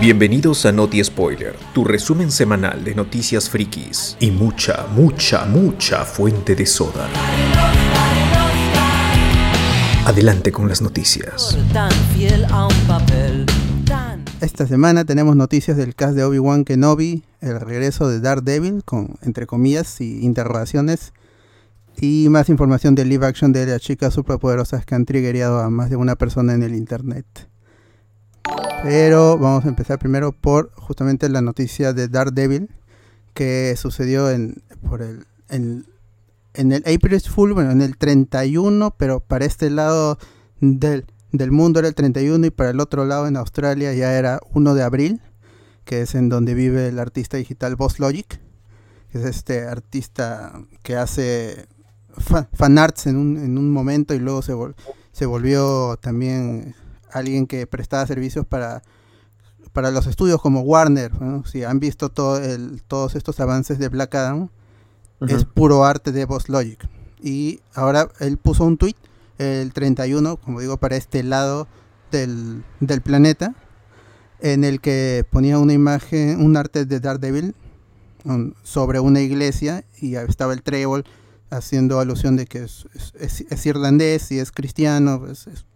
Bienvenidos a Noti Spoiler, tu resumen semanal de noticias frikis y mucha, mucha, mucha fuente de soda. Adelante con las noticias. Esta semana tenemos noticias del cast de Obi-Wan Kenobi, el regreso de Daredevil, con entre comillas y interrogaciones, y más información del live action de las chicas superpoderosas que han triggerado a más de una persona en el internet. Pero vamos a empezar primero por justamente la noticia de Daredevil que sucedió en, por el, en, en el April Fool, bueno, en el 31, pero para este lado del, del mundo era el 31 y para el otro lado en Australia ya era 1 de abril, que es en donde vive el artista digital Boss Logic, que es este artista que hace fan, arts en un, en un momento y luego se, se volvió también alguien que prestaba servicios para, para los estudios como Warner. Si han visto todo el, todos estos avances de Black Adam, es puro arte de Boss Logic. Y ahora él puso un tweet el 31, como digo, para este lado del, del planeta, en el que ponía una imagen, un arte de Daredevil sobre una iglesia y estaba el trébol haciendo alusión de que es, es, irlandés y es cristiano, es, es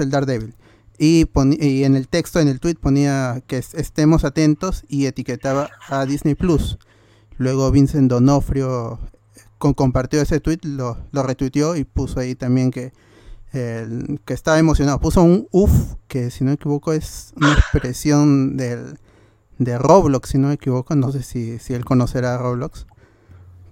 el Daredevil. Y, y, en el texto, en el tweet ponía que estemos atentos y etiquetaba a Disney Plus. Luego Vincent Donofrio compartió ese tweet, lo, lo retuiteó y puso ahí también que, que estaba emocionado. Puso un uff, que si no me equivoco es una expresión del, de Roblox, si no me equivoco. No sé si, si él conocerá a Roblox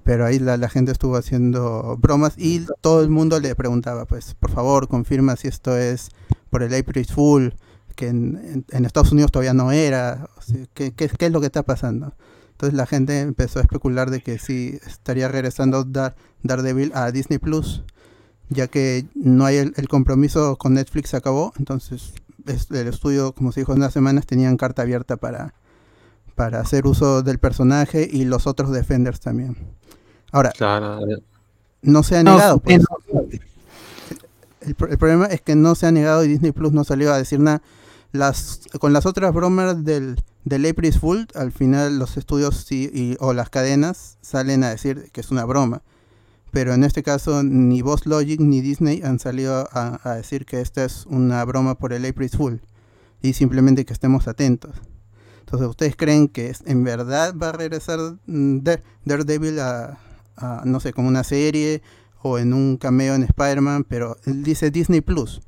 pero ahí la, gente estuvo haciendo bromas y todo el mundo le preguntaba, pues, por favor, confirma si esto es por el April Fool, que en, Estados Unidos todavía no era, ¿qué, es lo que está pasando? Entonces la gente empezó a especular de que sí estaría regresando Dar, Daredevil a Disney Plus, ya que no hay el, compromiso con Netflix se acabó, entonces el estudio, como se dijo en unas semanas, tenían carta abierta para, para hacer uso del personaje y los otros Defenders también. Ahora, no se ha negado. Pues. el, problema es que no se ha negado y Disney Plus no salió a decir nada. Las, con las otras bromas del, del April Fool, al final los estudios y, o las cadenas salen a decir que es una broma. Pero en este caso ni Boss Logic ni Disney han salido a, decir que esta es una broma por el April Fool. Y simplemente que estemos atentos. Entonces, ¿ustedes creen que en verdad va a regresar Daredevil a, no sé, como una serie o en un cameo en Spider-Man, pero él dice Disney Plus.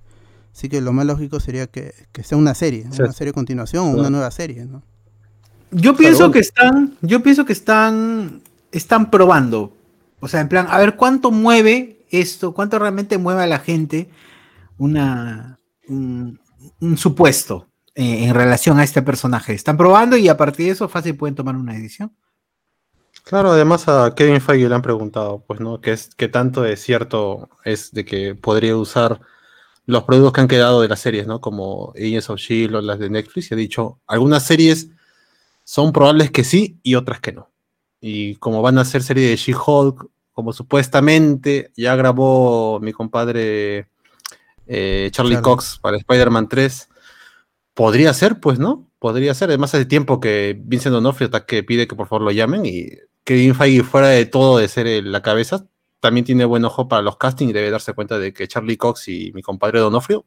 Así que lo más lógico sería que, sea una serie, una serie de continuación o una nueva serie, ¿no? Yo pienso que están, yo pienso que están, están probando. O sea, en plan, a ver cuánto mueve esto, cuánto realmente mueve a la gente una, un, supuesto eh, en relación a este personaje. Están probando y a partir de eso fácil pueden tomar una edición. Claro, además a Kevin Feige le han preguntado, pues, ¿no? ¿Qué, es, qué tanto de cierto es de que podría usar los productos que han quedado de las series, ¿no? Como Agents of S.H.I.E.L.D. o las de Netflix, y ha dicho, algunas series son probables que sí y otras que no. Y como van a ser serie de She-Hulk, como supuestamente ya grabó mi compadre eh, Charlie Cox para Spider-Man 3, podría ser, pues, ¿no? Podría ser. Además, hace tiempo que Vincent D'Onofrio está que pide que por favor lo llamen y Kevin Feige, fuera de todo de ser la cabeza, también tiene buen ojo para los castings y debe darse cuenta de que Charlie Cox y mi compadre Donofrio,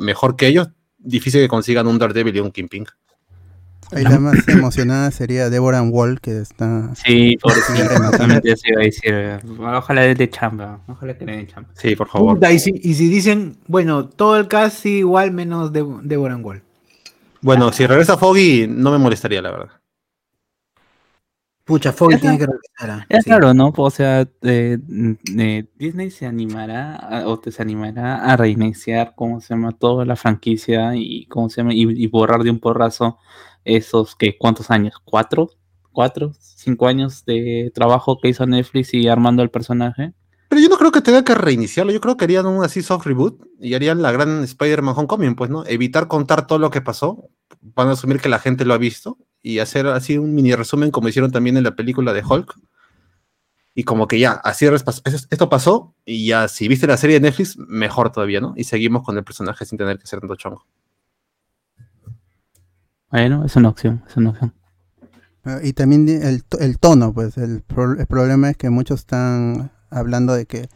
mejor que ellos, difícil que consigan un Daredevil y un Kingpin. Ahí la más emocionada sería Deborah Wall, que está. Sí, por eso iba a decir. Ojalá de chamba. Ojalá que le den chamba. Sí, por favor. y, si, dicen, bueno, todo el cast igual menos de, Deborah Wall. Bueno, si regresa Foggy, no me molestaría, la verdad. Pucha, Foggy tiene que regresar. Es claro, ¿no? O sea, eh, eh, Disney se animará o te se animará a reiniciar, ¿cómo se llama? Toda la franquicia y, ¿cómo se llama? Y, borrar de un porrazo esos, que ¿Cuántos años? ¿Cuatro? ¿Cuatro? ¿Cinco años de trabajo que hizo Netflix y armando el personaje? Pero yo no creo que tenga que reiniciarlo, yo creo que harían un así soft reboot y harían la gran Spider-Man Homecoming, pues, ¿no? Evitar contar todo lo que pasó, van a asumir que la gente lo ha visto y hacer así un mini resumen como hicieron también en la película de Hulk. Y como que ya, así esto pasó y ya si viste la serie de Netflix, mejor todavía, ¿no? Y seguimos con el personaje sin tener que ser tanto chongo. Bueno, es una opción, es una opción. Ah, Y también el, el tono, pues el, pro- el problema es que muchos están hablando de que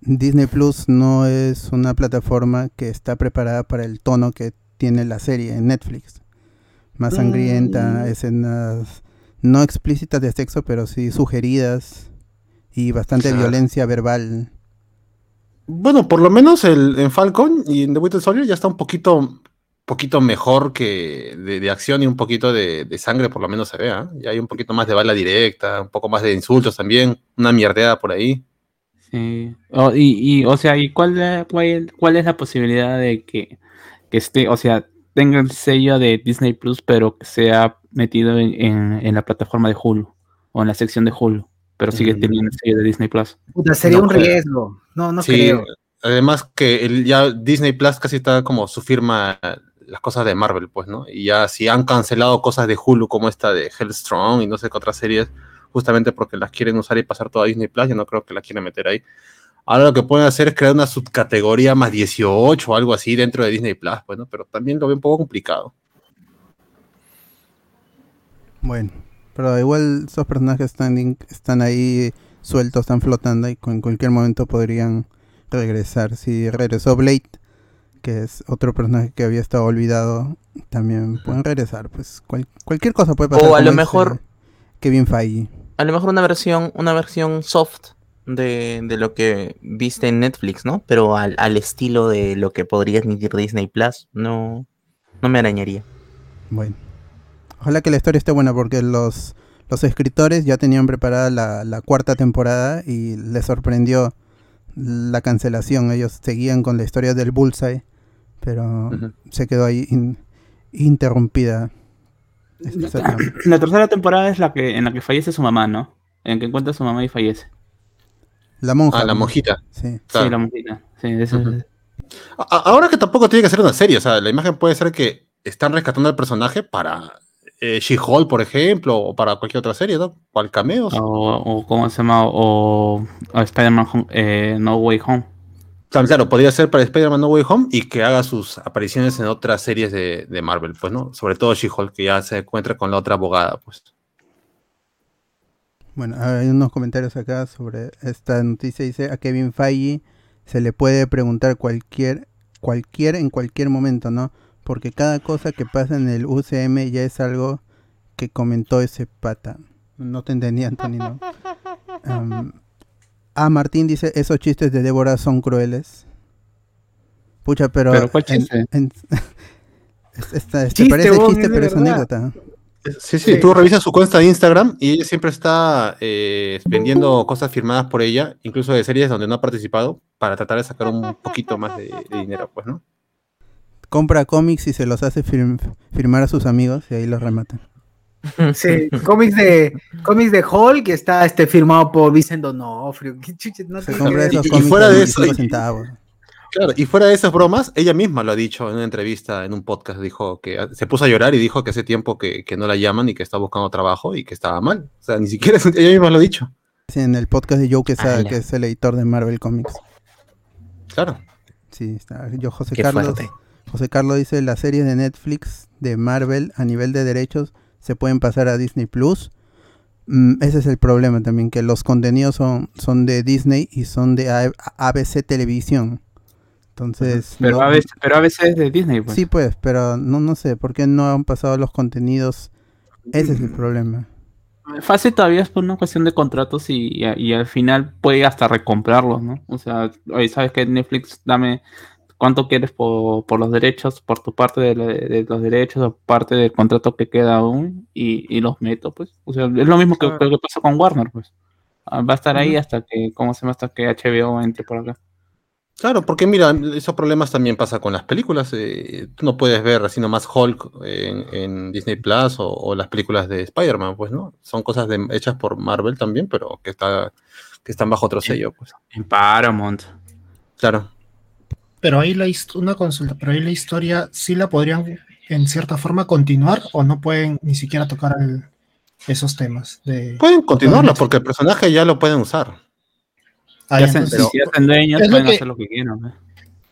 Disney Plus no es una plataforma que está preparada para el tono que tiene la serie en Netflix. Más sangrienta, escenas no explícitas de sexo, pero sí sugeridas y bastante Claro. violencia verbal. Bueno, por lo menos el, en Falcon y en The Winter Soldier ya está un poquito, poquito mejor que de, de acción y un poquito de, de sangre, por lo menos se vea. Ya hay un poquito más de bala directa, un poco más de insultos también, una mierdeada por ahí. Sí. O, y, y, o sea, ¿y cuál, es- cuál, cuál es la posibilidad de que, que esté, o sea, tenga el sello de Disney Plus, pero que sea metido en, en, en la plataforma de Hulu o en la sección de Hulu, pero sigue Mm. teniendo el sello de Disney Plus? Puta, sería No un creo. riesgo. No, no Sí, creo. además que el, ya Disney Plus casi está como su firma las cosas de Marvel, pues, ¿no? Y ya si han cancelado cosas de Hulu como esta de Hellstrong y no sé qué otras series, justamente porque las quieren usar y pasar toda Disney Plus, yo no creo que la quieran meter ahí. Ahora lo que pueden hacer es crear una subcategoría más 18 o algo así dentro de Disney Plus, pues, ¿no? Pero también lo veo un poco complicado. Bueno, pero igual esos personajes están, están ahí sueltos, están flotando y en cualquier momento podrían regresar. Si regresó Blade, que es otro personaje que había estado olvidado, también pueden regresar. Pues cual- cualquier cosa puede pasar. O a lo dice mejor- Kevin Feige. A lo mejor una versión, una versión soft de, de lo que viste en Netflix, ¿no? Pero al, al estilo de lo que podría emitir Disney Plus, no, no me arañaría. Bueno, ojalá que la historia esté buena porque los, los escritores ya tenían preparada la, la cuarta temporada y les sorprendió la cancelación. Ellos seguían con la historia del Bullseye, pero se quedó ahí in- interrumpida. trama. La tercera temporada es la que en la que fallece su mamá, ¿no? En que encuentra a su mamá y fallece. La monja. Ah, la monjita. Sí. Claro. Sí, la monjita. Sí, eso Ahora que tampoco tiene que ser una serie, o sea, la imagen puede ser que están rescatando al personaje para eh, She-Hulk, por ejemplo, o para cualquier otra serie, ¿no? O al cameo. O, o ¿cómo se llama? O, o Spider-Man eh, No Way Home. Claro, claro, podría ser para Spider-Man No Way Home y que haga sus apariciones en otras series de, de Marvel, pues, ¿no? Sobre todo She-Hulk, que ya se encuentra con la otra abogada, pues. Bueno, hay unos comentarios acá sobre esta noticia. Dice a Kevin Feige se le puede preguntar cualquier, cualquier en cualquier momento, ¿no? Porque cada cosa que pasa en el UCM ya es algo que comentó ese pata. No te entendí, Antonio. Am, ah, Martín dice, esos chistes de Débora son crueles. Pucha, pero... ¿Pero cuál chiste? en- esta- este Chiste, parece chiste, pero es verdad. anécdota. Sí, sí, tú revisas su cuenta de Instagram y ella siempre está eh, vendiendo cosas firmadas por ella, incluso de series donde no ha participado, para tratar de sacar un poquito más de, de dinero, pues, ¿no? Compra cómics y se los hace firm- firmar a sus amigos y ahí los rematan. Sí, cómics de cómics de Hulk que está este firmado por Vicent Donofrio. ¿Qué chuches? No esos y cómics fuera de 25 eso, y-. Claro, y fuera de esas bromas, ella misma lo ha dicho en una entrevista, en un podcast, dijo que ah, se puso a llorar y dijo que hace tiempo que, que no la llaman y que está buscando trabajo y que estaba mal. O sea, ni siquiera es- ella misma lo ha dicho. Sí, en el podcast de Joe Quesada, Ala. que es el editor de Marvel Comics. Claro. Sí, está. Yo, José Qué Carlos. fuerte. José Carlos dice, las series de Netflix de Marvel a nivel de derechos se pueden pasar a Disney Plus. Mm, ese es el problema también, que los contenidos son, son de Disney y son de ABC Televisión. Entonces, Pero, no- a veces, pero a veces es de Disney, pues. sí pues, pero no, no sé, ¿por qué no han pasado los contenidos? Ese es el problema. Fácil todavía es por una cuestión de contratos y, y, y al final puede hasta recomprarlos, ¿no? O sea, oye, sabes que Netflix, dame cuánto quieres por, por los derechos, por tu parte de, la- de los derechos o parte del contrato que queda aún y, y los meto, pues. O sea, es lo mismo que, que pasa con Warner, pues. Ah, Va a estar ahí hasta que, ¿cómo se llama? Hasta que HBO entre por acá. Claro, porque mira, esos problemas también pasa con las películas. eh, tú no puedes ver así nomás Hulk en, en Disney Plus o, o las películas de Spider-Man, pues, ¿no? Son cosas de- hechas por Marvel también, pero que, está, que están bajo otro sello, pues. En Paramount. Claro. Pero ahí la una consulta, pero ahí la historia sí la podrían en cierta forma continuar o no pueden ni siquiera tocar el- esos temas de Pueden continuarla porque el personaje ya lo pueden usar. Ah, Ya ya, entonces, si hacen dueños, es lo pueden que- hacer lo que quieran.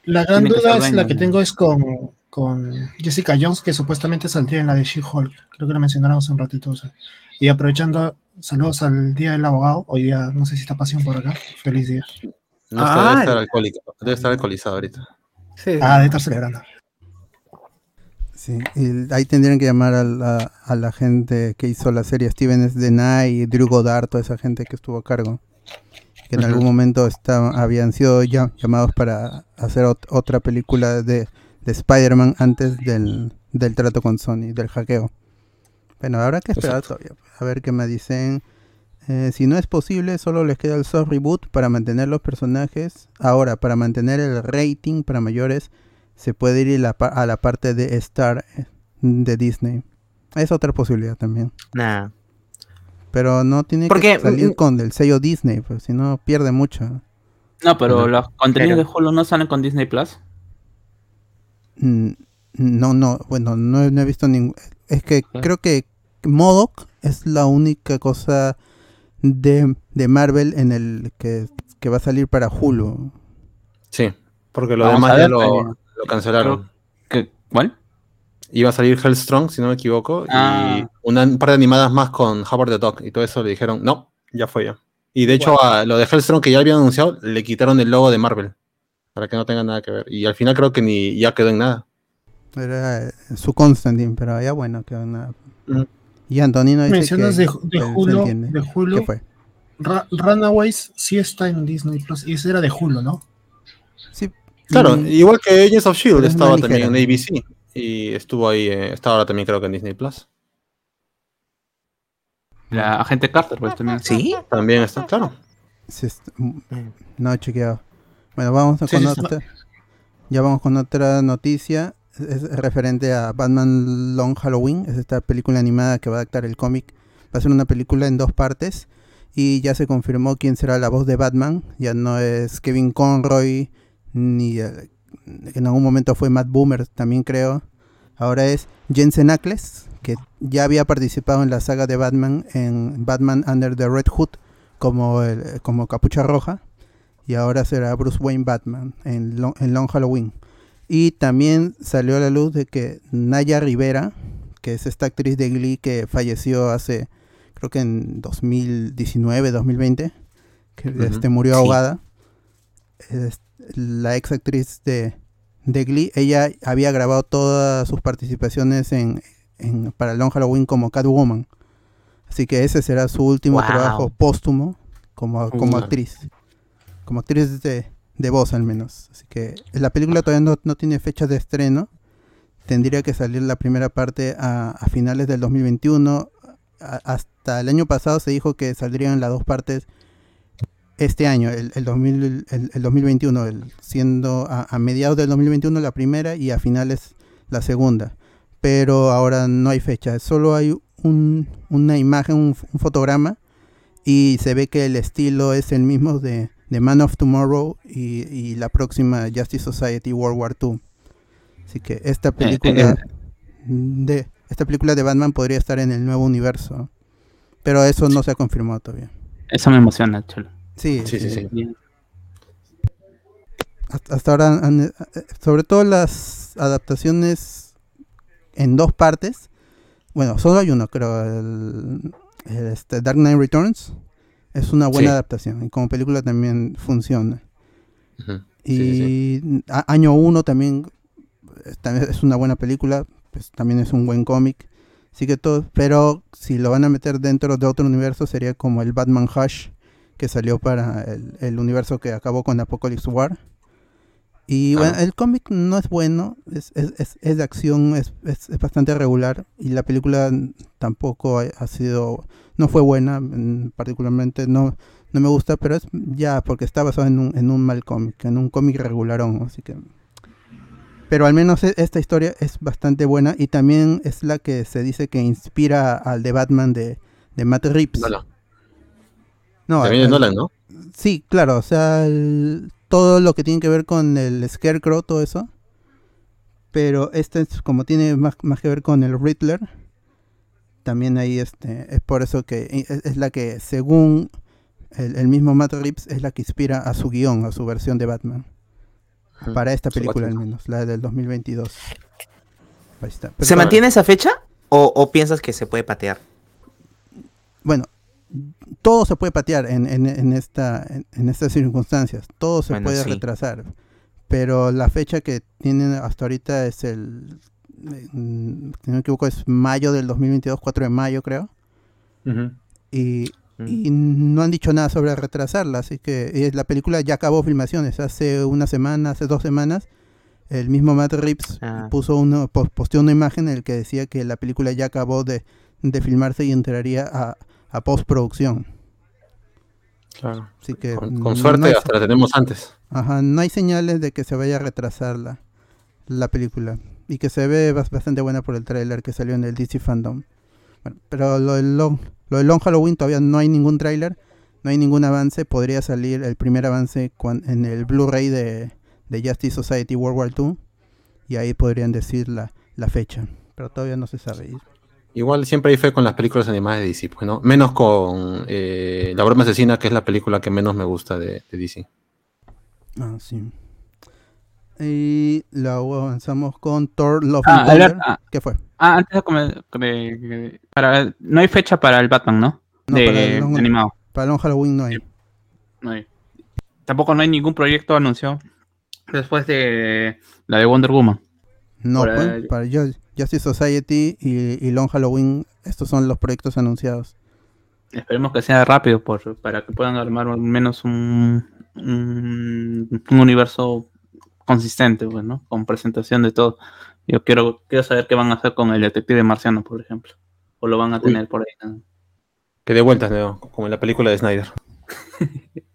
la gran tienen duda es la dueños, que ¿no? tengo es con con Jessica Jones, que supuestamente saldría en la de She-Hulk. Creo que lo mencionaron hace un ratito. o sea. Y aprovechando, saludos al Día del Abogado. Hoy día, no sé si está pasión por acá. Feliz día. No está- Ah, debe estar alcohólico, debe estar alcoholizado ahorita. Sí. Ah, de estar celebrando. Sí, y ahí tendrían que llamar a la, a la gente que hizo la serie Steven S. Denay, Drew Goddard, toda esa gente que estuvo a cargo. Que en algún momento estaban, habían sido ya llamados para hacer ot- otra película de, de Spider-Man antes del, del trato con Sony, del hackeo. Bueno, habrá que esperar todavía. A ver qué me dicen. Eh, si no es posible, solo les queda el soft reboot para mantener los personajes. Ahora, para mantener el rating para mayores, se puede ir a la, pa- a la parte de Star eh, de Disney. Es otra posibilidad también. Nah. Pero no tiene Porque, que salir con el sello Disney, pues si no pierde mucho. No, pero los contenidos Pero- de Hulu no salen con Disney Plus. Mm, No, no, bueno, no, he- no he visto ningún... Es que creo que Modoc es la única cosa de, de Marvel en el que, que va a salir para Hulu. Sí, porque lo Vamos demás ya lo, lo cancelaron. ¿Qué? ¿Cuál? Iba a salir Hellstrong, si no me equivoco, Ah. y una, un par de animadas más con Howard the Dog, y todo eso le dijeron, no, ya fue ya. Y de hecho, a lo de Hellstrong que ya habían anunciado, le quitaron el logo de Marvel, para que no tenga nada que ver. Y al final creo que ni ya quedó en nada. Era eh, su Constantine, pero ya bueno, que una... Mm. Y Antonino dice Mencionas que de, de Hulu, de Hulu ¿Qué fue? Ra- Runaways sí está en Disney Plus. Y ese era de Hulu, ¿no? Sí, Claro, mm, igual que Agents of Shield es estaba también en. ABC, y estuvo ahí, eh, está ahora también creo que en Disney Plus. La agente Carter, pues también. ¿Sí? También está, claro. sí está- mm, no he chequeado. Bueno, vamos Sí, con sí, otra. Ya vamos con otra noticia. Es, es referente a Batman Long Halloween. Es esta película animada que va a adaptar el cómic. Va a ser una película en dos partes. Y ya se confirmó quién será la voz de Batman. Ya no es Kevin Conroy. Ni eh, en algún momento fue Matt Boomer, también creo. Ahora es Jensen Ackles, que ya había participado en la saga de Batman en Batman Under the Red Hood como, el- como Capucha Roja. Y ahora será Bruce Wayne Batman en Long, en Long Halloween. Y también salió a la luz de que Naya Rivera, que es esta actriz de Glee que falleció hace, creo que en 2019, 2020, que este, murió sí. ahogada. La ex actriz de, de Glee, ella había grabado todas sus participaciones en, en- para Long Halloween como Catwoman. Así que ese será su último Wow. trabajo póstumo como, como actriz. Como actriz de, de voz al menos. Así que la película todavía no, no tiene fecha de estreno. Tendría que salir la primera parte a, a finales del 2021. A- hasta el año pasado se dijo que saldrían las dos partes este año, el, el, 2000 el- el 2021, el- siendo a, a mediados del 2021 la primera y a finales la segunda. Pero ahora no hay fecha, solo hay un- una imagen, un, un fotograma y se ve que el estilo es el mismo de, de Man of Tomorrow y, y la próxima Justice Society World War II. Así que esta película de esta película de Batman podría estar en el nuevo universo, pero eso no se ha confirmado todavía. Eso me emociona, cholo. Sí, Sí, sí, hasta, ahora, han- eh, sobre todo las adaptaciones en dos partes. Bueno, solo hay uno, creo. El, el, este, Dark Knight Returns es una buena Sí. adaptación y como película también funciona. Y Sí, sí, a- Año 1 también, eh, también es una buena película, pues también es un buen cómic. Así que todo, pero si lo van a meter dentro de otro universo sería como el Batman Hush que salió para el, el universo que acabó con Apocalypse War. Y bueno, Ah. el cómic no es bueno, es, es, es- es de acción, es, es- es bastante regular y la película tampoco ha, ha sido, no fue buena, particularmente no, no me gusta, pero es ya porque está basado en un, en un mal cómic, en un cómic regularón, así que... Pero al menos e- esta historia es bastante buena y también es la que se dice que inspira al de Batman de, de Matt Reeves. No, También es Nolan, ¿no? Sí, claro, o sea, el- todo lo que tiene que ver con el Scarecrow, todo eso. Pero este es como tiene más, más que ver con el Riddler. También ahí este es por eso que es, es la que según el, el mismo Matt Reeves es la que inspira a su guion, a su versión de Batman. Para esta película al menos, la del 2022. Ahí está. Pero ¿Se mantiene esa fecha? ¿O, o piensas que se puede patear? Bueno, todo se puede patear en, en- en esta, en, en estas circunstancias. Todo se Bueno, puede sí. retrasar. Pero la fecha que tienen hasta ahorita es el. Si no me equivoco, es mayo del 2022, 4 de mayo, creo. Y, Mm. y no han dicho nada sobre retrasarla. Así que la película ya acabó filmaciones. Hace una semana, hace dos semanas, el mismo Matt Reeves Ah. puso uno, po- posteó una imagen en el que decía que la película ya acabó de, de filmarse y entraría a, a postproducción. Claro. Así que Con, con suerte no hay, hasta la tenemos antes. ajá, no hay señales de que se vaya a retrasar la, la película. Y que se ve bas- bastante buena por el tráiler que salió en el DC Fandom. Bueno, pero lo del, long, lo del Long Halloween todavía no hay ningún tráiler, no hay ningún avance. Podría salir el primer avance cuan- en el Blu-ray de, de Justice Society World War II. Y ahí podrían decir la, la fecha. Pero todavía no se sabe. Igual siempre hay fe con las películas animadas de DC, pues, ¿no? Menos con eh, La Broma Asesina, que es la película que menos me gusta de, de DC. Ah, sí. Y luego avanzamos con Thor Love Ah, and Thunder. Ah, ¿Qué fue? ah, antes de comer, de- de- para, no hay fecha para el Batman, ¿no? No, de, para el Long- animado. Para Long Halloween no hay. No hay. Tampoco no hay ningún proyecto anunciado después de la de Wonder Woman. No, pues, ahí. para Ju- Justice Society y, y Long Halloween, estos son los proyectos anunciados. Esperemos que sea rápido por, para que puedan armar al menos un, un, un universo consistente, pues, ¿no? Con presentación de todo. Yo quiero, quiero saber qué van a hacer con el detective marciano, por ejemplo. O lo van a Uy. tener por ahí. ¿no? Que de vueltas. Como en la película de Snyder.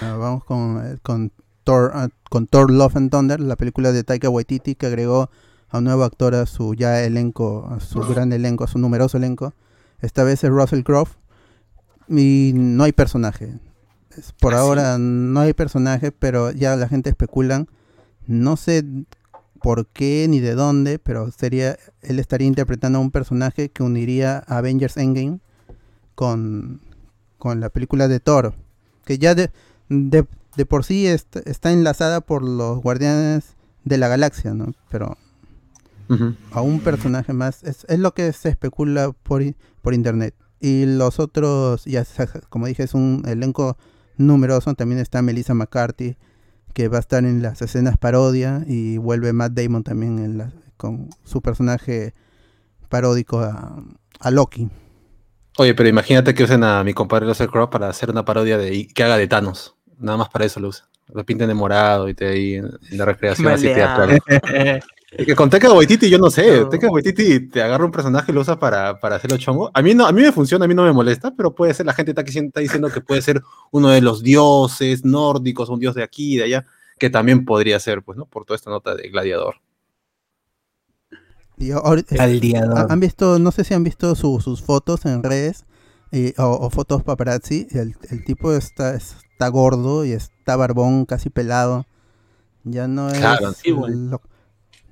Ah, vamos con, eh, con, Thor, ah, con Thor Love and Thunder, la película de Taika Waititi que agregó a un nuevo actor a su ya elenco, a su gran elenco, a su numeroso elenco. Esta vez es Russell Crowe y no hay personaje. Por ¿Ah, sí? ahora no hay personaje, pero ya la gente especulan. No sé por qué ni de dónde, pero sería él estaría interpretando a un personaje que uniría a Avengers Endgame con, con la película de Thor, que ya de, de, de por sí est- está enlazada por los Guardianes de la Galaxia, ¿no? Pero A un personaje más es, es lo que se especula por, por internet. Y los otros, ya como dije, es un elenco numeroso. También está Melissa McCarthy, que va a estar en las escenas parodia. Y vuelve Matt Damon también en la- con su personaje paródico a, a Loki. Oye, pero imagínate que usen a mi compadre Russell Crowe para hacer una parodia de y que haga de Thanos. Nada más para eso lo usa. Lo pinten de morado y te ahí en, la recreación así Maleado. Es que con Taika Waititi yo no sé, No. Taika Waititi te agarra un personaje y lo usa para, para hacerlo chongo. A mí no, a mí me funciona, a mí no me molesta, pero puede ser, la gente está, diciendo- está diciendo que puede ser uno de los dioses nórdicos, un dios de aquí y de allá, que también podría ser, pues, ¿no? Por toda esta nota de gladiador. Y ahora- eh, Caldeador. ¿Han visto, no sé si han visto su- sus fotos en redes eh, o, o fotos paparazzi? El, el tipo está, está gordo y está barbón, casi pelado. Ya no es, Claro, sí, güey. lo-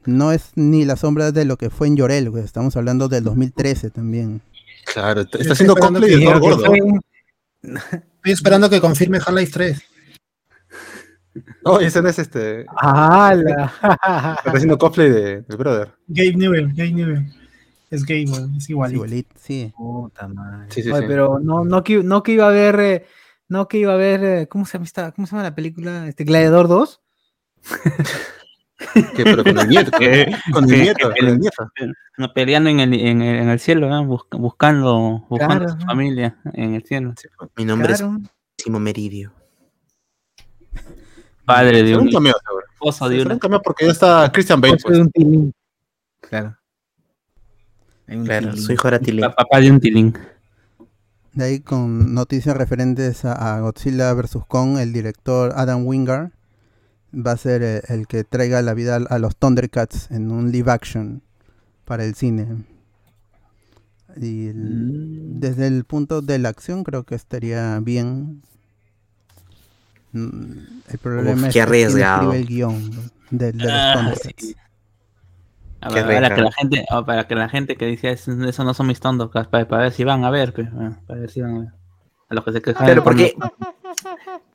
no es ni la sombra de lo que fue en Llorel, güey. Estamos hablando del 2013 también. Claro, está haciendo cosplay de gordo. Estoy esperando que confirme Half-Life 3. No, ese no es este. ¡Hala! Está haciendo cosplay de, de Brother. Gabe Newell, Gabe Newell. Es gay, güey, es Es igualito. igualito, sí. Puta madre. Sí, sí, Oye, sí. pero no, no, que, no que iba a haber, eh, no que iba a haber, eh, ¿cómo se llama esta, cómo se llama la película? Este Gladiador 2. Que, pero con el nieto. Con, con el nieto, con el nieto. No, peleando en el, en el, en el cielo, ¿no? Bus- buscando, buscando Claro, a su ¿no? familia en el cielo. Mi nombre Claro. es Simo Meridio. Padre de un cameo, esposo de un cameo porque ya está Christian Bale, pues. un. Claro. Un Claro, tilín. su hijo era Tilín. pa- Papá de un tilín. De ahí con noticias referentes a, a Godzilla vs. Kong, el director Adam Wingard va a ser eh, el que traiga la vida a los Thundercats en un live action para el cine. Y el- Mm. desde el punto de la acción creo que estaría bien. Mm, El problema Uf, es qué que arriesgado. escribe el guion de, de los Ah, Thundercats. sí. A Qué ver, para, que la gente, para que la gente que dice eso, eso no son mis Thundercats, para, para ver si van a ver, pues, ah, para ver si van a ver. A los que se quejan. Pero porque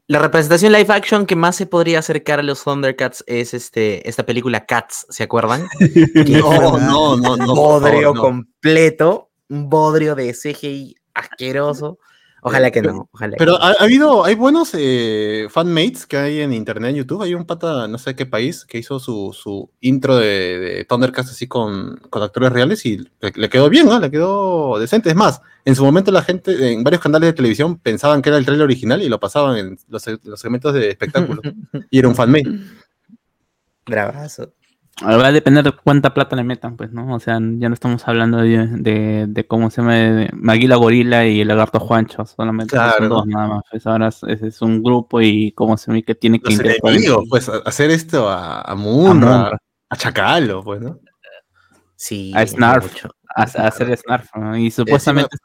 La representación live action que más se podría acercar a los Thundercats es este, esta película Cats, ¿se acuerdan? No, no, no, no. bodrio favor, no. completo, un bodrio de CGI asqueroso. Ojalá que no, ojalá. que Pero no. ha, ha habido, hay buenos eh, fanmates que hay en internet, en YouTube. Hay un pata, no sé qué país, que hizo su, su intro de, de Thundercats así con, con actores reales y le, le quedó bien, ¿no? Le quedó decente. Es más, en su momento la gente, en varios canales de televisión, pensaban que era el trailer original y lo pasaban en los, los segmentos de espectáculo. y era un fanmate. Bravazo. Va a depender de cuánta plata le metan, pues, ¿no? O sea, ya no estamos hablando de, de, de cómo se llama de Maguila Gorila y el Lagarto Juancho, solamente Claro. son dos nada más. Pues ahora es, es- un grupo y cómo se ve que tiene que Los enemigos, pues, a- hacer esto a, a a Munra, Munra, a Chacalo, pues, ¿no? Sí. a Snarf, mucho. a, a hacer Snarf, ¿no? Y supuestamente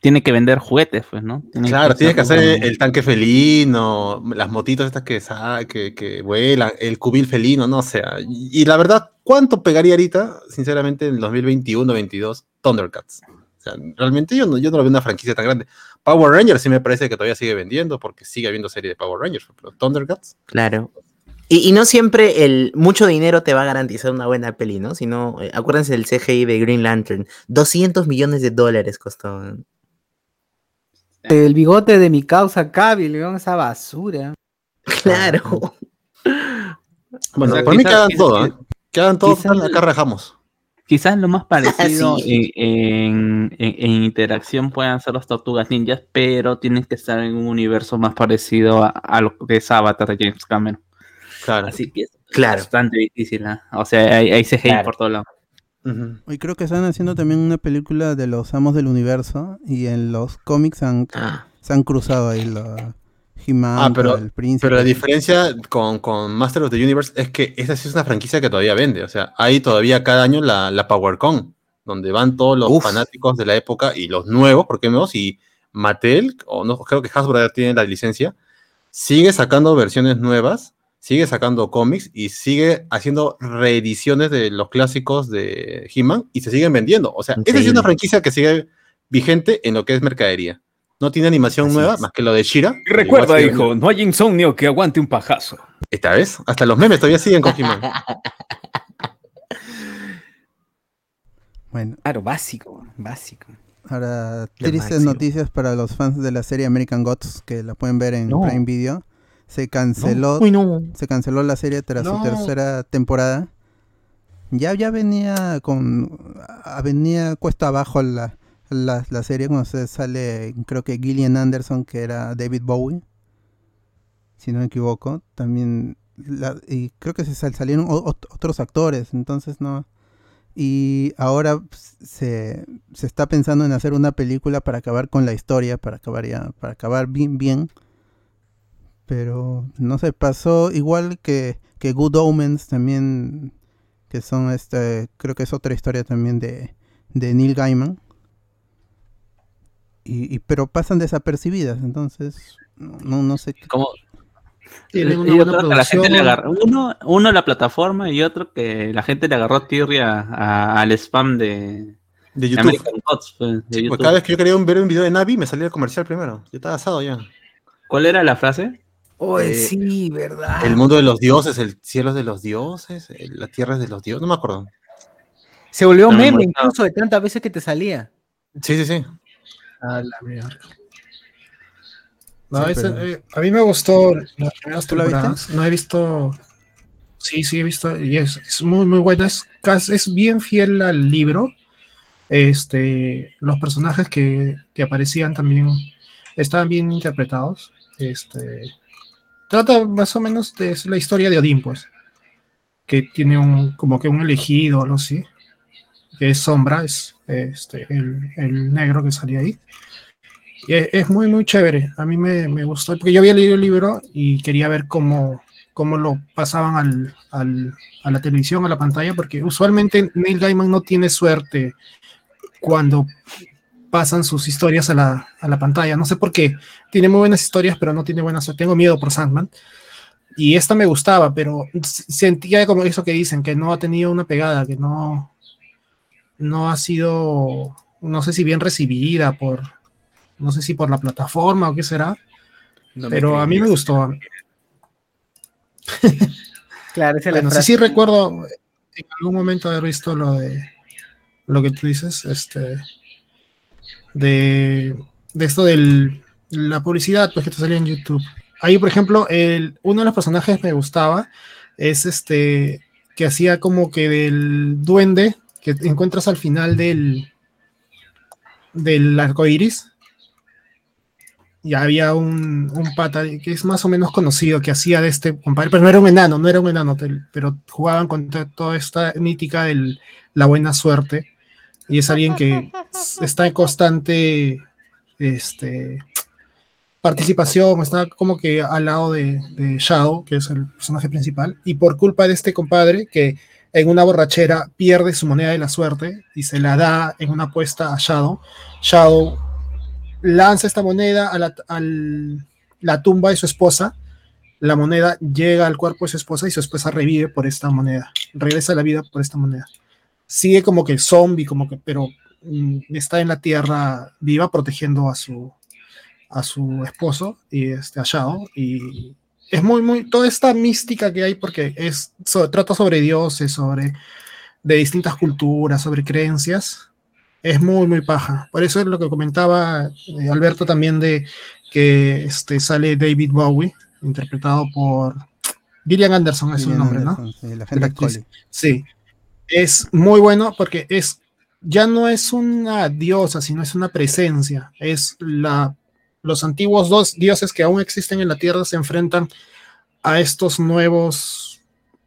tiene que vender juguetes, pues, ¿no? Tiene Claro, tienes que hacer el tanque felino, las motitos estas que, sa- que, que vuelan, el cubil felino, no o sea. Y, y la verdad, ¿cuánto pegaría ahorita, sinceramente, en el 2021-22 Thundercats? O sea, realmente yo no, yo no lo veo una franquicia tan grande. Power Rangers sí me parece que todavía sigue vendiendo porque sigue habiendo serie de Power Rangers, pero Thundercats, Claro. Y, y no siempre el mucho dinero te va a garantizar una buena peli, ¿no? Sino, eh, acuérdense del CGI de Green Lantern. 200 millones de dólares costó. ¿no? El bigote de mi causa weón, esa basura. Claro. bueno, sea, por mí quizás- que hagan quizás- todo, ¿eh? Que hagan todo, quizás- acá rajamos. Quizás lo más parecido Sí. en, en- en interacción puedan ser los Tortugas Ninjas, pero tienen que estar en un universo más parecido a, a lo que es Avatar de James Cameron. Claro. Así que es Claro. bastante difícil, ¿ah? O sea, hay, hay CGI Claro. por todos lados. Ujú. Hoy creo que están haciendo también una película de los amos del universo y en los cómics han, Ah, se han cruzado ahí la Ah, pero- el príncipe. Pero la diferencia con, con Master of the Universe es que esta sí es una franquicia que todavía vende. O sea, hay todavía cada año la, la PowerCon, donde van todos los Uf. fanáticos de la época y los nuevos, ¿por qué nuevos? Y Mattel, o no, creo que Hasbro ya tiene la licencia, sigue sacando versiones nuevas, sigue sacando cómics y sigue haciendo reediciones de los clásicos de He-Man y se siguen vendiendo. O sea, esa es una franquicia que sigue vigente en lo que es mercadería. No tiene animación Así nueva es. más que lo de Shira. Y recuerda, hijo, no hay insomnio que aguante un pajazo. Esta vez, hasta los memes todavía siguen con He-Man. Bueno, Claro, básico, básico. ahora tristes noticias para los fans de la serie American Gods, que la pueden ver en No. Prime Video. Se canceló, Uy, no. se canceló la serie tras No. su tercera temporada. Ya, ya venía con venía cuesta abajo la, la, la serie cuando se sale, creo que Gillian Anderson, que era David Bowie, si no me equivoco, también la- y creo que se sal- salieron otros actores, entonces no. Y ahora pues, se, se está pensando en hacer una película para acabar con la historia, para acabar ya, para acabar bien, bien. Pero no sé, pasó igual que, que Good Omens también, que son este, creo que es otra historia también de, de Neil Gaiman. Y, y- pero pasan desapercibidas, entonces no, no, sé. qué- Como, Tienen una y buena otro que la gente le agarró, uno, uno la plataforma y otro que la gente le agarró tirria al spam de, De YouTube. Gods, pues, de Pues YouTube. cada vez que yo quería ver un video de Navi, me salía el comercial primero. Yo estaba asado ya. ¿Cuál era la frase? Oye, Eh, sí, ¿verdad? El mundo de los dioses, el cielo de los dioses, la tierra es de los dioses. No me acuerdo. Se volvió No meme incluso de tantas veces que te salía. Sí, sí, sí. A la mierda. No, Sí, ese, pero- eh, a mí me gustó las primeras ¿Tú la viste? No he visto. Sí, sí, he visto. Y es, es muy, muy buena. Es, es bien fiel al libro. Este, los personajes que, que aparecían también estaban bien interpretados. Este, trata más o menos de la historia de Odín, pues. Que tiene un, como que un elegido algo así. Que es Sombra, es este, el, el negro que salía ahí. Y es, es muy, muy chévere. A mí me, me gustó, porque yo había leído el libro y quería ver cómo, cómo lo pasaban al, al- a la televisión, a la pantalla, porque usualmente Neil Gaiman no tiene suerte cuando pasan sus historias a la, a la pantalla. No sé por qué. Tiene muy buenas historias, pero no tiene buena suerte. Tengo miedo por Sandman. Y esta me gustaba, pero sentía como eso que dicen, que no ha tenido una pegada, que no, no ha sido, no sé si bien recibida por, no sé si por la plataforma o qué será, No Pero a mí me gustó. Claro, esa es la Bueno, sí, sí recuerdo en algún momento haber visto lo de lo que tú dices, este de, de esto de la publicidad pues, que te salía en YouTube. Ahí, por ejemplo, el, uno de los personajes me gustaba es este que hacía como que del duende que encuentras al final del del arco iris. Y había un, un pata que es más o menos conocido que hacía de este compadre, pero no era un enano, no era un enano, pero jugaban con to- toda esta mítica de la buena suerte. Y es alguien que está en constante este, participación, está como que al lado de, de Shadow, que es el personaje principal, y por culpa de este compadre que en una borrachera pierde su moneda de la suerte y se la da en una apuesta a Shadow, Shadow lanza esta moneda a la, al- la tumba de su esposa, la moneda llega al cuerpo de su esposa y su esposa revive por esta moneda, regresa a la vida por esta moneda. Sigue como que zombie, como que, pero mm, está en la tierra viva protegiendo a su, a su esposo y este, a Shadow. Y es muy, muy, toda esta mística que hay porque es, so- trata sobre dioses, sobre de distintas culturas, sobre creencias, es muy, muy paja. Por eso es lo que comentaba eh, Alberto también de que este, sale David Bowie, interpretado por Gillian Anderson, es su nombre, ¿no? Anderson, sí, la gente. Sí, es muy bueno porque es ya no es una diosa, sino es una presencia. Es la los antiguos dos dioses que aún existen en la tierra se enfrentan a estos nuevos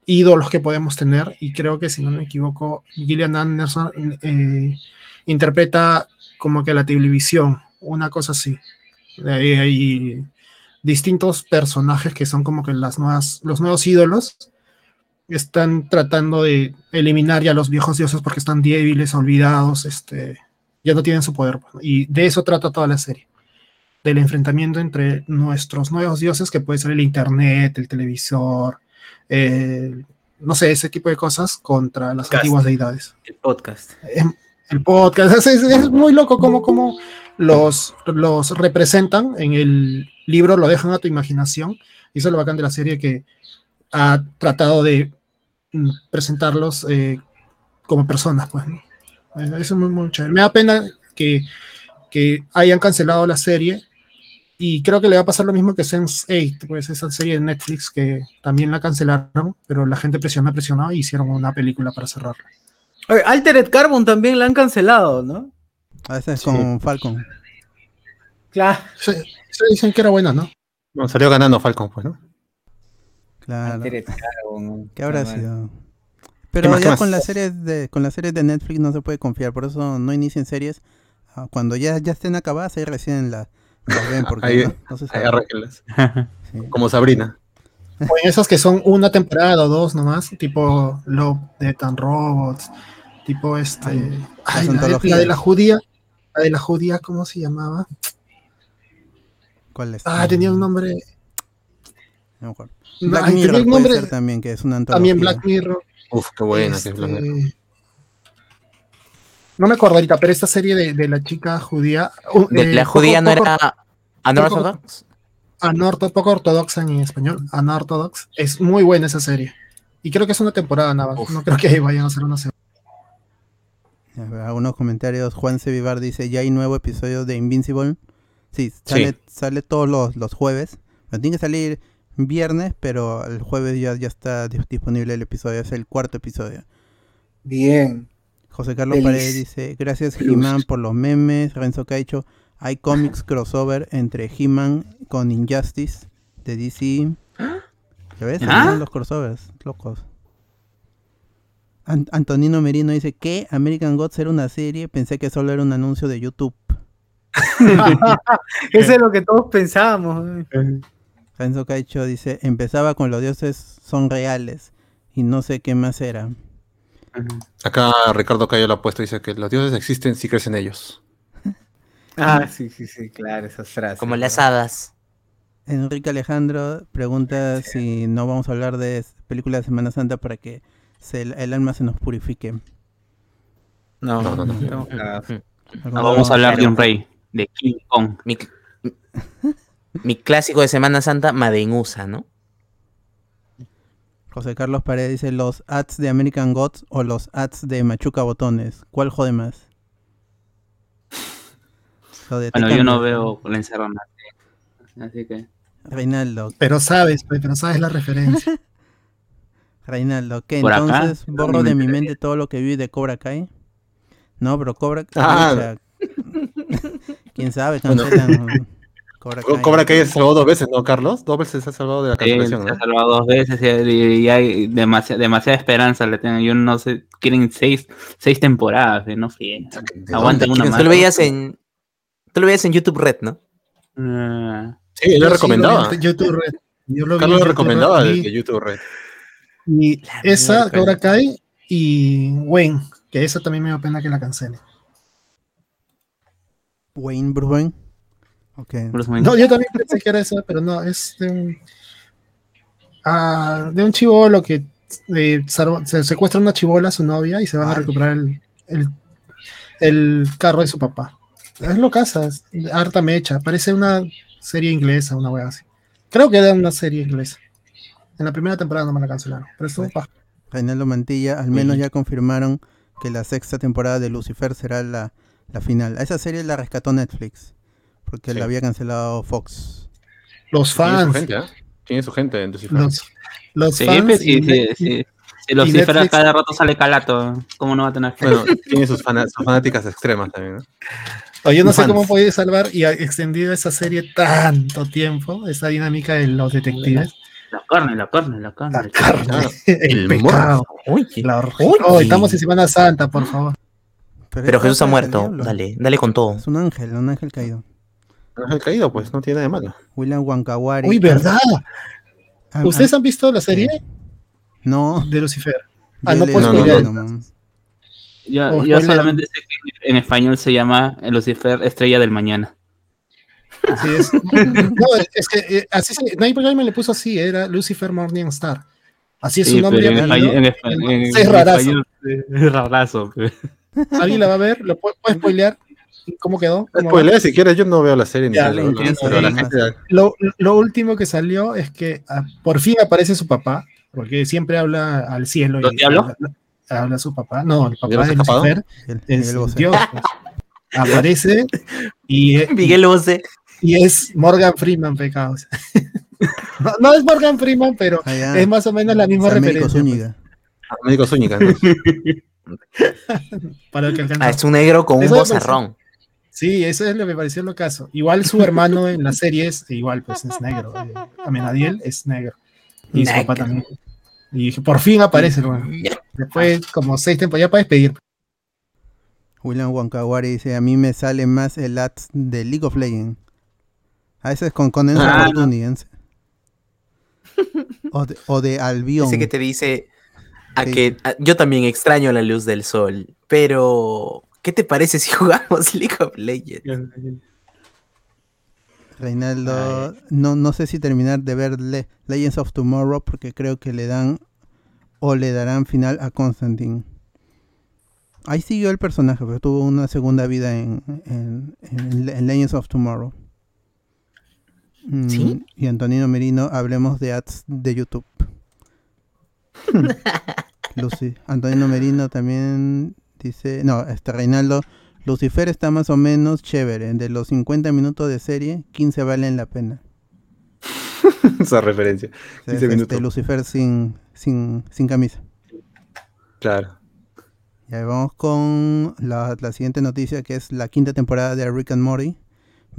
ídolos que podemos tener y creo que si no me equivoco Gillian Anderson eh, interpreta como que la televisión, una cosa así. Hay, distintos personajes que son como que las nuevas, los nuevos ídolos están tratando de eliminar ya los viejos dioses porque están débiles, olvidados, este, ya no tienen su poder. pues, Y de eso trata toda la serie. Del enfrentamiento entre nuestros nuevos dioses, que puede ser el internet, el televisor, eh, no sé, ese tipo de cosas, contra las Podcast. antiguas deidades. El podcast. Es- El podcast, es, es- es muy loco como, como los, los representan en el libro, lo dejan a tu imaginación. Y eso es lo bacán de la serie que ha tratado de presentarlos eh, como personas, pues. ¿no? Eh, Eso es muy, muy chévere. Me da pena que, que hayan cancelado la serie y creo que le va a pasar lo mismo que Sense8, pues esa serie de Netflix que también la cancelaron, pero la gente presionó, presionó y hicieron una película para cerrarla. Oye, Altered Carbon también la han cancelado, ¿no? A veces Sí. con Falcon. Claro. Se, se dicen que era buena, ¿no? No, salió ganando Falcon, pues, ¿no? Claro. ¿Qué habrá sido? Pero más, ya con las series de con las series de Netflix no se puede confiar, por eso no inicien series. Ah, Cuando ya, ya estén acabadas, ahí recién la- las ven, porque Ahí- no, no se Ahí sabe. arréglenlas. Sí. Como Sabrina. O en esas que son una temporada o dos nomás, tipo Love, Death and Robots, tipo este. Ay, la, de, la de la judía. La de la judía, ¿cómo se llamaba? ¿Cuál es? Ah, tenía un nombre. No me acuerdo. No, Black ay, Mirror un puede nombre ser también, que es una antología. también Black Mirror. Uf, qué buena este, que es Black Mirror. No me acuerdo ahorita, pero esta serie de, de la chica judía. uh, De- eh, la poco- judía no poco- era unorthodox. anorto- poco ortodoxa en español, unorthodox. Es muy buena esa serie. Y creo que es una temporada nada más. No creo que vayan a hacer una segunda. A ver, Algunos comentarios. Juan C. Vivar dice, ya hay nuevo episodio de Invincible. Sí, sale, sale todos los, los jueves. Pero tiene que salir viernes, pero el jueves ya, ya está dis- disponible el episodio. Es el cuarto episodio. Bien. José Carlos Feliz. Paredes dice, gracias. He-Man por los memes. Renzo Caicho, hay cómics crossover entre He-Man con Injustice de DC. ¿Ya ves? ¿Ah? los crossovers, locos. An- Antonino Merino dice que American Gods era una serie, pensé que solo era un anuncio de YouTube. Eso es lo que todos pensábamos. Renzo Caicho dice, empezaba con los dioses son reales y no sé qué más era. Acá Ricardo Cayo lo ha puesto, dice que los dioses existen si crecen ellos. Ah, sí, sí, sí, claro, esas frases. Como las hadas. Enrique Alejandro pregunta si no vamos a hablar de películas de Semana Santa para que se- el alma se nos purifique. No, No, no, no. cagados. ¿Algún- Vamos a hablar de un rey, de King Kong. Mi- clásico de Semana Santa, Made in USA, ¿no? José Carlos Paredes dice los ads de American Gods o los ads de Machuca Botones. ¿Cuál jode más? Bueno, yo no veo la encerrona. Así que. Reinaldo, Pero sabes, pues, pero sabes la referencia. Reinaldo, ¿qué? Por acá, Entonces no borro me de mi mente todo lo que vi de Cobra Kai. No, pero Cobra Ah. Pucha. ¿Quién sabe? Bueno. Cobra Kai. Cobra Kai se salvó dos veces, ¿no, Carlos? Dos veces se ha salvado de la Sí, cancelación, se ha salvado dos veces y, y hay demasiada, demasiada esperanza le tengo. Yo no sé, quieren seis, seis temporadas, eh, no fríen. Aguanten una Tú más. lo veías en. Tú lo veías en YouTube Red, ¿no? Ah, Sí, él Yo lo sí recomendaba. en YouTube Red. Yo lo vi Carlos lo recomendaba de YouTube Red. Y esa. Cobra Kai y Wayne, que esa también me da pena que la cancele. Wayne Bruce Wayne. Ok. Bruce Wayne. No, yo también pensé que era esa, pero no, es de un, ah, de un chivolo que eh, se secuestra a una chivola, a su novia, y se van a recuperar el, el, el carro de su papá. Es lo casa, es harta mecha, parece una serie inglesa, una wea así. Creo que era una serie inglesa. En la primera temporada no me la cancelaron, pero estuvo Bueno. paja. Reinaldo Mantilla, al menos ya confirmaron que la sexta temporada de Lucifer será la, la final. A esa serie la rescató Netflix, porque Sí. la había cancelado Fox. Los Tiene su fans, gente, ¿eh? Tiene su gente en Lucifer. los, los Sí, fans pues, sí. Si los cifras cada rato sale calato, ¿cómo no va a tener fe? Bueno, tiene sus, fanáticas extremas también, ¿no? O yo no sé Fans. cómo puede salvar y ha extendido esa serie tanto tiempo, esa dinámica de los detectives. La carne, la carne, la carne. La carne, Claro. el, El pecado, Oye. la. Oh, estamos en Semana Santa, por favor. Pero es Jesús ha muerto. Dale, dale con todo. Es un ángel, un ángel caído. Ángel caído, pues, no tiene nada de malo. William Wankawari. Uy, ¿verdad? Ah, ¿Ustedes ah, han visto la serie No, de Lucifer? Ah, no puedo No, no. Yo, Oh, yo solamente sé que en español se llama Lucifer Estrella del Mañana. Sí, es, no, es que eh, así se, Night Gaiman le puso así, era Lucifer Morning Star. Así es Sí, su nombre. en en es en rarazo. español es rarazo. pero- ¿Alguien la va a ver? ¿Lo puede, puede spoilear? ¿Cómo quedó? ¿Cómo? Spoiler, si quieres, yo no veo la serie ni Ya, lo ¿no? entiendo, pero la sí. gente lo, lo último que salió es que ah, por fin aparece su papá, porque siempre habla al cielo. ¿Los y diablos? Habla, habla su papá. No, el ¿Dios papá de escapado? Lucifer El- es Bosé. Dios. pues. Aparece y, Miguel Bosé. y es Morgan Freeman, pecados. no, no es Morgan Freeman, pero Ah, es más o menos la misma referencia. pues, Zúñiga. Médico Zúñiga, para el que. Ah, es un negro con un bozarrón. Sí, eso es lo que me pareció lo caso. Igual su hermano en la serie es igual, pues es negro. Eh, Amenadiel es negro. Y su papá también. Y dije, por fin aparece, bueno. Después, como seis temporadas, ya para despedir. William Wankawari dice, a mí me sale más el ads de League of Legends. A veces con, con Enzo Ah, Fortunians. O de, o de Albion. Ese que te dice a Sí. que a- yo también extraño la luz del sol, pero ¿qué te parece si jugamos League of Legends? Reinaldo, no, no sé si terminar de ver Le- Legends of Tomorrow porque creo que le dan o le darán final a Constantine. Ahí siguió el personaje, pero tuvo una segunda vida en, en- en- en Legends of Tomorrow. Mm, ¿Sí? Y Antonino Merino, hablemos de ads de YouTube. Lucy, Antonino Merino también dice, no, este Reinaldo, Lucifer está más o menos chévere. De los 50 minutos de serie, 15 valen la pena. Esa referencia. O sea, 15 es, este. Lucifer sin, sin, sin camisa. Claro. Y ahí vamos con la, la siguiente noticia, que es la quinta temporada de Rick and Morty.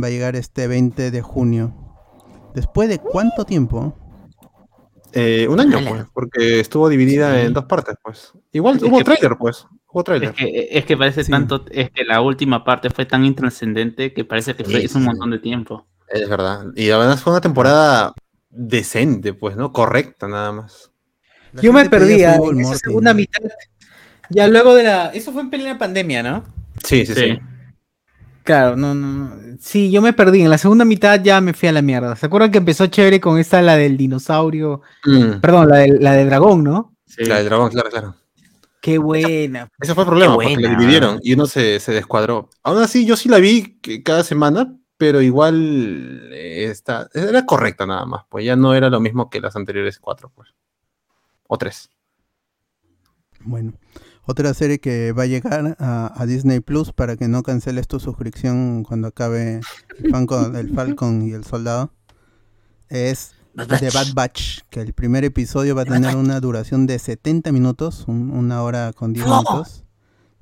Va a llegar este 20 de junio. ¿Después de cuánto tiempo? Eh, un año, pues, porque estuvo dividida Sí. en dos partes, pues. Igual Es hubo que- trailer, pues. Hubo Es trailer. que, es que parece Sí. tanto, es que la última parte fue tan intrascendente que parece que fue, Sí, es un montón de tiempo. Es verdad. Y además fue una temporada decente, pues, ¿no? Correcta, nada más. La Yo me fútbol, en esa segunda mitad. Ya luego de la. Eso fue en plena pandemia, ¿no? Sí, sí, sí. Sí. Claro, no, no, no. Sí, yo me perdí. En la segunda mitad ya me fui a la mierda. ¿Se acuerdan que empezó chévere con esta, la del dinosaurio? Mm, Perdón, la del, la del dragón, ¿no? Sí. La del dragón, claro, claro. Qué buena. Ese fue el problema, porque la dividieron y uno se, se descuadró. Aún así, yo sí la vi cada semana, pero igual eh, está, era correcta nada más, pues ya no era lo mismo que las anteriores cuatro, pues. O tres. Bueno, otra serie que va a llegar a, a Disney Plus para que no canceles tu suscripción cuando acabe el Falcon, el Falcon y el Soldado es The Bad Batch, que el primer episodio va a tener una duración de 70 minutos, un- una hora con 10 minutos.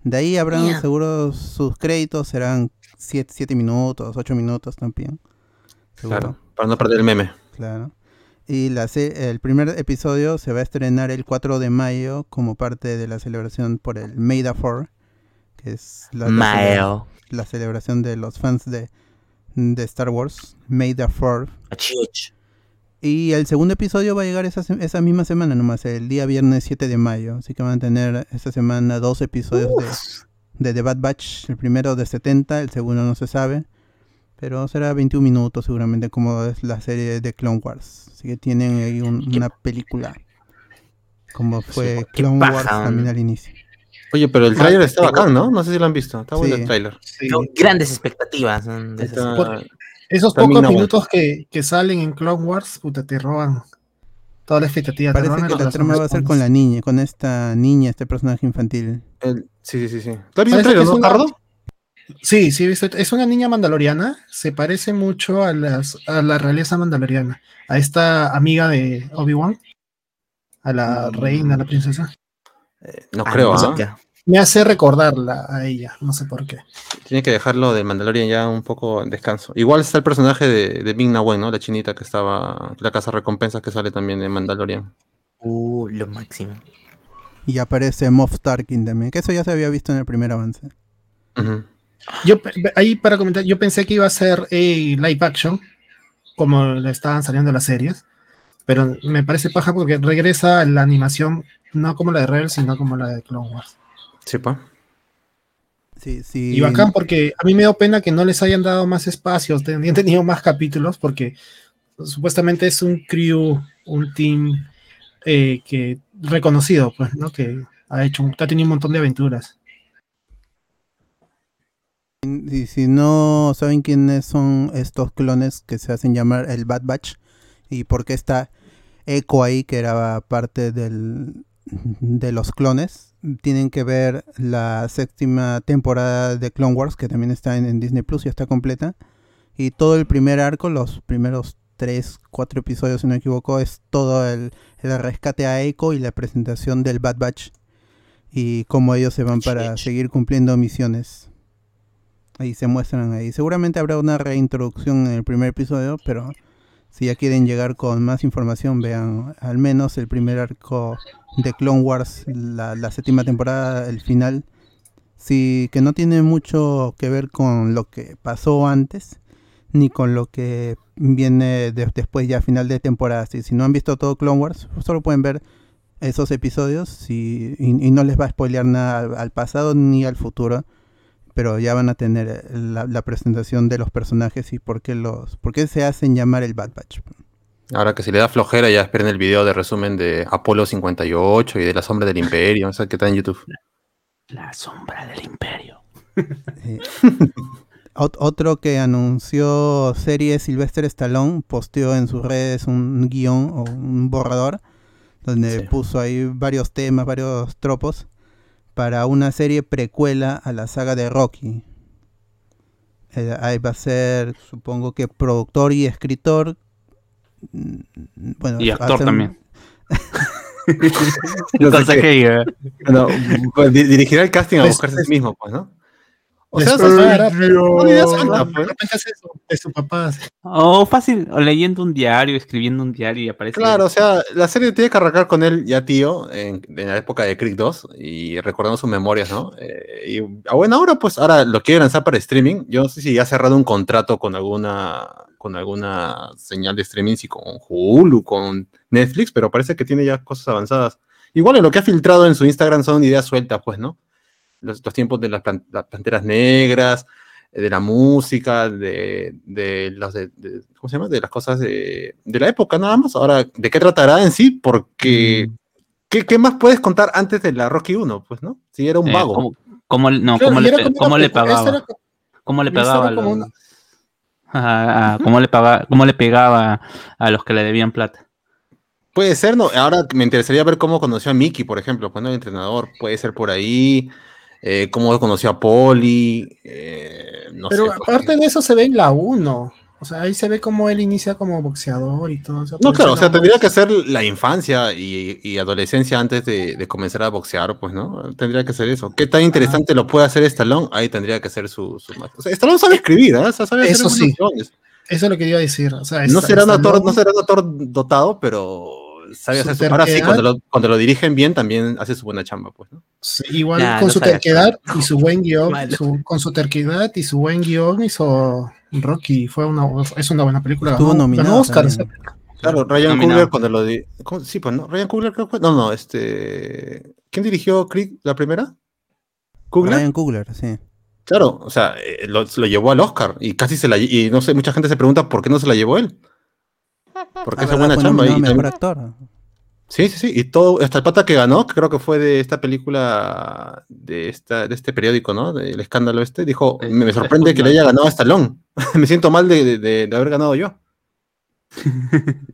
De ahí habrán Mierda. seguro sus créditos, serán 7, minutos, 8 minutos también. Seguro. Claro, para no perder el meme. Claro. Y la el primer episodio se va a estrenar el 4 de mayo como parte de la celebración por el May the 4, que es la, la, Mayo. la celebración de los fans de, de Star Wars, May the 4. Achuch. Y el segundo episodio va a llegar esa, esa misma semana nomás, el día viernes 7 de mayo. Así que van a tener esta semana dos episodios de, de The Bad Batch. El primero de 70, el segundo no se sabe. Pero será 21 minutos seguramente como es la serie de Clone Wars. Así que tienen ahí un- una película. Como fue Clone Wars también al inicio. Oye, pero el Ah, tráiler está tengo- bacán, ¿no? No sé si lo han visto. Está bueno Sí. el tráiler. Sí. Grandes expectativas. de Está-. Esos pocos no, minutos que, que salen en Clone Wars, puta, te roban toda la expectativa. te Parece roban que el la trama va a ser con la niña, con esta niña, este personaje infantil. el- sí, sí, sí, sí. ¿Tú has visto el no, una-? Sí, sí, he visto. Es una niña mandaloriana. Se parece mucho a, las, a la realeza mandaloriana. A esta amiga de Obi-Wan. A la reina, a la princesa. No creo, ¿ah? Anaconda. Me hace recordarla a ella. No sé por qué. Tiene que dejarlo de Mandalorian ya un poco en descanso. Igual está el personaje de, de Ming Na Wen, ¿no? La chinita que estaba, la casa recompensas que sale también de Mandalorian. Uh, lo máximo. Y aparece Moff Tarkin también, que eso ya se había visto en el primer avance. Yo, ahí para comentar, yo pensé que iba a ser eh, live action, como le estaban saliendo las series, pero me parece paja porque regresa la animación, no como la de Rebels, sino como la de Clone Wars. Sí, pa. Sí, sí. Y bacán porque a mí me dio pena que no les hayan dado más espacios, tenían tenido más capítulos, porque supuestamente es un crew, un team eh, que reconocido, pues, ¿no? Que ha hecho, un- ha tenido un montón de aventuras. Y si no saben quiénes son estos clones que se hacen llamar el Bad Batch y por qué está Echo ahí, que era parte del, de los clones, tienen que ver la séptima temporada de Clone Wars, que también está en, en Disney Plus, ya está completa. Y todo el primer arco, los primeros tres, cuatro episodios, si no me equivoco, es todo el, el rescate a Echo y la presentación del Bad Batch y cómo ellos se van para seguir cumpliendo misiones. Ahí se muestran ahí. Seguramente habrá una reintroducción en el primer episodio, pero si ya quieren llegar con más información, vean al menos el primer arco de Clone Wars, la, la séptima temporada, el final. Sí, que no tiene mucho que ver con lo que pasó antes, ni con lo que viene de- después ya final de temporada. Si, no han visto todo Clone Wars, solo pueden ver esos episodios y, y- no les va a spoilear nada al pasado ni al futuro pero ya van a tener eh, la, la presentación de los personajes y por qué los por qué se hacen llamar el Bad Batch. Ahora que si le da flojera, ya esperen el video de resumen de Apolo 58 y de la sombra del imperio, o sea, que está en YouTube. La sombra del imperio. Ot- otro que anunció serie Sylvester Stallone posteó en sus redes un guion o un borrador donde Sí. puso ahí varios temas, varios tropos para una serie precuela a la saga de Rocky. Eh, ahí va a ser, supongo que productor y escritor. Mm, Bueno, Y actor también. No sé que diga. Bueno, pues, di- dirigirá el casting a Pues, buscarse a sí mismo, pues, ¿no? O sea, no suelta, de repente hace eso, de su papá. O fácil, o leyendo un diario, escribiendo un diario y aparece. Claro, o sea, la serie tiene que arrancar con él ya tío, en, en la época de Creed 2, y recordando sus memorias, ¿no? Eh, y a buena hora, pues ahora lo quiere lanzar para streaming. Yo no sé si ya ha cerrado un contrato con alguna, con alguna señal de streaming, si con Hulu, con Netflix, pero parece que tiene ya cosas avanzadas. Igual en lo que ha filtrado en su Instagram son ideas sueltas, pues, ¿no? Los, los tiempos de las, plan- las panteras negras, eh, de la música, de, de las de, de- ¿cómo se llama? De las cosas de, de la época nada más. Ahora, ¿de qué tratará en sí? Porque ¿qué, qué más puedes contar antes de la Rocky 1? Pues, ¿no? Si era un Eh, vago. ¿cómo, cómo- no, Claro, cómo le, como cómo le pagaba? era ¿Cómo le pagaba? como los- una- A- a cómo, le paga, cómo le pegaba a los que le debían plata. Puede ser, no. Ahora me interesaría ver cómo conoció a Mickey, por ejemplo, cuando el entrenador. Puede ser por ahí. Eh, cómo conoció a Polly. eh, no Pero sé, aparte de eso se ve en la 1. O sea, ahí se ve cómo él inicia como boxeador y todo. No, claro, o sea, tendría que ser la infancia y, y adolescencia antes de, de comenzar a boxear, pues, ¿no? Tendría que ser eso. ¿Qué tan interesante lo puede hacer Stallone? Ahí tendría que ser su... su más- o sea, Stallone sabe escribir, ¿ah? O sea, sabe hacer Eso sí. Eso es lo que iba a decir. O sea, No esta- será, un actor, no- no será un actor dotado, pero sabe hacer su... Su Ahora sí, terquedad. cuando lo, cuando lo dirigen bien, también hace su buena chamba, pues, ¿no? Sí, igual Nah, con no su terquedad y su buen guion, su- con su terquedad y su buen guion hizo Rocky. Fue una, es una buena película. Estuvo ganó- nominado ganó Oscar. Claro, Ryan Nominado. Coogler cuando lo... Sí, pues, ¿no? Ryan Coogler creo que fue... No, no, este... ¿Quién dirigió Creed la primera? ¿Coogler? Ryan Coogler, sí. Claro, o sea, eh, lo, lo llevó al Oscar y casi se la y no sé, mucha gente se pregunta por qué no se la llevó él. Porque Ah, es ¿verdad? buena chamba. Y mejor actor. sí, sí, sí. Y todo, hasta el pata que ganó, que creo que fue de esta película de esta, de este periódico, ¿no? Del escándalo este, dijo, me, me sorprende que le haya ganado a Stallone. me siento mal de, de- de- haber ganado yo.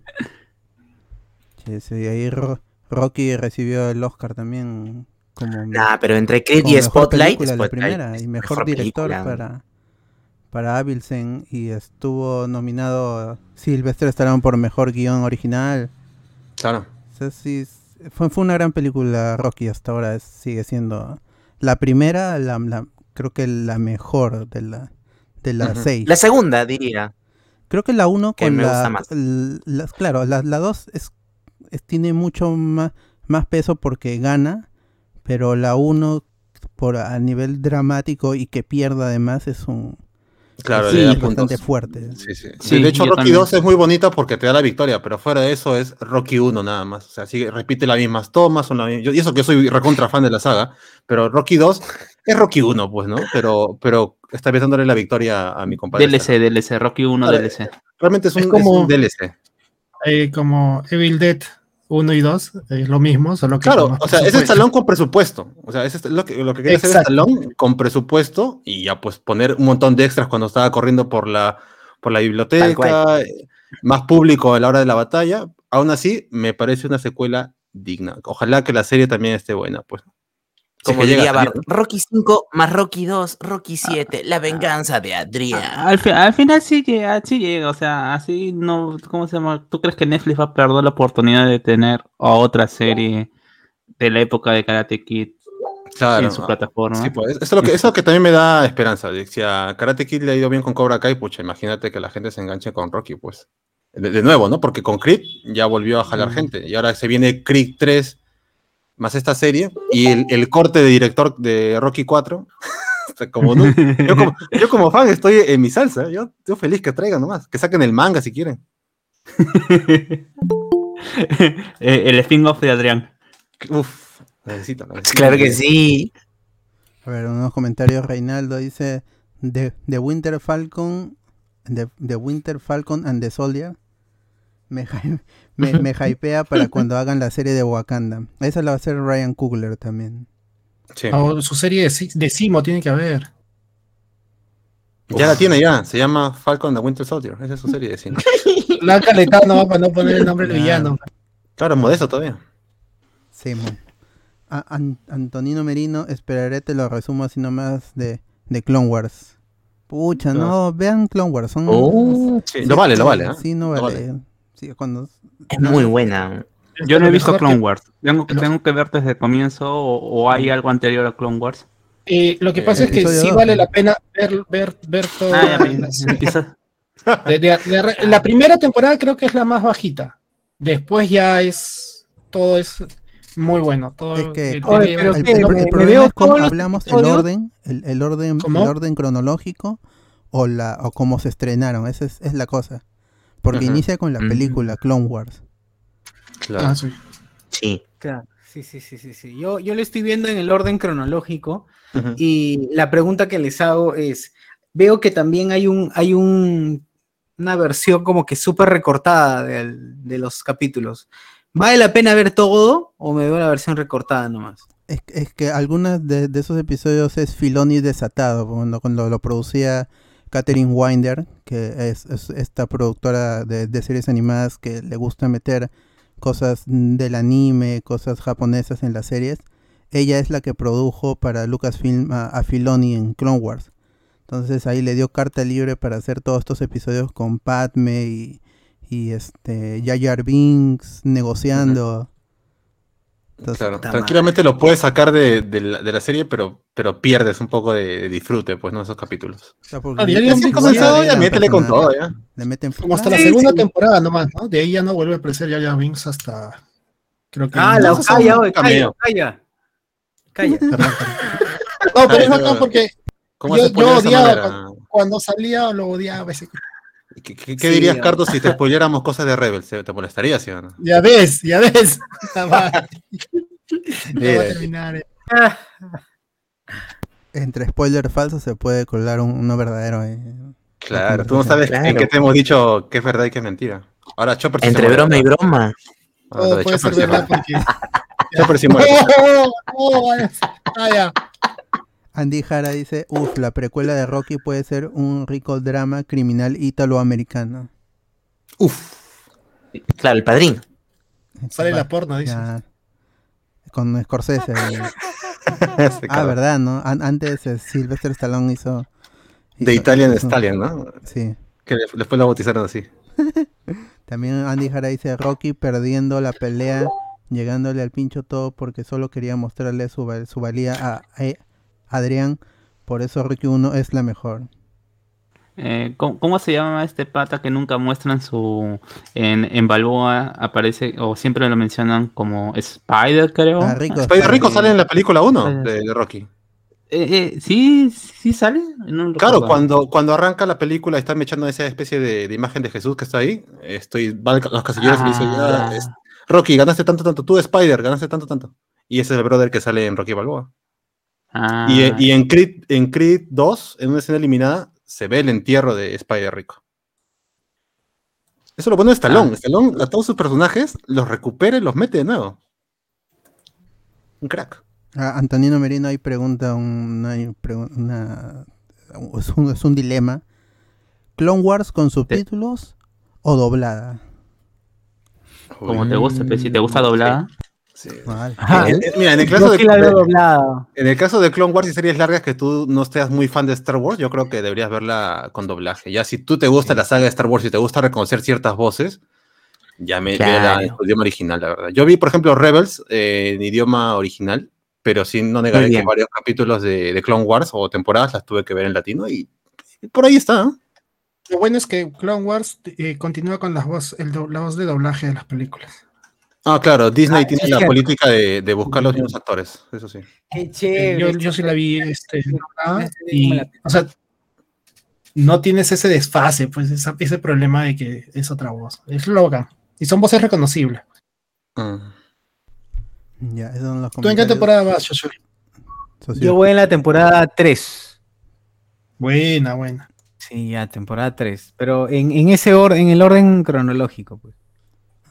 Sí, sí, ahí Ro- Rocky recibió el Oscar también como, Nah, pero entre Creed y mejor Spotlight, película, la Spotlight primera, y mejor, director para, para Abilsen y estuvo nominado Sylvester Stallone por mejor guion original. Claro. O sea, sí, fue, fue una gran película Rocky hasta ahora, es- sigue siendo la primera, la, la- creo que la mejor de la de las seis. La segunda, diría. Creo que la 1 Que con me la, gusta más. l- las- claro, la 2 es, es- tiene mucho más, más peso porque gana, pero la 1 por a nivel dramático y que pierda además es un Claro, es le da bastante fuerte. Sí, sí. Sí, de hecho, Rocky también. 2 es muy bonita porque te da la victoria, pero fuera de eso es Rocky 1 nada más. O sea, sigue, repite las mismas tomas, son la mi- yo- y eso que soy recontra fan de la saga, pero Rocky 2 es Rocky 1, pues, ¿no? Pero, pero está dándole la victoria a mi compadre. DLC, DLC, Rocky 1 Vale. DLC. Realmente es Es es un DLC. Eh, como Evil Dead 1 y 2, es lo mismo, solo que. Claro, o sea, es. Stallone con presupuesto. O sea, es lo que, lo que quería hacer Exacto. Stallone con presupuesto y ya pues poner un montón de extras cuando estaba corriendo por la, por la biblioteca, más público a la hora de la batalla. Aún así, me parece una secuela digna. Ojalá que la serie también esté buena, pues. Como llega diría Bart, Rocky 5 más Rocky 2, Rocky 7, la venganza de Adrián. Al, fi- al final sí llega, sí llega, o sea, así no, ¿cómo se llama? ¿Tú crees que Netflix va a perder la oportunidad de tener a otra serie de la época de Karate Kid en su plataforma? Sí, pues, eso es lo que, eso es lo que también me da esperanza. Si a Karate Kid le ha ido bien con Cobra Kai, pucha, imagínate que la gente se enganche con Rocky, pues. De, de nuevo, ¿no? Porque con Creed ya volvió a jalar Mm. gente. Y ahora se viene Creed 3 más esta serie. Y el, el corte de director de Rocky 4. o sea, como nu- yo, como, yo como fan estoy en mi salsa. Yo estoy feliz que traigan nomás. Que saquen el manga si quieren. Eh, el spin-off de Adrián. Uf, necesito. necesito. Claro que sí. A ver, unos comentarios. Reinaldo dice: The, the Winter Falcon, the, the Winter Falcon and the Soldier. Me, me, me hypea para cuando hagan la serie de Wakanda. Esa la va a hacer Ryan Coogler también. Sí. O su serie de, Si- de Simo tiene que haber. Ya la tiene ya. Se llama Falcon the Winter Soldier. Esa es su serie de cine. La han calentado nomás para no poner el nombre del villano. Claro, modesto todavía. Sí, An- Antonino Merino, esperaré, te lo resumo así nomás de, de Clone Wars. Pucha, no, vean Clone Wars. Son, Oh, Sí, lo vale, lo vale. ¿eh? Sí, no Lo vale. Sí, cuando, es muy buena. Yo no he visto Clone que- Wars. ¿Tengo, que- tengo que ver desde el comienzo o, o hay algo anterior a Clone Wars? Eh, lo que pasa Eh, es que sí dos, vale ¿no? la pena ver, ver, ver todo. Ah, ya, me- empieza- De- de- de re- la primera temporada creo que es la más bajita. Después ya es. Todo es muy bueno. Todo Es que- Oye, tiene- pero el, ¿qué? el- ¿Me- el me problema veo es cómo hablamos el orden, el, el orden, ¿Cómo? el orden cronológico o la o cómo se estrenaron. Esa es, es la cosa. Porque inicia con la película Clone Wars. Claro. Ah, sí. Sí. Claro, sí, sí, sí, sí, sí. Yo, yo lo estoy viendo en el orden cronológico y la pregunta que les hago es, veo que también hay un, hay un, una versión como que súper recortada de los capítulos. ¿Vale la pena ver todo o me veo la versión recortada nomás? Es, es que algunos de, de esos episodios es Filoni desatado, cuando, cuando lo producía Catherine Winder, que es, es esta productora de, series animadas que le gusta meter cosas del anime, cosas japonesas en las series. Ella es la que produjo para Lucasfilm a, Filoni en Clone Wars. Entonces ahí le dio carta libre para hacer todos estos episodios con Padme y, y este Jar Binks negociando. Entonces, Claro, tranquilamente lo puedes sacar de, de la, de la serie, pero, pero pierdes un poco de, de disfrute, pues, ¿no? Esos capítulos. o sea, porque Ah, ya le comenzado, ya métele con todo, ya. Le meten Como hasta la Sí, segunda sí. temporada nomás, ¿no? De ahí ya no vuelve a aparecer ya ya Binks hasta. Creo que. Ah, no, la sé, calla, oye, calla, calla. Calla. No, pero es bacán porque ¿Cómo Yo- yo odiaba manera? cuando salía lo odiaba. ese- ¿Qué, qué- qué Sí, dirías. Carlos, si te spoiléramos cosas de Rebels? ¿Te molestaría, sí o no? Ya ves, ya ves. Ya va. A Eh, terminar. eh. Ah, Entre spoiler falso se puede colar un- uno verdadero. eh. Claro, tú no sabes Claro. en qué te hemos dicho qué es verdad y qué es mentira. Ahora Chopper sí Entre broma y broma. Ah, Todo puede ser Chopper verdad muere. porque. Chopper sí muere. No, no, vayas. Ah, ya. Andy Jara dice, uff, la precuela de Rocky puede ser un rico drama criminal italoamericano. Uf. Claro, el padrino. Sale la porno, dice. con Scorsese. ah, verdad, ¿no? An- antes eh, Sylvester Stallone hizo... De Italian hizo- Stallion, ¿no? Sí. Que le- después lo bautizaron así. También Andy Jara dice, Rocky perdiendo la pelea, llegándole al pincho todo porque solo quería mostrarle su, val- su valía a, a Adrián. Por eso Rocky 1 es la mejor. Eh, ¿cómo, cómo se llama este pata que nunca muestran su. En, en Balboa aparece, o siempre lo mencionan como Spider, creo? Ah, Rico. Spider Rico sale en la película 1 Sí. de, de Rocky. Eh, eh, sí, sí sale. No Claro, cuando, cuando arranca la película y están echando esa especie de, de imagen de Jesús que está ahí, estoy, va los casilleros y dice, Ah. "Ya, es- Rocky, ganaste tanto, tanto, tú Spider, ganaste tanto, tanto. Y ese es el brother que sale en Rocky Balboa. Ah, Y, y en, Creed, en Creed 2, en una escena eliminada, se ve el entierro de Spider Rico. Eso lo pone Stallone. Ah. Stallone a todos sus personajes los recupera y los mete de nuevo. Un crack. Ah, Antonino Merino ahí pregunta una, es, un, es un dilema. ¿Clone Wars con subtítulos o doblada? como te gusta, pues, si te gusta doblada. Sí. En- en- mira, en el caso de, la en el caso de Clone Wars y series largas que tú no estés muy fan de Star Wars, yo creo que deberías verla con doblaje. Ya si tú te gusta la saga de Star Wars y te gusta reconocer ciertas voces, ya me Claro. su idioma original, la verdad. Yo vi, por ejemplo, Rebels eh, en idioma original, pero sí no negaré que varios capítulos de, de Clone Wars o temporadas las tuve que ver en latino y, y por ahí está. ¿eh? Lo bueno es que Clone Wars eh, continúa con la voz, el do- la voz de doblaje de las películas. Ah, claro, Disney Ah, tiene sí, la sí. política de, de buscar los mismos actores, eso sí. Qué Eh, chévere. yo, yo sí la vi este, y, la- o sea, no tienes ese desfase, pues esa- ese problema de que es otra voz. Es lo bacán. Y son voces reconocibles. Ah. Ya, esos son los ¿Tú en qué temporada vas, sociales. Yo voy en la temporada 3. Buena, buena. Sí, ya, temporada 3. Pero en, en ese orden, en el orden cronológico, pues.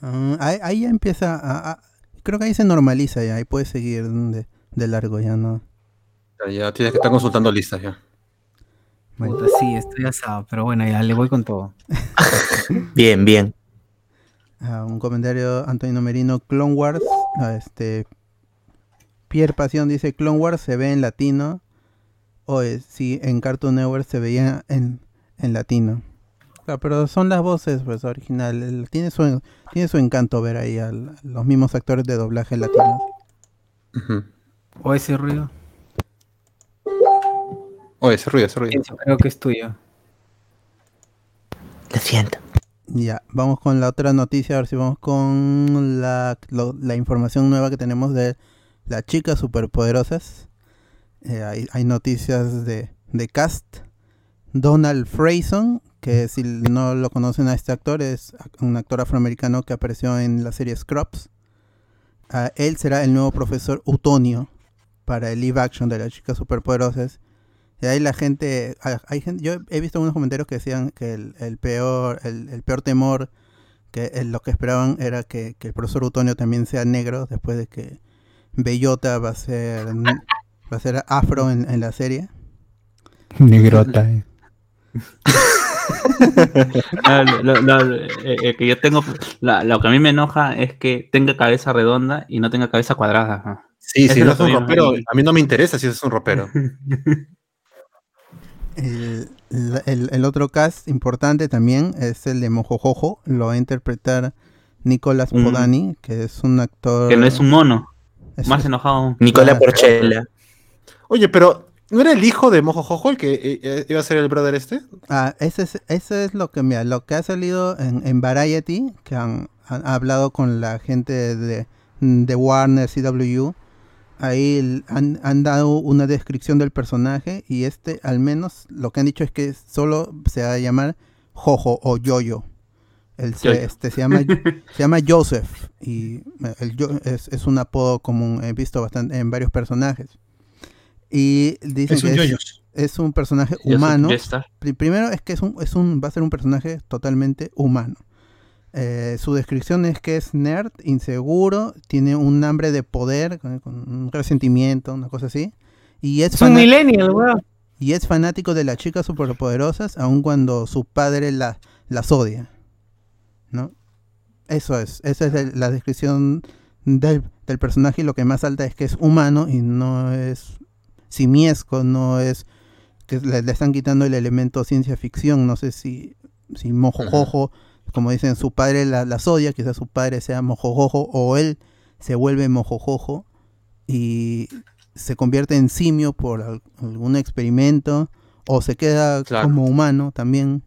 Ah, ahí, ahí ya empieza a, a- Creo que ahí se normaliza ya. Ahí puede seguir de, de largo ya, ¿no? Ya, tienes que estar consultando listas ya. Bueno. Puta, sí, estoy asado, pero bueno, ya le voy con todo. Bien, bien. Ah, un comentario, Antonio Merino, Clone Wars. ah, este, Pierre Pasión dice, Clone Wars se ve en latino. O sí, en Cartoon Network se veía en, en latino. Claro, pero son las voces pues, originales. El- Tiene su, tiene su encanto ver ahí a los mismos actores de doblaje latinos. O ese ruido. Oye, ese ruido, ese ruido. Creo que es tuyo. Lo siento. Ya, vamos con la otra noticia, a ver si vamos con la, lo- la información nueva que tenemos de las chicas superpoderosas. Eh, hay, hay noticias de, de cast. Donald Frayson, que si no lo conocen a este actor, es un actor afroamericano que apareció en la serie Scrubs. Él será el nuevo profesor Utonio para el live action de las chicas superpoderosas. Y ahí la gente, yo he visto unos comentarios que decían que el, el peor, el, el peor temor, que eh, lo que esperaban era que, que el profesor Utonio también sea negro, después de que Bellota va a ser va a ser afro en, en la serie. Negrota, eh. No, lo, lo- lo- eh, eh, que yo tengo, la- lo que a mí me enoja es que tenga cabeza redonda y no tenga cabeza cuadrada. ajá. Sí, si no es un me- ropero, a mí no me interesa si es un ropero. El, la- el- el otro cast importante también es el de Mojojojo. Lo va a interpretar Nicolas Un- Podani, que es un actor. Que no es un mono, es más un- enojado. Nicola Ah, Porchela. Oye, pero ¿no era el hijo de Mojo Jojo el que eh, eh, iba a ser el brother este? Ah, ese es, ese es lo que mira, lo que ha salido en, en Variety, que han, han hablado con la gente de, de Warner CW. Ahí han, han dado una descripción del personaje y este, al menos, lo que han dicho es que solo se va a llamar Jojo o Yoyo. Él se, este, se, llama, se llama Joseph y eh, el yo- es, es un apodo común, he visto bastante en varios personajes. Y dicen Es un que es, un personaje humano. Primero es que es un, es un, va a ser un personaje totalmente humano. Eh, su descripción es que es nerd, inseguro, tiene un hambre de poder, con, con un resentimiento, una cosa así. Y es, Es un fana- millennial, weón. y es fanático de las chicas superpoderosas, aun cuando su padre la- las odia. ¿No? Eso es, esa es el- la descripción del, del personaje y lo que más salta es que es humano y no es simiesco, no es que le, le están quitando el elemento ciencia ficción, no sé si, si mojojojo, como dicen, su padre la, las odia, quizás su padre sea mojojojo o él se vuelve mojojojo y se convierte en simio por al- algún experimento o se queda Claro. como humano también.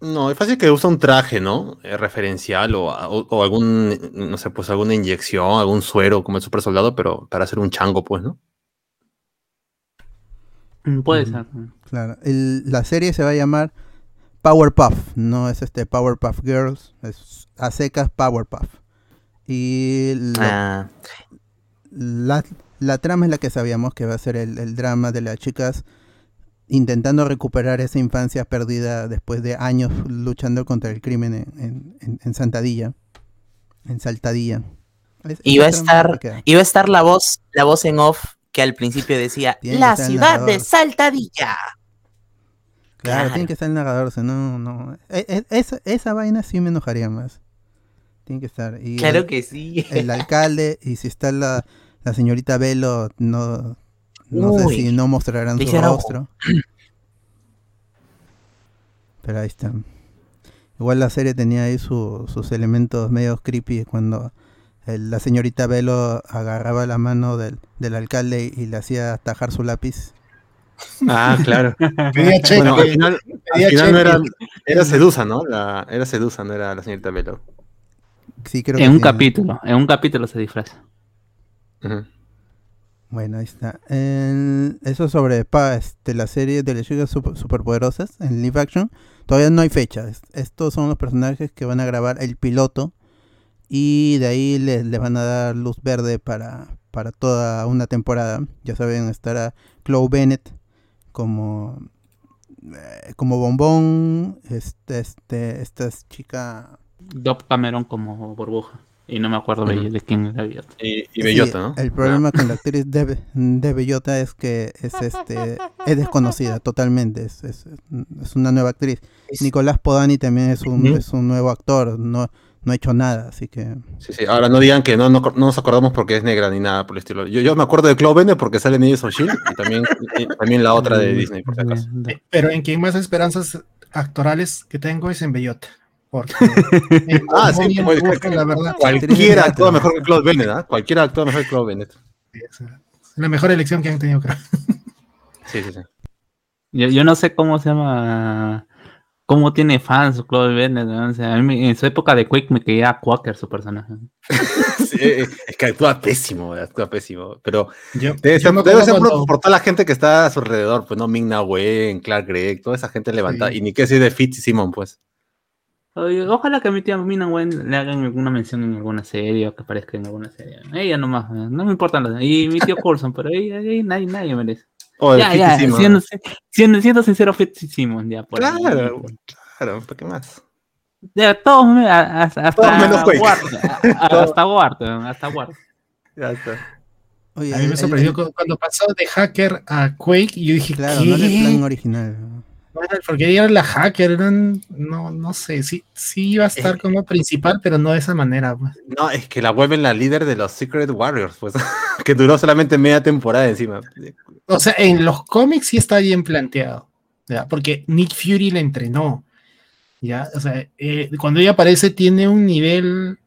No, es fácil que usa un traje, ¿no? Eh, referencial o, o- o algún, no sé, pues alguna inyección, algún suero como el super soldado, pero para hacer un chango, pues, ¿no? Puede ser. Claro, el- la serie se va a llamar Powerpuff, no es este Powerpuff Girls, es a secas Powerpuff. Y lo- Ah, la, la trama es la que sabíamos que va a ser el, el drama de las chicas intentando recuperar esa infancia perdida después de años luchando contra el crimen en, en- en- en Santadilla. En Saltadilla. Es- iba a la estar, iba a estar la voz, la voz en off que al principio decía la ciudad de narrador". Saltadilla. Claro, Claro. tiene que estar el narrador, si no, no. E- e- esa, esa vaina sí me enojaría más. Tiene que estar. Y Claro el, que sí. el alcalde, y si está la, la señorita Velo, no, no sé si no mostrarán su rostro. Pero ahí está. Igual la serie tenía ahí su- sus elementos medio creepy cuando la señorita Velo agarraba la mano del, del alcalde y le hacía tajar su lápiz. Ah, claro. Pedía cheque. bueno, al final, al pedía final no era, era Sedusa, ¿no? La, era Sedusa, no era la señorita Velo. Sí, creo que En un sí. capítulo, en un capítulo se disfraza. Bueno, ahí está. El- eso sobre pa, este, la serie de las chicas super- superpoderosas en live action. Todavía no hay fecha. Es- Estos son los personajes que van a grabar el piloto. Y de ahí les, les van a dar luz verde para, para toda una temporada. Ya saben, estará Chloe Bennett como, eh, como bombón. Este, este, esta es chica. Dop Cameron como burbuja. Y no me acuerdo de- Ujú. de quién era Bellota. Y, y Sí, Bellota, ¿no? El problema con la actriz de, Be- de Bellota es que es este es desconocida totalmente. Es, es, es una nueva actriz. Es- Nicolás Podani también es un, es un nuevo actor. No, no ha hecho nada, así que. Sí, sí. Ahora no digan que no, no, no nos acordamos porque es negra ni nada por el estilo. Yo, yo me acuerdo de Chloe Bennett porque sale en Agents of Shield y también, y también la otra de Disney, por si acaso. Pero en quien más esperanzas actorales que tengo es en Bellota. Porque en Ah, sí, pues, Walker, la verdad, Cualquiera actúa mejor que Claude Bennett, ¿ah? Cualquiera actúa mejor que Claude Bennett. es la mejor elección que han tenido, creo. Sí, sí, sí. Yo, yo no sé cómo se llama. Cómo tiene fans Chloe Bennett. ¿no? O sea, a mí en su época de Quick me caía Quaker su personaje. Sí, es que actúa pésimo, actúa pésimo. Pero Yo, debe yo ser, debe ser por, cuando- por toda la gente que está a su alrededor, pues no, Ming Na Wen, Clark Gregg, toda esa gente levantada. Sí. Y ni qué decir de Fitz y Simon, pues. Oye, ojalá que a mi tía Mina Wen le hagan alguna mención en alguna serie o que aparezca en alguna serie. Ella nomás, no me importa. Y mi tío Coulson, pero ella, ella nadie, nadie merece. O Ya, ya, Simon. siendo, siendo, siendo sincero, Fitzsimon, ya. Por ahí. Claro, claro, ¿para qué más? Ya, todos, me- a- hasta, hasta Todos menos Quake. Ward, a- a- hasta Ward, weón, hasta Ward. Ya está. Oye, a mí me sorprendió el- cuando pasó de hacker a Quake y yo dije, Claro, ¿qué? no era el plan original. Bueno, Porque ella era la hacker, eran- no, no sé, sí, sí iba a estar como principal, pero no de esa manera. pues. No, es que la vuelven la líder de los Secret Warriors, pues, que duró solamente media temporada encima. O sea, en los cómics sí está bien planteado, ¿ya? porque Nick Fury la entrenó. ¿ya? O sea, eh, cuando ella aparece tiene un nivel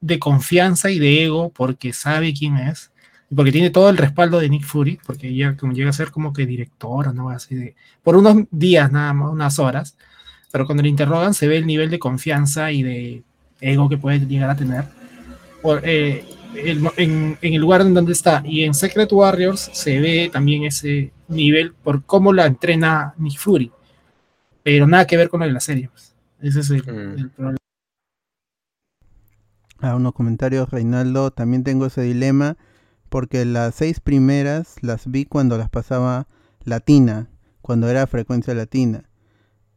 de confianza y de ego porque sabe quién es, porque tiene todo el respaldo de Nick Fury, porque ella como llega a ser como que directora, ¿no? Así de, por unos días nada más, unas horas, pero cuando le interrogan se ve el nivel de confianza y de ego que puede llegar a tener. Por, eh, el- en, en el lugar en donde está. Y en Secret Warriors se ve también ese nivel por cómo la entrena Nick Fury. Pero nada que ver con lo de la serie. pues. Ese es el, Mm. el problema. A unos comentarios, Reinaldo, también tengo ese dilema porque las seis primeras las vi cuando las pasaba latina, cuando era frecuencia latina.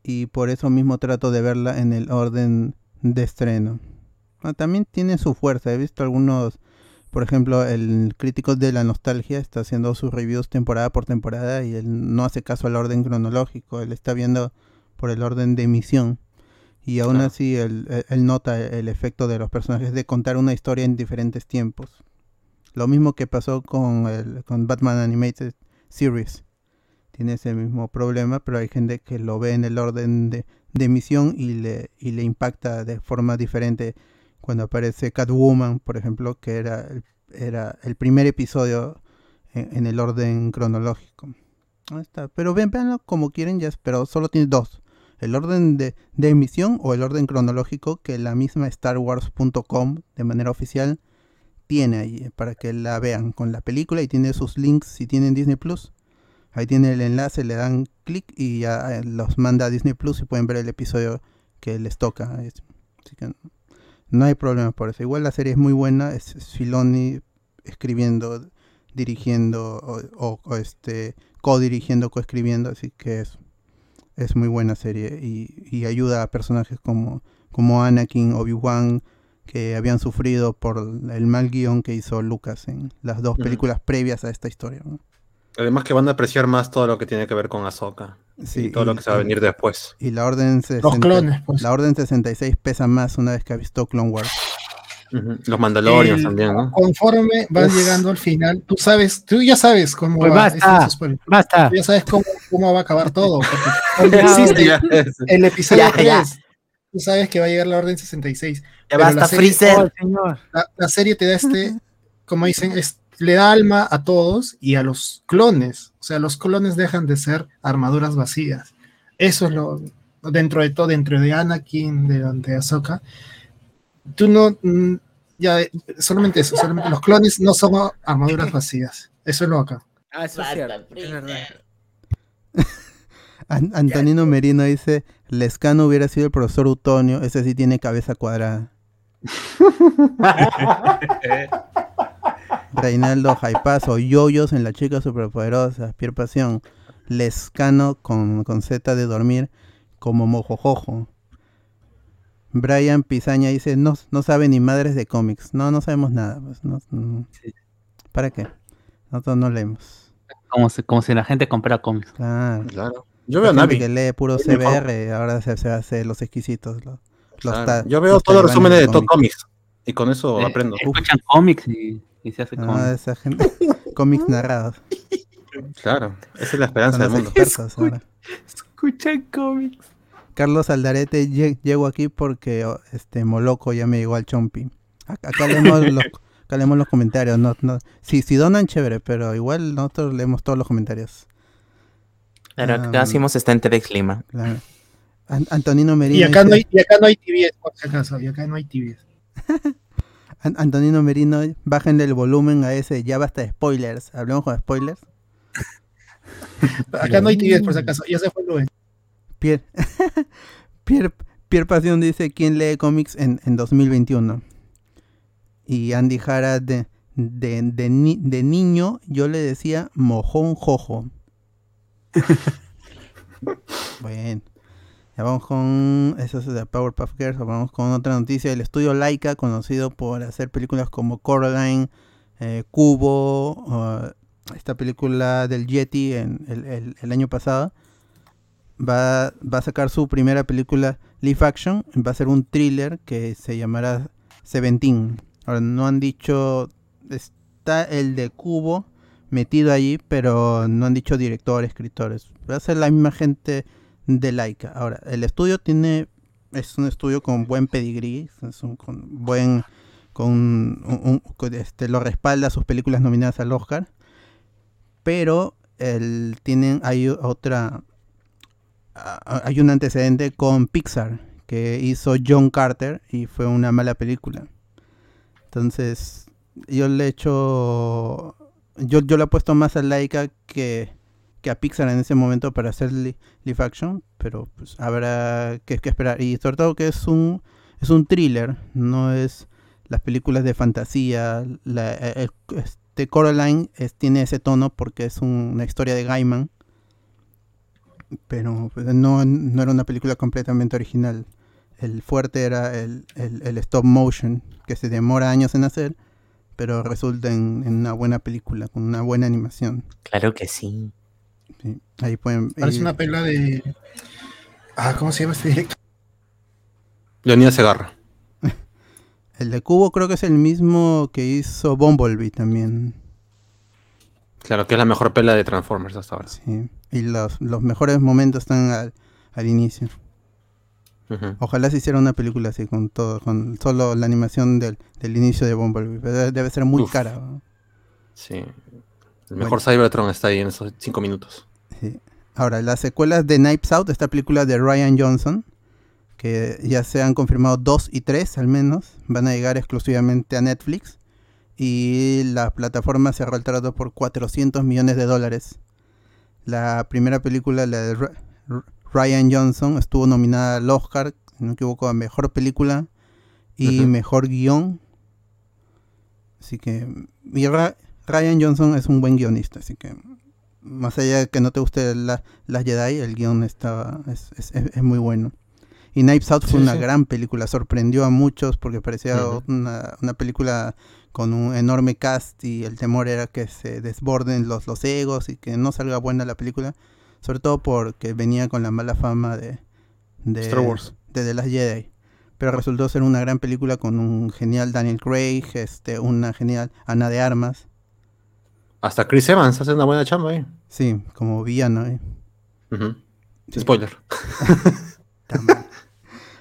Y por eso mismo trato de verla en el orden de estreno. Ah, también tiene su fuerza. He visto algunos, por ejemplo, el crítico de la nostalgia está haciendo sus reviews temporada por temporada y él no hace caso al orden cronológico. Él está viendo por el orden de emisión. Y aún así él nota el efecto de los personajes de contar una historia en diferentes tiempos. Lo mismo que pasó con, el, con Batman Animated Series. Tiene ese mismo problema, pero hay gente que lo ve en el orden de, de emisión y le, y le impacta de forma diferente cuando aparece Catwoman, por ejemplo, que era el, era el primer episodio en, el orden cronológico. Ahí está. Pero ven, véanlo como quieren, ya, pero solo tiene dos. El orden de, de emisión o el orden cronológico que la misma StarWars.com de manera oficial tiene ahí eh, para que la vean con la película y tiene sus links si tienen Disney Plus. Ahí tiene el enlace, le dan clic y ya eh, los manda a Disney Plus y pueden ver el episodio que les toca. Así que no hay problema por eso. Igual la serie es muy buena, es, Filoni escribiendo, dirigiendo o, o- o, este co-dirigiendo, co-escribiendo, así que es, es muy buena serie y, y ayuda a personajes como, como Anakin, Obi-Wan, que habían sufrido por el mal guion que hizo Lucas en las dos películas previas a esta historia. ¿no? Además que van a apreciar más todo lo que tiene que ver con Ahsoka. Sí, y todo lo y- que se va a venir después. Y la orden Los 60 clones, pues. la orden 66 pesa más una vez que ha visto Clone Wars. Ujú. Los Mandalorians El- también, ¿no? Conforme van Uf. llegando al final, tú sabes, tú ya sabes cómo Pues va. basta. es. Basta. Tú ya sabes cómo, cómo va a acabar todo. Porque existe Ya, el episodio Ya, ya. 3, tú sabes que va a llegar la orden 66. Ya basta, la serie- Freezer. Oh, señor. La, la serie te da este, como dicen, es- le da alma a todos y a los clones. O sea, los clones dejan de ser armaduras vacías. Eso es lo dentro de todo, dentro de Anakin, de, de Ahsoka. Tú no, mm, ya, solamente eso, solamente los clones no son armaduras vacías. Eso es lo acá. Ah, eso es cierto. Es verdad. An- Antonino Merino dice, Lescano hubiera sido el profesor Utonio, ese sí tiene cabeza cuadrada. Reinaldo Jaipazo, Yoyos en la chica superpoderosa, Pierre Pasión, Lescano con, con Z de dormir, como mojojojo. Brian Pizaña dice, no, no sabe ni madres de cómics. No, no sabemos nada. pues, no- no. Sí. ¿Para qué? Nosotros no leemos. Como si, como si la gente comprara cómics. Claro. Claro. Yo veo a La gente Navi. que lee puro. CBR, ahora se, se hace los exquisitos. Los, los Claro. ta- Yo veo los todos los resúmenes de Top cómics. Comics. Y con eso Eh, aprendo. Escuchan cómics y, y se hace Ah, con... esa gente. cómics narrados. Claro. Esa es la esperanza del los mundo. expertos ahora. Escuchan cómics. Carlos Aldarete, lle- llego aquí porque oh, este Moloco ya me llegó al Chompi. Acá, leemos los, acá leemos los comentarios. No, no. Sí, si donan, chévere, pero igual nosotros leemos todos los comentarios. Claro, Ah, acá hacemos está en TVX Lima. Claro. An- Antonino Merino. Y acá, no hay, y acá no hay TVS, por si acaso, y acá no hay TVS. An- Antonino Merino, bájenle el volumen a ese, ya basta de spoilers. Hablemos con spoilers. Acá no hay TVS, por si acaso. Ya se fue Luen. Pierre, Pierre, Pierre Pasión dice quién lee cómics en, en 2021. Y Andy Jara de, de, de, ni- de niño yo le decía mojón jojo. bueno, vamos con eso es de Powerpuff Girls, vamos con otra noticia. El estudio Laika, conocido por hacer películas como Coraline, eh, Cubo, esta película del Yeti en el, el- el año pasado va, va a sacar su primera película live action, va a ser un thriller que se llamará Seventeen. Ahora no han dicho, está el de Cubo metido allí, pero no han dicho director, escritores. Va a ser la misma gente de Laika. Ahora, el estudio tiene, es un estudio con buen pedigrí, es un, con buen, con, un- este, lo respalda sus películas nominadas al Oscar, pero el, tienen, hay otra, hay un antecedente con Pixar que hizo John Carter y fue una mala película. Entonces, yo le he hecho. Yo, yo le he puesto más a Laika que, que a Pixar en ese momento para hacer li- live action, pero pues habrá que, esperar. Y sobre todo que es un, es un thriller, no es las películas de fantasía. La, el- este Coraline tiene ese tono porque es un- una historia de Gaiman, pero pues, no, no era una película completamente original. El fuerte era el, el- stop motion, que se demora años en hacer, pero resulta en una buena película, con una buena animación. Claro que sí. Sí, Ahí pueden... Parece y- una pela de. Ah, ¿cómo se llama este director? Leonidas Segarra. El de Cubo creo que es el mismo que hizo Bumblebee también. Claro, que es la mejor pela de Transformers hasta ahora. Sí. Y los, los mejores momentos están al, al inicio. Ojalá se hiciera una película así con todo, con solo la animación del, del inicio de Bumblebee. Pero debe- debe ser muy Uf. cara. ¿no? Sí. El mejor Cybertron está ahí en esos cinco minutos. Ahora, las secuelas de Knives Out, esta película de Ryan Johnson, que ya se han confirmado dos y tres al menos, van a llegar exclusivamente a Netflix. Y la plataforma cerró el trato por 400 millones de dólares. La primera película, la de R- Ryan Johnson, estuvo nominada al Oscar, si no me equivoco, a Mejor Película y. Mejor Guión. Así que y Ra- Ryan Johnson es un buen guionista, así que más allá de que no te guste la, las Jedi, el guion estaba, es, es- es- es muy bueno. Y Knives Out fue Sí, una sí. gran película, sorprendió a muchos porque parecía una, una película con un enorme cast y el temor era que se desborden los, los egos y que no salga buena la película, sobre todo porque venía con la mala fama de, de, Star Wars. de The Last Jedi. Pero resultó ser una gran película con un genial Daniel Craig, este, una genial Ana de Armas. Hasta Chris Evans hace una buena chamba ahí. Sí, como villano. ¿eh? Ujú. Sí. Spoiler.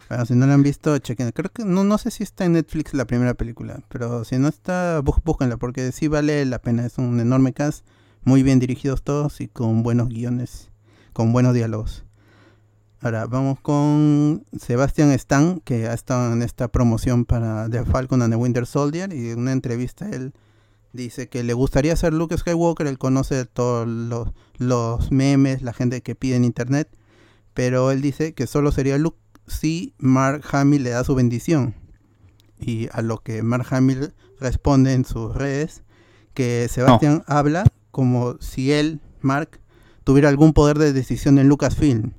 Bueno, si no la han visto, chequen. Creo que no, no sé si está en Netflix la primera película, pero si no está, bú- búsquenla porque sí vale la pena. Es un enorme cast, muy bien dirigidos todos y con buenos guiones, con buenos diálogos. Ahora vamos con Sebastian Stan, que ha estado en esta promoción para The Falcon and the Winter Soldier y en una entrevista él dice que le gustaría ser Luke Skywalker, él conoce todos los, los memes, la gente que pide en internet, pero él dice que solo sería Luke si Mark Hamill le da su bendición. Y a lo que Mark Hamill responde en sus redes que Sebastian habla como si él, Mark, tuviera algún poder de decisión en Lucasfilm.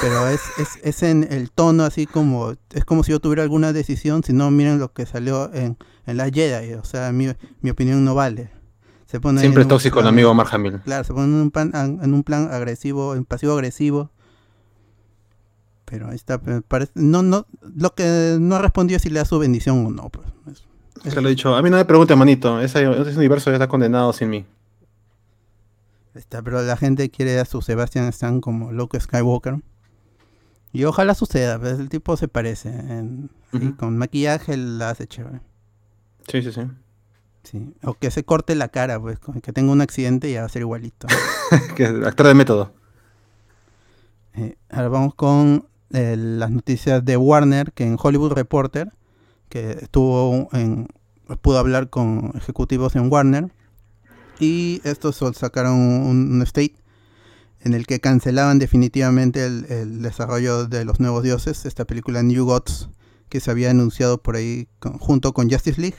Pero es, es, es en el tono así como, es como si yo tuviera alguna decisión, si no miren lo que salió en, en la Jedi, o sea, mi, mi opinión no vale. Se pone Siempre en un tóxico el plan- amigo Mark Hamill. Claro, se pone en un, plan, en un plan agresivo, en pasivo agresivo. Pero ahí está, parece, no, no, lo que no ha respondido es si le da su bendición o no. Pues. Es- Se lo he dicho. A mí no me pregunte, manito. Ese, ese universo ya está condenado sin mí. Está, pero la gente quiere a su Sebastian Stan como Luke Skywalker. Y ojalá suceda, pues el tipo se parece. en- con maquillaje la hace chévere. Sí, sí, sí. Sí. O que se corte la cara, pues, que tenga un accidente y ya va a ser igualito. que actor de método. Eh, ahora vamos con eh, las noticias de Warner, que en Hollywood Reporter, que estuvo en, pudo hablar con ejecutivos en Warner, y estos sol- sacaron un, un state en el que cancelaban definitivamente el, desarrollo de los nuevos dioses, esta película New Gods, que se había anunciado por ahí junto con Justice League,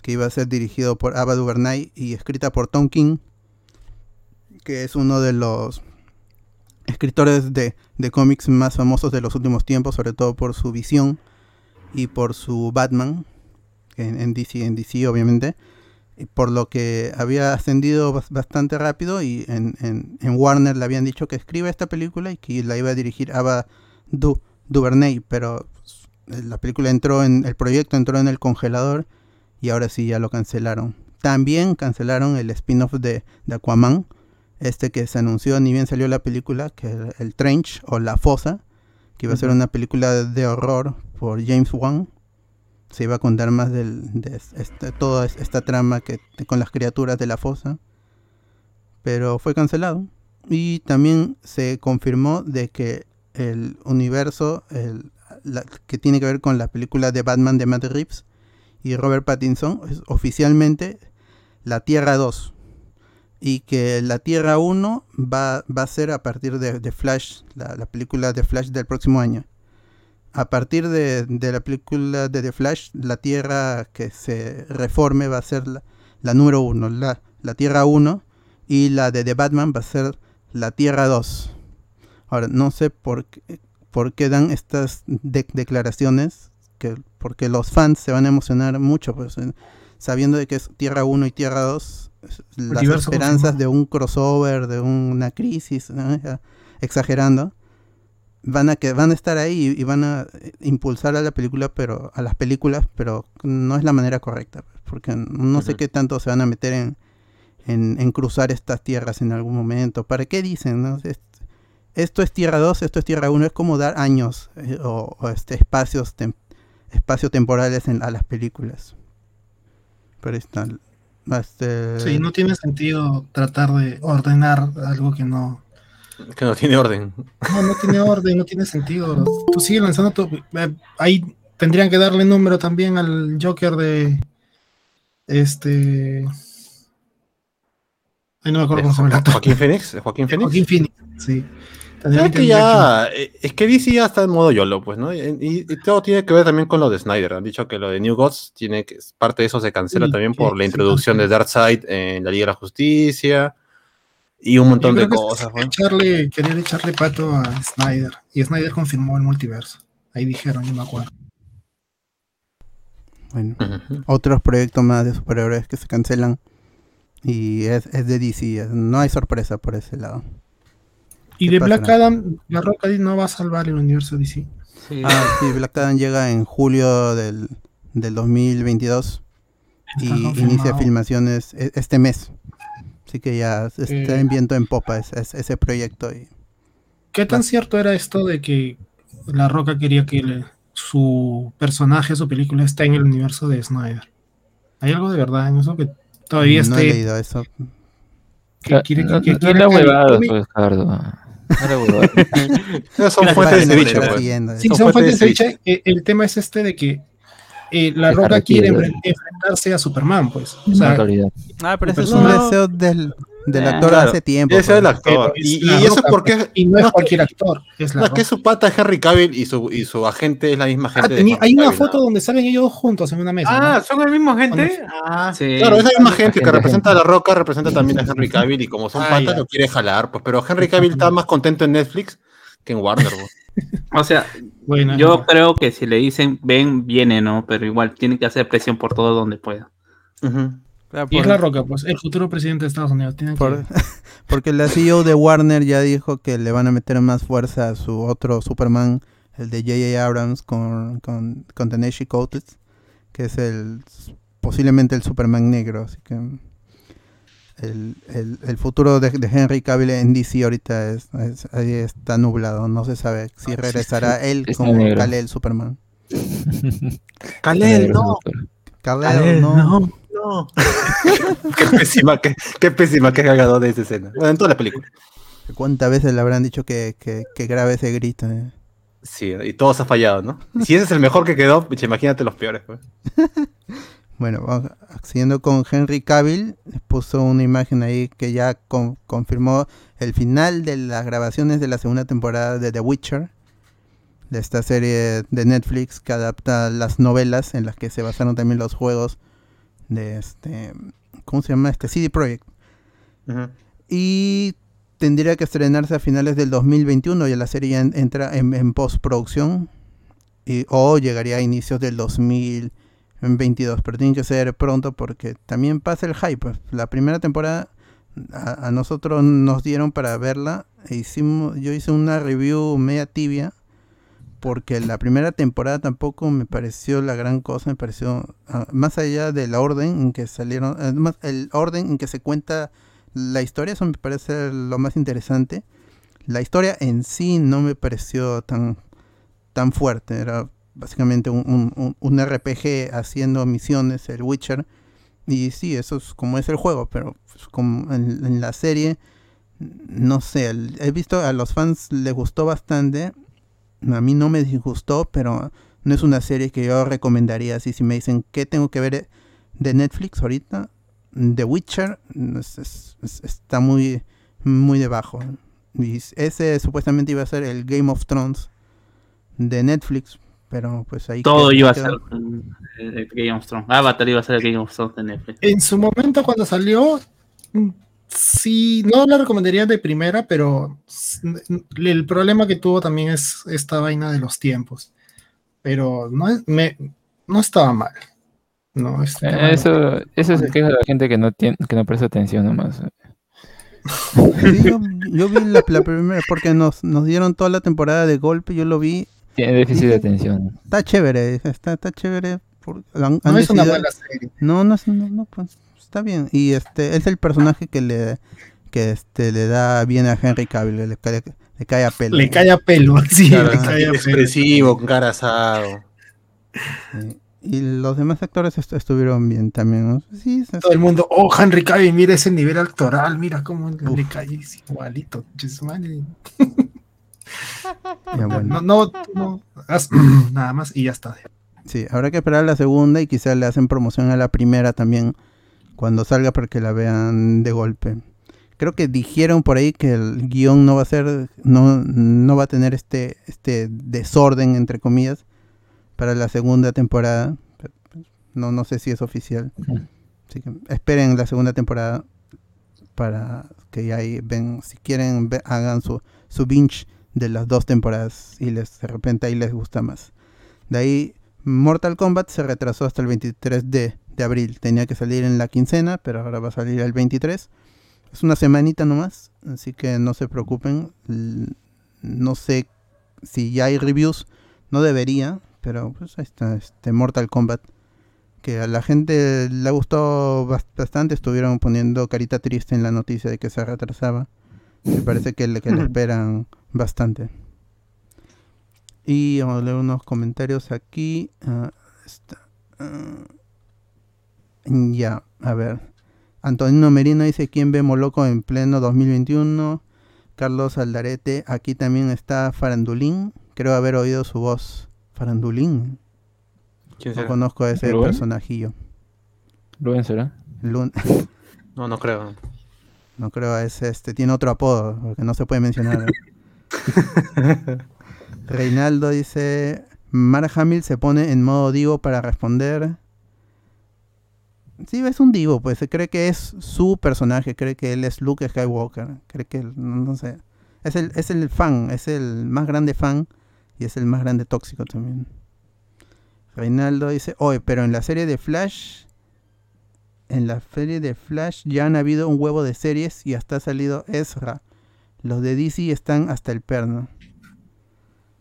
que iba a ser dirigido por Ava DuVernay y escrita por Tom King, que es uno de los escritores de, de cómics más famosos de los últimos tiempos, sobre todo por su visión y por su Batman, en, en DC, en DC obviamente. Por lo que había ascendido bas- bastante rápido y en, en- en Warner le habían dicho que escriba esta película y que la iba a dirigir Ava Du- DuVernay, pero pues, la película entró en el proyecto entró en el congelador y ahora sí ya lo cancelaron. También cancelaron el spin-off de, de Aquaman, este que se anunció ni bien salió la película, que era el Trench o La Fosa, que iba a ser una película de horror por James Wan. Se iba a contar más del, de este- toda es- esta trama que con las criaturas de la fosa, pero fue cancelado. Y también se confirmó de que el universo el- que tiene que ver con la película de Batman de Matt Reeves y Robert Pattinson es oficialmente la Tierra 2 y que la Tierra 1 va, a ser a partir de, Flash, la, la película de Flash del próximo año. A partir de, de la película de The Flash, la Tierra que se reforme va a ser la, la número 1, la, la Tierra 1, y la de The Batman va a ser la Tierra 2. Ahora, no sé por qué, por qué dan estas de- declaraciones, que, porque los fans se van a emocionar mucho, pues, en- sabiendo de que es Tierra 1 y Tierra 2, es- las esperanzas de un crossover, de una crisis, exagerando, van a que van a estar ahí y, van a eh, impulsar a la película, pero a las películas, pero no es la manera correcta, pues, porque no sé qué tanto se van a meter en, en, en cruzar estas tierras en algún momento. ¿Para qué dicen? no? Esto es Tierra 2, esto es Tierra 1, es como dar años eh, o, o, este, espacios tem- espacio temporales en, a las películas. Pero está. Este, Sí, no tiene sentido tratar de ordenar algo que no, Que no tiene orden. no, no tiene orden, no tiene sentido. Tú sigues lanzando tu, eh, ahí tendrían que darle número también al Joker de este Ay, no me acuerdo cómo se llama. Joaquín Phoenix. Joaquín Phoenix. Joaquín Phoenix, sí. Es que ya, eh, es que DC ya está en modo YOLO, pues, ¿no? Y, todo tiene que ver también con lo de Snyder. Han dicho que lo de New Gods tiene que, parte de eso se cancela Sí, también por la introducción de cancela. Darkseid en la Liga de la Justicia y un montón de que cosas, pues. echarle, querer echarle pato a Snyder. Y Snyder confirmó el multiverso. Ahí dijeron, yo me acuerdo. bueno, otros proyectos más de superhéroes que se cancelan. Y es, es de DC, es- no hay sorpresa por ese lado. Y ¿Qué de? Black Adam, la Roca no va a salvar el universo DC. Ah, sí, Black Adam llega en julio del, del 2022 y Está inicia confirmado. filmaciones e- este mes. Así que ya está Eh. en viento en popa ese, proyecto. Y, ¿Qué tan cierto era esto de que La Roca quería que le- su personaje, su película, esté en el universo de Snyder? ¿Hay algo de verdad en eso que todavía no he esté? leído eso. que quiere, no, que no, quiere que pues, Ricardo. No son fuentes de pues. siguiendo, Sí, Son fuentes de fecha. Eh, El tema es este de que eh, La Roca quiere enfrentarse a Superman, pues. O sea. Ah, pero ese es un deseo del, del Ah, actor claro. hace tiempo. Ese es el pues. actor. es Y, eso es porque. y no es no, cualquier actor, es La No, es que su pata es Henry Cavill y su, y su agente es la misma Ah, gente. Henry hay una Cavill, foto ¿no? donde salen ellos dos juntos en una mesa. Ah, ¿no? ¿son el mismo gente? Ah, Sí. Claro, es la misma gente que gente, representa a La Roca, representa también a Henry Cavill y como son Ah, patas ya. lo quiere jalar, pues, pero Henry Cavill está más contento en Netflix que en Warner. O sea, Bueno, yo creo que si le dicen ven, viene, ¿no? Pero igual tiene que hacer presión por todo donde pueda. Claro, Y es La Roca, pues, el futuro presidente de Estados Unidos. Tiene que- por- porque la CEO de Warner ya dijo que le van a meter más fuerza a su otro Superman, el de J.J. Abrams con, con, con Tennessee Coates, que es el posiblemente el Superman negro. Así que el, el, el futuro de, de Henry Cavill en DC ahorita es, es- ahí está nublado. No se sabe si regresará él como. Kal-El Superman. Kalel, no, Kal-El, no. no. qué pésima, qué, qué pésima que cagado de esa escena. Bueno, en toda la película. ¿Cuántas veces le habrán dicho que, que, que grabe ese grito? eh? Sí, y todos ha fallado, ¿no? Si ese es el mejor que quedó, imagínate los peores. Bueno, siguiendo con Henry Cavill, puso una imagen ahí que ya con- confirmó el final de las grabaciones de la segunda temporada de The Witcher, de esta serie de Netflix que adapta las novelas en las que se basaron también los juegos de este, ¿cómo se llama? Este CD Projekt. Y tendría que estrenarse a finales del 2021, ya la serie ya en- entra en, en postproducción, y, o llegaría a inicios del 2022. En 22, pero tiene que ser pronto porque también pasa el hype. pues. La primera temporada a, nosotros nos dieron para verla. e hicimos, yo hice una review media tibia porque la primera temporada tampoco me pareció la gran cosa, me pareció ah, más allá de la orden en que salieron, eh, más el orden en que se cuenta la historia, eso me parece lo más interesante. La historia en sí no me pareció tan, tan fuerte, era básicamente un, un- un- RPG haciendo misiones, el Witcher. Y sí, eso es como es el juego, pero pues, como en, la serie, no sé, he visto a los fans les gustó bastante. A mí no me disgustó, pero no es una serie que yo recomendaría así. Si me dicen qué tengo que ver de Netflix ahorita, The Witcher es- es- es- está muy, muy debajo. Ese supuestamente iba a ser el Game of Thrones de Netflix, pero pues ahí Todo iba a ser el Game of Thrones. Avatar iba a ser el Game of Thrones de Netflix. En su momento, cuando salió, mm, sí, no la recomendaría de primera, pero el problema que tuvo también es esta vaina de los tiempos. Pero no, es- me, no estaba mal. No, este no- Eh, Eso, eso se queja de la gente que no tiene, que no presta atención nomás. Sí, yo, yo vi la, la primera, porque nos, nos dieron toda la temporada de golpe, yo lo vi, Tiene déficit de atención. está chévere, está, está chévere. por- han- no han es una buena serie. No, no, es- no, no, pues está bien. Y este es el personaje que le que este le da bien a Henry Cavill, le, cae- le cae a pelo. Le cae a pelo, sí, Claro, le cae a pelo. expresivo, con cara asado. Sí. Y los demás actores est- estuvieron bien también. ¿no? Sí, Todo el mundo, oh, Henry Cavill, mira ese nivel actoral, mira cómo le Uf. cae es igualito. Ya, bueno. No, no, no, haz nada más y ya está. Sí, habrá que esperar la segunda y quizás le hacen promoción a la primera también cuando salga para que la vean de golpe. Creo que dijeron por ahí que el guion no va a ser, no, no va a tener este, este desorden entre comillas para la segunda temporada. No, no sé si es oficial. Así que esperen la segunda temporada para que ahí ven, si quieren hagan su, su binge de las dos temporadas y les de repente ahí les gusta más. De ahí Mortal Kombat se retrasó hasta el 23 de, de abril. Tenía que salir en la quincena, pero ahora va a salir el 23. Es una semanita nomás, así que no se preocupen. No sé si ya hay reviews, no debería, pero pues ahí está este Mortal Kombat. Que a la gente le bas- bastante, estuvieron poniendo carita triste en la noticia de que se retrasaba. Me parece que le, que le esperan bastante. Y vamos a leer unos comentarios aquí. Está. Ah, ya, a ver. Antonino Merino dice: ¿Quién ve Moloco en pleno 2021? Carlos Aldarete, aquí también está Farandulín. Creo haber oído su voz. Farandulín. ¿Quién No conozco a ese personajillo. Rubén será. Lun- No, no creo. No creo a ese. Este tiene otro apodo, porque no se puede mencionar. Reinaldo dice: Mark Hamill se pone en modo divo para responder. Sí, es un divo, pues se cree que es su personaje, cree que él es Luke Skywalker, cree que, él- no, no sé, es el, es el fan, es el más grande fan y es el más grande tóxico también. Reinaldo dice, oye, pero en la serie de Flash, en la serie de Flash ya han habido un huevo de series y hasta ha salido Ezra. Los de DC están hasta el perno.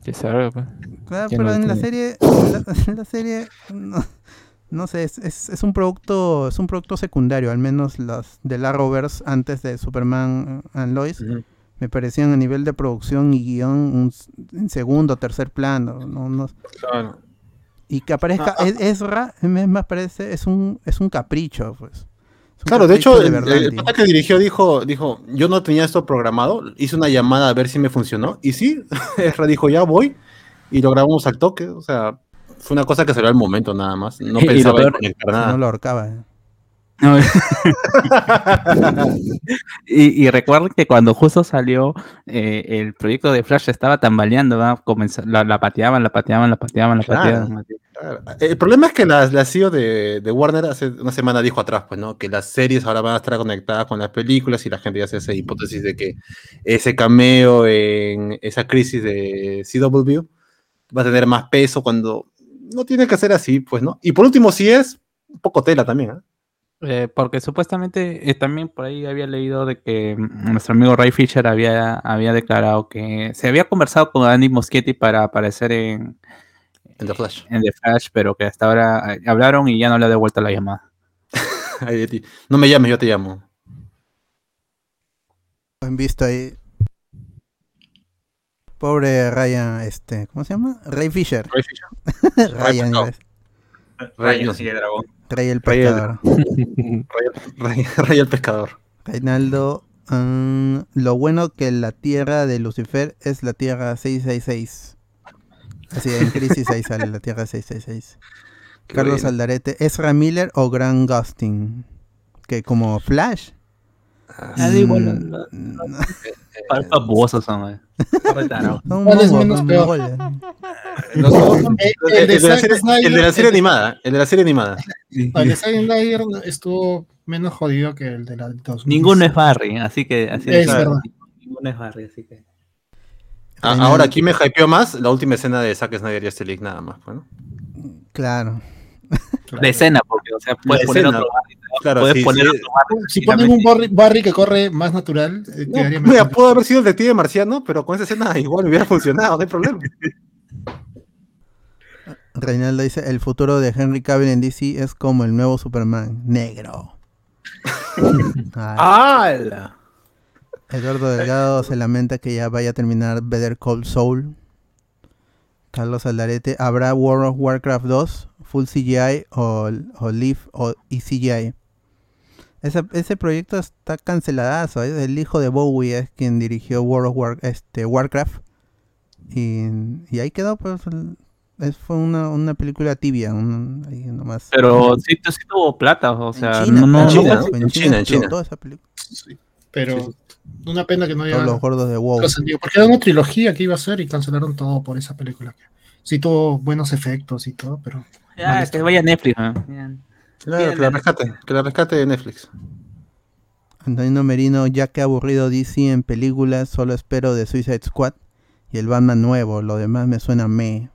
Que salga, pues. Claro, pero no en la serie, en la, en la serie, no, no sé, es, es, es un producto, es un producto secundario, al menos las de la Rovers antes de Superman eh, and Lois, me parecían a nivel de producción y guion un en segundo o tercer plano, no, no- Claro. Y que aparezca Ah, ah. Ez- Ezra, me más parece, es un, es un capricho, pues. Es un Claro, de hecho, el, el pata que dirigió dijo, dijo, yo no tenía esto programado, hice una llamada a ver si me funcionó, y sí, Ezra dijo, ya voy, y lo grabamos al toque, o sea, fue una cosa que salió al momento nada más, no Y lo pensaba en peor- conectar Si no nada. lo ahorcaba. Eh. No, y, y recuerdo que cuando justo salió eh, el proyecto de Flash estaba tambaleando, ¿va? Comenzó- la, la pateaban, la pateaban, la pateaban, la Claro. pateaban. Claro. El problema es que la, la CEO de, de Warner hace una semana dijo atrás, pues, ¿no? Que las series ahora van a estar conectadas con las películas y la gente ya hace esa hipótesis de que ese cameo en esa crisis de CW va a tener más peso cuando no tiene que ser así, pues, ¿no? Y por último, si es, un poco tela también, ¿ah? Eh, porque supuestamente eh, también por ahí había leído de que mm, nuestro amigo Ray Fisher había, había declarado que se había conversado con Andy Moschetti para aparecer en, En The Flash. en The Flash, pero que hasta ahora eh, hablaron y ya no le ha devuelto la llamada. Ay, de ti. No me llames, yo te llamo. Han visto ahí. Pobre Ryan, este, ¿cómo se llama? Ray Fisher. Ray Fisher. Ryan, a decir. Ray, de dragón. Ray el el- pescador. Ray el pescador. Reinaldo, mm, lo bueno que la tierra de Lucifer es la tierra 666. Así, en crisis ahí sale la tierra 666. Qué Carlos bueno. Aldarete, ¿Ezra Miller o Grant Gustin? Que como Flash. Ah, da igual, no- Mm, Par- Babosos son, eh. Son ¿Cuál es menos son peor? mongoles. Los dos- El, el, el de de la Zack serie, Snyder- el de la serie animada. El de la serie animada. el de Zack Snyder estuvo menos jodido que el de la 2000. Ninguno es Barry, así que así Es verdad. Ninguno es Barry, así que. Ah, ahora aquí me hypeó más la última escena de Zack Snyder y este League, nada más. Bueno. Claro. La escena, porque, o sea, puedes La poner escena. otro Barry. Claro, puedes sí, poner sí. otro Barry. Si ponen un Barry, Barry que corre más natural, eh, No, quedaría mira, mejor. pudo haber sido el detective marciano, pero con esa escena igual hubiera funcionado, no hay problema. Reinaldo dice, el futuro de Henry Cavill en DC es como el nuevo Superman, negro. ¡Hala! Eduardo Delgado se lamenta que ya vaya a terminar Better Call Saul. Carlos Aldarete, ¿habrá World of Warcraft 2? ¿Full CGI o, o Live o y CGI? Ese, ese proyecto está canceladazo. ¿eh? El hijo de Bowie es quien dirigió World of War- este, Warcraft. Y, y ahí quedó, pues. es, fue una, una película tibia. un- ahí nomás. Pero sí, sí tuvo plata, o sea, en China, no, no, claro, no- China, en China, en China. explotó esa película. Sí, pero una pena que no haya Todos los gordos de WoW. porque era una trilogía que iba a ser y cancelaron todo por esa película. Sí tuvo buenos efectos y todo, pero Mal que vaya a Netflix. Claro, Bien, que la rescate, que la rescate de Netflix. Antonino Merino, ya que aburrido DC en películas, solo espero de Suicide Squad y el Batman nuevo. Lo demás me suena me.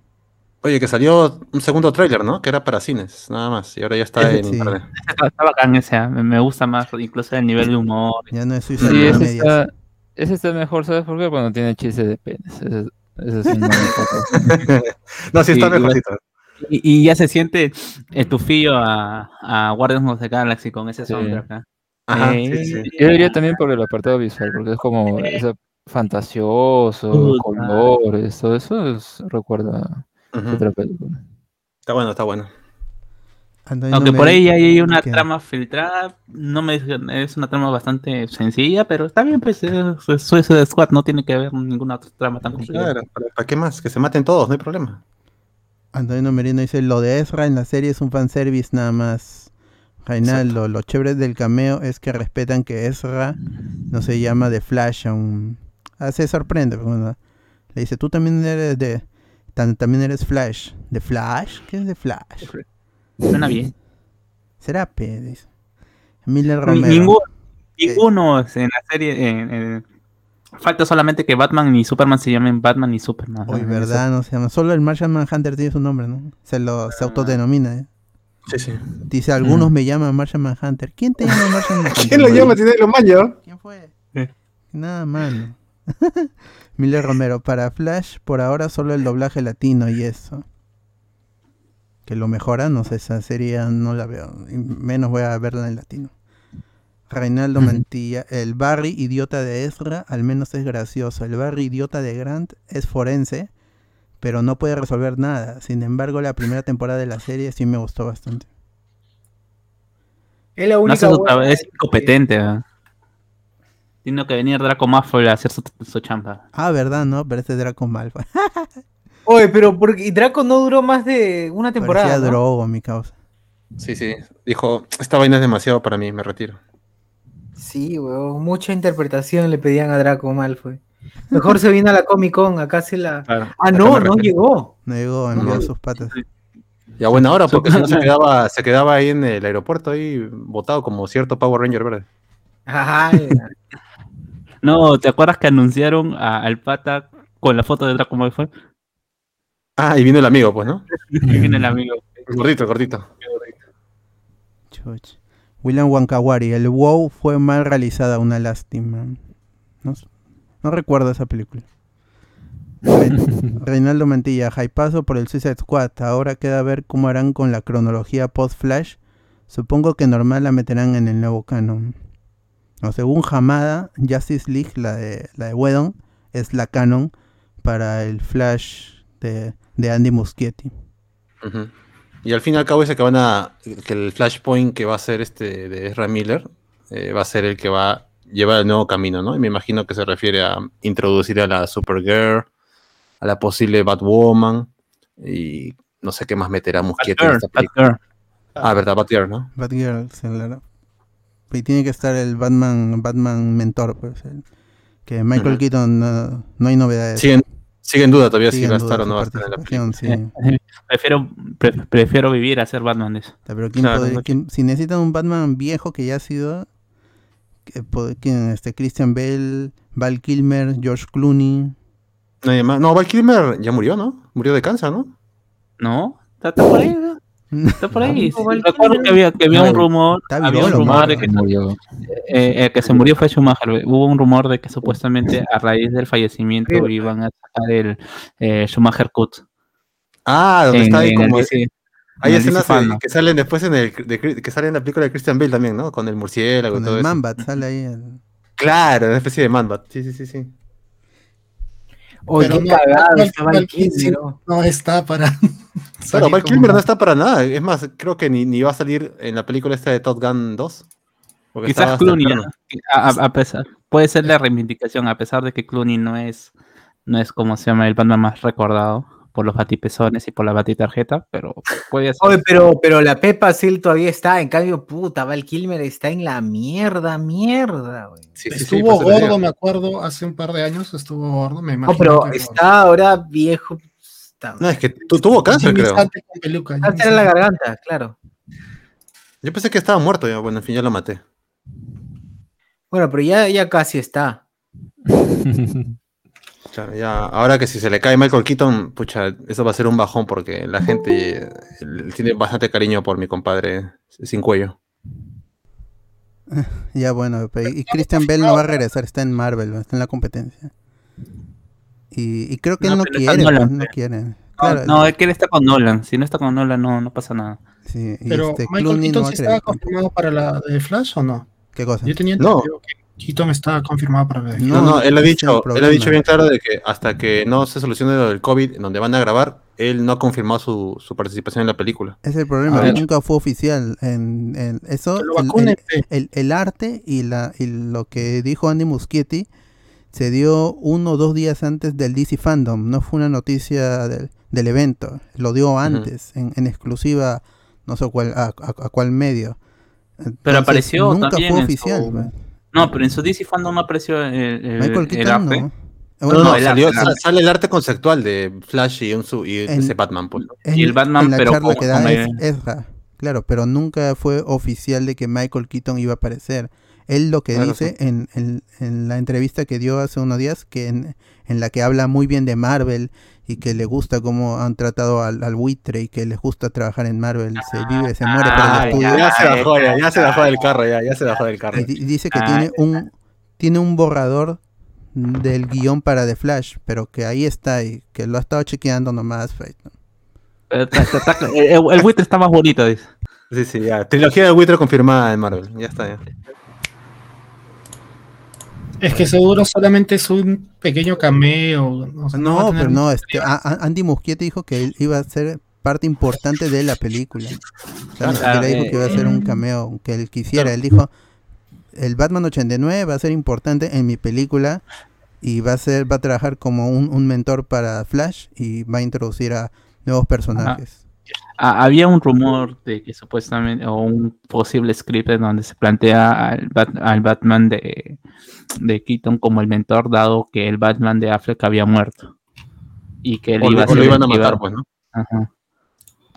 Oye, que salió un segundo tráiler, ¿no? Que era para cines, nada más. Y ahora ya está en Sí. internet. Está, está bacán ese, ¿ah? me, gusta más, incluso el nivel de humor. Ya no es Suicide Sí, Squad ese está, ese está mejor, ¿sabes por qué? Cuando tiene chistes de penes. Ese, ese es un no, sí, está Sí, mejorcito. Y, y ya se siente el tufillo a, a Guardians of the Galaxy con ese Sí. soundtrack. ¿ah? Ajá, Eh, sí, sí. Yo diría también por el apartado visual, porque es como ese fantasioso, Puta. colores, todo eso es- recuerda a Ujú. otra película. Está bueno, está bueno. Aunque por ahí hay una trama filtrada, no me es una trama bastante sencilla, pero está bien, pues es- es Suicide Squad no tiene que ver ninguna otra trama tan complicada. Claro, ¿para, para qué más? Que se maten todos, no hay problema. Antonino Merino dice, lo de Ezra en la serie es un fanservice nada más. Reinaldo, lo chévere del cameo es que respetan que Ezra no se llama de Flash aún. Ah, se sorprende. bueno, le dice, tú también eres de... tan- también eres Flash. ¿De Flash? ¿Qué es de Flash? Suena bien. Será P, dice. Miller Romero. Ninguno, ninguno en la serie. en- en- falta solamente que Batman y Superman se llamen Batman y Superman. Hoy, Ah, ¿verdad? No se llama. Solo el Martian Manhunter tiene su nombre, ¿no? Se lo se autodenomina. ¿eh? Sí, sí. Dice, algunos me llaman Martian Manhunter. ¿Quién te llama Martian Manhunter? ¿Quién lo llama? Tiene lo mayo. ¿Quién fue? Eh. Nada, mano. Miller Romero, para Flash, por ahora solo el doblaje latino y eso. Que lo mejora, no sé, esa serie no la veo. y menos voy a verla en latino. Reinaldo. Mantilla, el Barry idiota de Ezra al menos es gracioso. El Barry idiota de Grant es forense, pero no puede resolver nada. Sin embargo, la primera temporada de la serie sí me gustó bastante. Es la única es incompetente. ¿verdad? Tiene que venir Draco Malfoy a hacer su, su chamba. Ah, ¿verdad? No, pero ese Draco Malfoy. Oye, pero porque y Draco no duró más de una temporada. Parecía ¿no? drogo, mi causa. Sí, sí. Dijo, esta vaina es demasiado para mí, me retiro. Sí, weón, mucha interpretación le pedían a Draco Malfoy. Mejor se vino a la Comic Con, acá se la. Claro. Ah, no, no llegó. No llegó a enviar No. sus patas. Y a buena hora, porque si no se quedaba, se quedaba ahí en el aeropuerto, ahí botado como cierto Power Ranger verde. Ay, No, ¿te acuerdas que anunciaron a- al pata con la foto de Draco Malfoy? Ah, y vino el amigo, pues, ¿no? Ahí viene el amigo. Gordito, gordito. Chuch. William Wankawari, el WoW fue mal realizada, una lástima. No, no recuerdo esa película. Re- Reinaldo Mantilla, paso por el Suicide Squad. Ahora queda ver cómo harán con la cronología post-Flash. Supongo que normal la meterán en el nuevo canon. O según Hamada, Justice League, la de, la de Whedon, es la canon para el Flash de, de Andy Muschietti. Y al fin y al cabo dice que van a. que el Flashpoint que va a ser este de Ezra Miller eh, va a ser el que va a llevar el nuevo camino, ¿no? Y me imagino que se refiere a introducir a la Supergirl, a la posible Batwoman, y no sé qué más meterá Muschietti en Batgirl, esta película. Batgirl. Ah, verdad, Batgirl, ¿no? Batgirl, se la- Y tiene que estar el Batman, Batman mentor, pues. el- que Michael. Keaton no, no hay novedades. Sigue, sigue en duda todavía Sigue si va a estar o no va a estar en la película. sí. Prefiero, pre- prefiero vivir a ser Batman de eso. Pero ¿quién Claro, podría- no- quién- si necesitan un Batman viejo que ya ha sido ¿quién? este Christian Bale, Val Kilmer, George Clooney. Nadie más. No, Val Kilmer ya murió, ¿no? Murió de cáncer, ¿no? ¿No? ¿Está, está por ahí? ¿no? Está por ahí. No, Recuerdo que había, que había No, un rumor, había un rumor de que, murió. eh, el que se murió fue Schumacher. Hubo un rumor de que supuestamente a raíz del fallecimiento iban a sacar el eh, Schumacher Cut. Ah, donde en- está ahí el como. DC. Hay en el escenas de- que salen después en el de que salen en la película de Christian Bale también, ¿no? Con el murciélago y Con todo el eso. Manbat sale ahí. el- Claro, una especie de Manbat. Sí, sí, sí, sí. Oye, Pero qué no, cagado estaba Val Kilmer, ¿no? No está para. Claro, salir Val como Kilmer no está para nada. Es más, creo que ni, ni va a salir en la película esta de Top Gun 2. porque Quizás Clooney, a pesar, puede ser la reivindicación, a pesar de que Clooney no es, no es como se llama el Batman más recordado por los batipezones y por la batitarjeta, pero puede ser. Oye, pero, pero la Pepa Sil todavía está, en cambio, puta, Val Kilmer está en la mierda, mierda, güey. Sí, sí, sí, Estuvo te gordo, me acuerdo, hace un par de años estuvo gordo, me No, imagino. pero que está ahora viejo. Está, No, es que tu- tuvo cáncer, creo. Cáncer en la garganta, claro. Yo pensé que estaba muerto ya. Bueno, en fin, ya lo maté. Bueno, pero ya, ya casi está. Claro, ya, ahora que si se le cae Michael Keaton, pucha, eso va a ser un bajón porque la gente eh, tiene bastante cariño por mi compadre sin cuello. Ya bueno, y Christian Bale no va a regresar, está en Marvel, está en la competencia. Y, y creo que No, él no quiere, Nolan, pues, no pe. quiere. No, Claro, no, es que él está con Nolan. Si no está con Nolan, no, no pasa nada. sí, y Pero este, Michael Clooney no Keaton va a sí querer. estaba confirmado para la de Flash o no? ¿Qué cosa? Yo tenía No. que Keaton estaba confirmado para de No, No, él ha dicho, él ha dicho bien claro de que hasta que no se solucione lo del COVID, en donde van a grabar, él no ha confirmado su, su participación en la película. Es el problema, A ver. nunca fue oficial. En, en eso, el- vacunen, el, pe. el- el arte y, la, y lo que dijo Andy Muschietti se dio uno o dos días antes del DC Fandom. No fue una noticia del, del evento. Lo dio antes, en, en exclusiva, no sé cuál, a, a- a cuál medio. Entonces, apareció Nunca también fue en oficial. su-. No, pero en su DC Fandom no apareció el, el- Michael el Keaton arte. no. No, Bueno, no, el salió- arte, sale el arte conceptual de Flash y, un su, y En- ese Batman. Pues. ¿no? en- y el Batman, en la pero charla que da es el- Ezra, claro, pero nunca fue oficial de que Michael Keaton iba a aparecer. Él lo que Claro, dice en, en- en la entrevista que dio hace unos días, que en, en la que habla muy bien de Marvel y que le gusta cómo han tratado al, al buitre y que les gusta trabajar en Marvel, se vive, se muere por Ah, el estudio. ya, se bajó, ya, ya se bajó del carro, ya, ya se bajó del carro. Y di- dice que Ah, tiene un tiene un borrador del guion para The Flash, pero que ahí está y que lo ha estado chequeando nomás. Está- está- el, el buitre está más bonito, dice. Sí, sí, ya. Trilogía de buitre confirmada en Marvel. Ya está, ya. Es que seguro solamente es un pequeño cameo. o sea, va a No, tener pero no, este, a- a- Andy Muschietti dijo que él iba a ser parte importante de la película. O sea, Claro, siquiera dijo eh, que iba a ser un cameo que él quisiera. Él dijo, el Batman 89 va a ser importante en mi película y va a ser va a trabajar como un, un mentor para Flash y va a introducir a nuevos personajes. Ah, había un rumor de que supuestamente, o un posible script en donde se plantea al, Bat- al Batman de, de Keaton como el mentor, dado que el Batman de Affleck había muerto. Y que él O, iba lo- a lo iban a iba- matar, pues, ¿no? Ajá.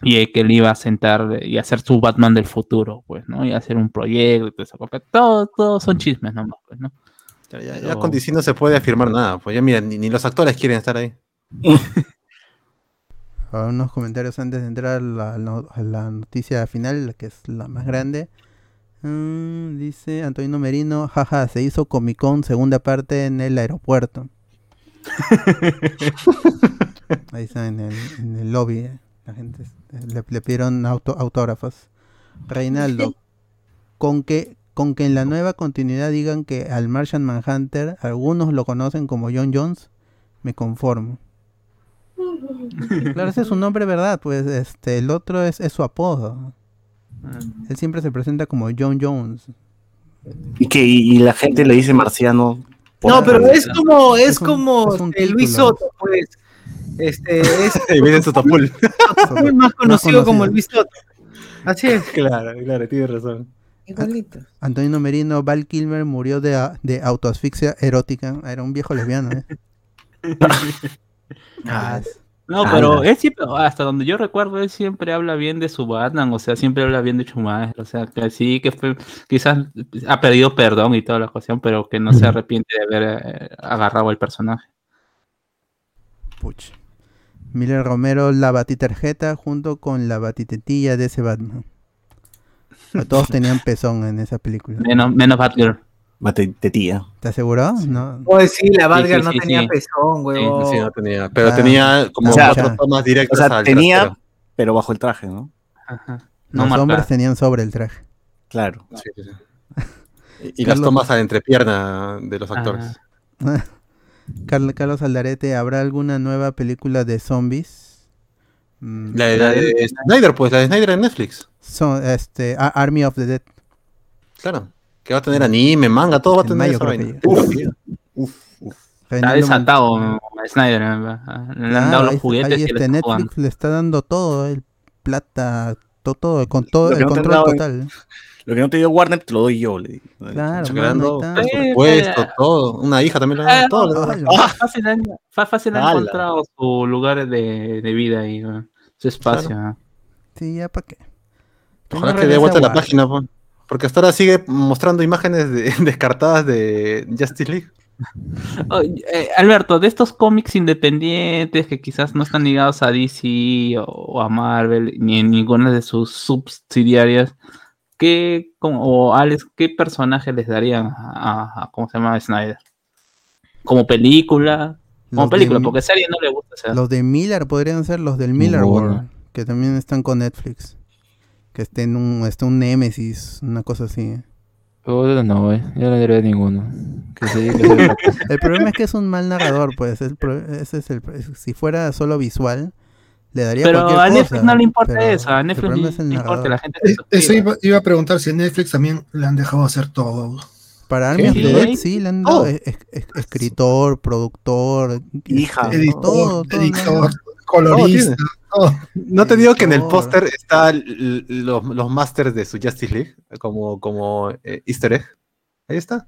Y que él iba a sentar y hacer su Batman del futuro, pues, ¿no? Y hacer un proyecto y todo eso. porque Todo, todo son chismes nomás, pues, ¿no? Ya, ya, ya Pero- con DC no se puede afirmar nada. Pues ya, mira, ni, ni los actores quieren estar ahí. a unos comentarios antes de entrar a la, no- a la noticia final, que es la más grande. Mm, dice Antonio Merino, jaja, se hizo Comic Con segunda parte en el aeropuerto. Ahí está en el, en el lobby. eh, La gente eh, le, le pidieron auto- autógrafos. Reinaldo, con que, con que en la nueva continuidad digan que al Martian Manhunter algunos lo conocen como John Jones, me conformo. Claro, ese es su nombre, ¿verdad? Pues este, el otro es, es su apodo. Él siempre se presenta como John Jones. Y que y, y la gente le dice marciano. No, pero es como, es, Es un- como es eh, Luis. Soto, pues. Este es viene tapul. muy más conocido como Luis Soto. Así es. claro, claro, tiene razón. Igualito. Antonio Merino, Val Kilmer murió de, a- de autoasfixia erótica. Ah, Era un viejo lesbiano, ¿eh? Ah, es- No, pero él siempre, hasta donde yo recuerdo, él siempre habla bien de su Batman, o sea, siempre habla bien de Schumacher, o sea, que sí, que fue, quizás ha pedido perdón y toda la cuestión, pero que no se arrepiente de haber eh, agarrado el personaje. puch. Miller Romero, la batitarjeta junto con la batitetilla de ese Batman. Todos tenían pezón en esa película. Menos, menos Batgirl. Mate de tía. ¿Te aseguró? No. Pues sí, la sí, no sí, tenía sí. pezón, huevón. Sí, no tenía. Pero Ah, tenía como o sea, cuatro tomas O directas sea, al tenía, trasero. pero bajo el traje, ¿no? Ajá. No Los marca. hombres tenían sobre el traje. Claro. Sí, sí, sí. Y, y las tomas a la entrepierna de los actores. Carl- Carlos Aldarete, ¿habrá alguna nueva película de zombies? Mm, La de, la de Snyder, pues, la de Snyder en Netflix. son, este, Army of the Dead. Claro. Que va a tener anime, manga, todo va a En tener mayo esa vaina. Uf, uf, uf. Está desatado Mon- mm, Snyder. eh, Le han dado los ahí- juguetes ahí y este le está jugando. Netflix le está dando todo, el plata, to- todo, con todo el control dado total. Lo que no te dio Warner te lo doy yo. Le digo. Claro, mano, ahí. Eh, presupuesto, eh, todo. Una hija también le Ah, dan todo. Ah, Fácil, han- fácil han encontrado su lugar de, de vida y eh, su espacio. ¿no? Sí, ya para qué. Ojalá que dé vuelta la página, pues. Porque hasta ahora sigue mostrando imágenes de- descartadas de Justice League. Oye, eh, Alberto, de estos cómics independientes que quizás no están ligados a DC o, o a Marvel ni en ninguna de sus subsidiarias, ¿qué, como, o Alex, qué personaje les darían a, a- ¿cómo se llama? Snyder? ¿Como película? Como Los película, porque serie no le gusta hacer. Los de Miller podrían ser los del Miller. World, que también están con Netflix. Que esté en un, esté un Nemesis, una cosa así. Puta, no, güey. Yo no diría ninguno. Que sí, que sí. El problema es que es un mal narrador, pues. el pro- ese es el, si fuera solo visual, le daría Pero cualquier a cosa. Netflix no le importa pero eso, a Netflix no le importa, la gente Eh, Eso iba, iba a preguntar si en Netflix también le han dejado hacer todo. Para Army of Sí, the sí. Dead sí le han dado Oh. es- es- es- escritor, productor, Hija. este, Editor, todo, todo, editor, no, colorista. No te digo que en el póster está l- l- los, los masters de su Justice League, como, como eh, easter egg. Ahí está.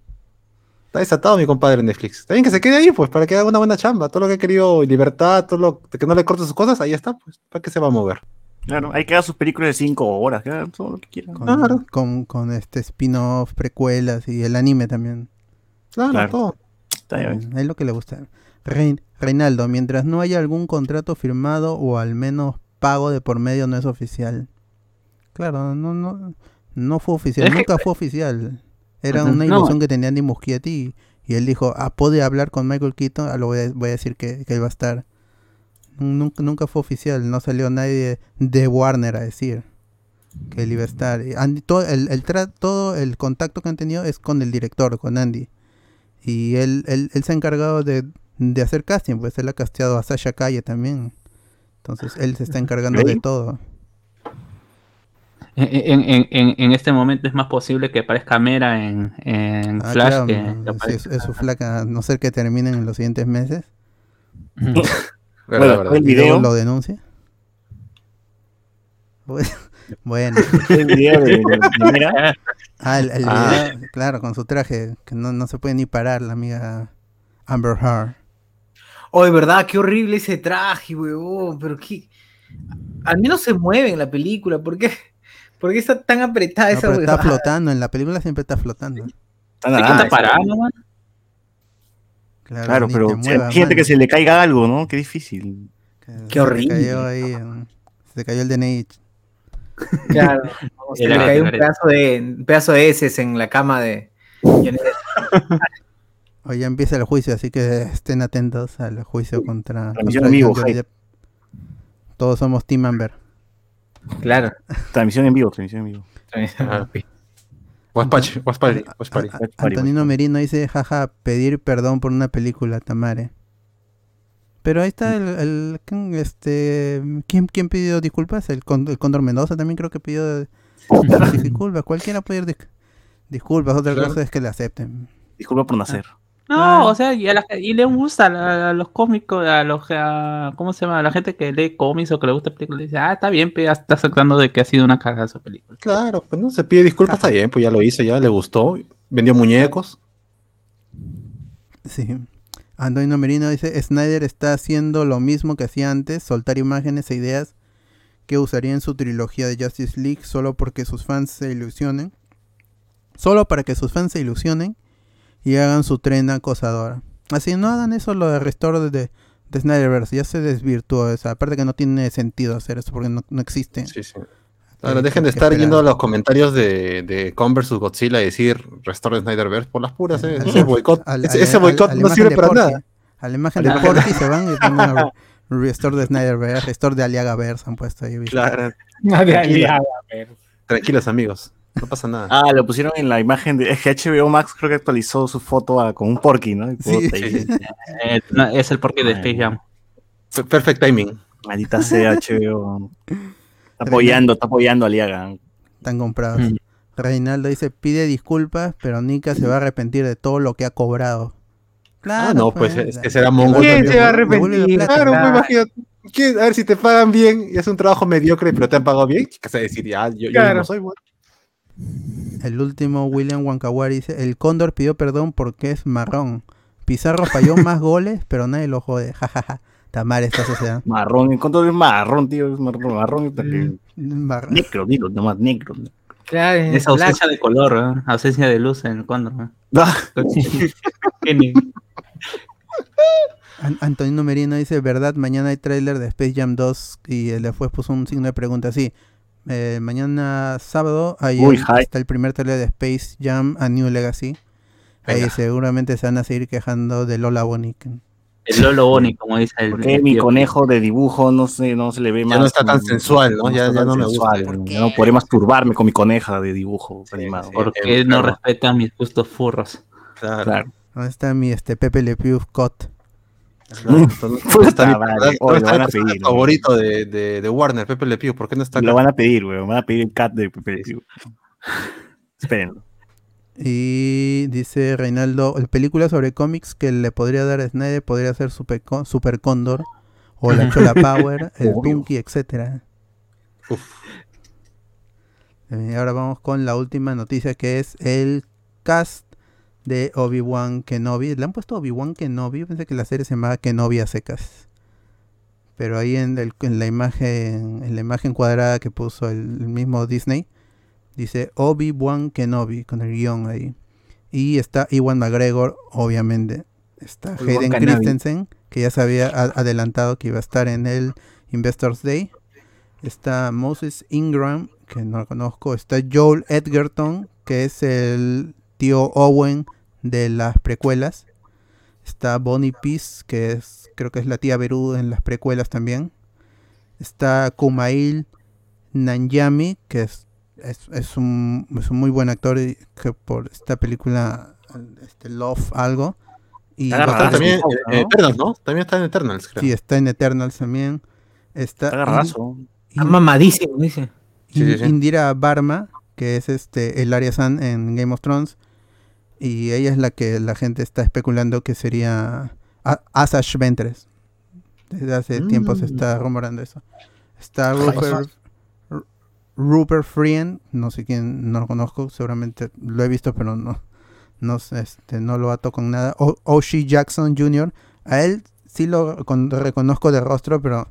Está desatado mi compadre en Netflix. Está bien que se quede ahí, pues, para que haga una buena chamba. Todo lo que ha querido, libertad, todo lo que no le corte sus cosas, ahí está, pues. ¿Para qué se va a mover? Claro, hay que hacer sus películas de 5 horas, que hagan todo lo que quieran. con, Claro. con, con este spin-off, precuelas y el anime también. Claro, Claro. todo. Está bien. Es lo que le gusta. Rein- Reinaldo, mientras no haya algún contrato firmado o al menos pago de por medio no es oficial. Claro, no, no, no fue oficial, nunca fue oficial. Era una no. ilusión que tenía Andy Muschietti y, y él dijo, ah, puede hablar con Michael Keaton, ah, lo voy a, voy a decir que, que él va a estar. Nunca, nunca fue oficial, no salió nadie de Warner a decir que él iba a estar. Andy- todo, el, el tra- todo el contacto que han tenido es con el director, con Andy. Y él, él, él se ha encargado de, de hacer casting, pues él ha casteado a Sasha Calle también. Entonces él se está encargando de todo. En, en- en- en este momento es más posible que aparezca Mera en, en Ah, Flash claro, que, que sí, aparezca- es, es su flaca, a no ser que terminen en los siguientes meses. Verdad, Bueno, verdad. el video, lo denuncia. Bueno, el video de, de- de Mera, ah, el, el Ah. video, claro, con su traje, que no, no se puede ni parar la amiga Amber Heard. Oye, verdad, qué horrible ese traje, weón. Pero qué. Al menos se mueve en la película. ¿Por qué? ¿Por qué está tan apretada No, esa pero está flotando, en la película siempre está flotando. está ¿De nadando. está parado, man? Claro, Claro, pero muevas, fíjate que mano. se le caiga algo, ¿no? Qué difícil. Que Qué se horrible. cayó ahí, en- se cayó el DNI. Claro. se le cayó un pedazo de, un pedazo de heces en la cama de. Hoy ya empieza el juicio, así que estén atentos al juicio contra, Transmisión contra en vivo, Johnny Hype. Depp. Todos somos Team Amber. Claro. Transmisión en vivo, transmisión en vivo. Party. A- a- Antonino Merino dice, jaja, pedir perdón por una película, Tamare. Pero ahí está el, el- ¿quién, este, ¿quién, quién pidió disculpas? El, Con- el Cóndor Mendoza también creo que pidió disculpas. Cualquiera puede pedir dis- disculpas. Otra Claro. cosa es que le acepten. Disculpa por nacer. No, o sea, y, a la y le gusta a, los cómicos, a los a- ¿cómo se llama? A la gente que lee cómics o que le gusta películas, dice, ah, está bien, pero ya está aceptando de que ha sido una cagada su película. Claro, pues no se pide disculpas, está bien, pues ya lo hizo, ya le gustó, vendió muñecos. Sí. Antonio Merino dice, Snyder está haciendo lo mismo que hacía antes, soltar imágenes e ideas que usaría en su trilogía de Justice League solo porque sus fans se ilusionen. Solo para que sus fans se ilusionen y hagan su tren acosadora. Así no hagan eso lo de restore de, de Snyderverse, ya se desvirtuó esa. Aparte que no tiene sentido hacer eso porque no, no existe. Sí, sí. Ahora dejen de estar yendo a los comentarios de, de Kong vs Godzilla y decir Restore Snyderverse por las puras, ¿eh? Al- ese boicot, al- ese, boicot a no imagen sirve de para Porky. nada. A la imagen A de la Porky se van y ponen una re- Restore de Snyderverse, Restore de Aliagaverse han puesto ahí. ¿viste? Claro. Tranquilos, amigos. No pasa nada. Ah, lo pusieron en la imagen de. Es que HBO Max creo que actualizó su foto a- con un porky, ¿no? Sí. Eh, no, es el porqué de Space Jam. Pe- Perfect timing. Maldita sea HBO. Está apoyando, está apoyando a Liaga. Están comprados. Mm. Reinaldo dice, pide disculpas, pero Nika se va a arrepentir de todo lo que ha cobrado. Claro, Ah, no, pues es que será mongol. ¿Quién se va a arrepentir? plata. Claro, Claro. ¿Qué? A ver si te pagan bien y es un trabajo mediocre, pero te han pagado bien. ¿Qué vas a decir? Ya, yo, yo Claro. mismo soy, bueno. El último, William Wankawari dice, el Cóndor pidió perdón porque es marrón. Pizarro falló más goles, pero nadie lo jode. Jajaja. Tamar esta sociedad. Marrón, en contra es marrón, tío. Es marrón, marrón. Mar- Negro, dilo, nomás negro. Claro, Es black. ausencia de color, ¿eh? ausencia de luz en el cóndor. ¿eh? Antonino Merino dice, verdad, mañana hay tráiler de Space Jam 2 y después puso un signo de pregunta así. Eh, mañana sábado ahí Uy, está el primer tráiler de Space Jam a New Legacy. Ahí Venga. seguramente se van a seguir quejando de Lola Bonnie. El Lolo Boni, como dice el. ¿Por qué mi conejo de dibujo no se, no se le ve Ya más? no está tan sensual, ¿no? Ya- está ya tan no me gusta. sensual, Ya no podré masturbarme con mi coneja de dibujo animado. sí. ¿Por Eh, no claro. respetan mis gustos furros? Claro. Claro. ¿Dónde está mi este Pepe Le Pew Scott? Claro. ¿Dónde Puta está mi madre. personaje- Oye, dónde está lo van mi a personaje pedir, ¿no? favorito de, de, de Warner, Pepe Le Pew? ¿Por qué no está Lo van a pedir, güey. Van a pedir el cat de Pepe Le Pew. Espérenlo. Y dice Reinaldo, el película sobre cómics que le podría dar a Snyder podría ser Super, Super Cóndor o La Chola Power, el. Punky, etcétera. Uf. Eh, ahora vamos con la última noticia que es el cast de Obi-Wan Kenobi. ¿Le han puesto Obi-Wan Kenobi? Yo pensé que la serie se llamaba Kenobi a secas. Pero ahí en, el- en la imagen en la imagen cuadrada que puso el, el mismo Disney dice Obi-Wan Kenobi con el guion ahí. Y está Iwan McGregor, obviamente. Está Hayden. Christensen, que ya se había adelantado que iba a estar en el Investors Day. Está Moses Ingram, que no lo conozco. Está Joel Edgerton, que es el tío Owen de las precuelas. Está Bonnie Peace, que es creo que es la tía Beru en las precuelas también. Está Kumail Nanjiani, que es, es, es un, es un muy buen actor y que por esta película este, Love algo. Y Está también ¿no? eh, Eternals, ¿no? También está en Eternals, creo. sí, está en Eternals también. Está Está agarrazo. In- Está mamadísimo, dice. Sí, sí, sí. Indira Barma, que es este el Arya San en Game of Thrones. Y ella es la que la gente está especulando que sería A- Asash Ventres. Desde hace tiempo se está rumorando eso. Está Rupert, Rupert Friend, no sé quién, no lo conozco, seguramente lo he visto, pero no, no, sé, este, no lo ato con nada. O- Oshie Jackson Jr., a él sí lo con- reconozco de rostro, pero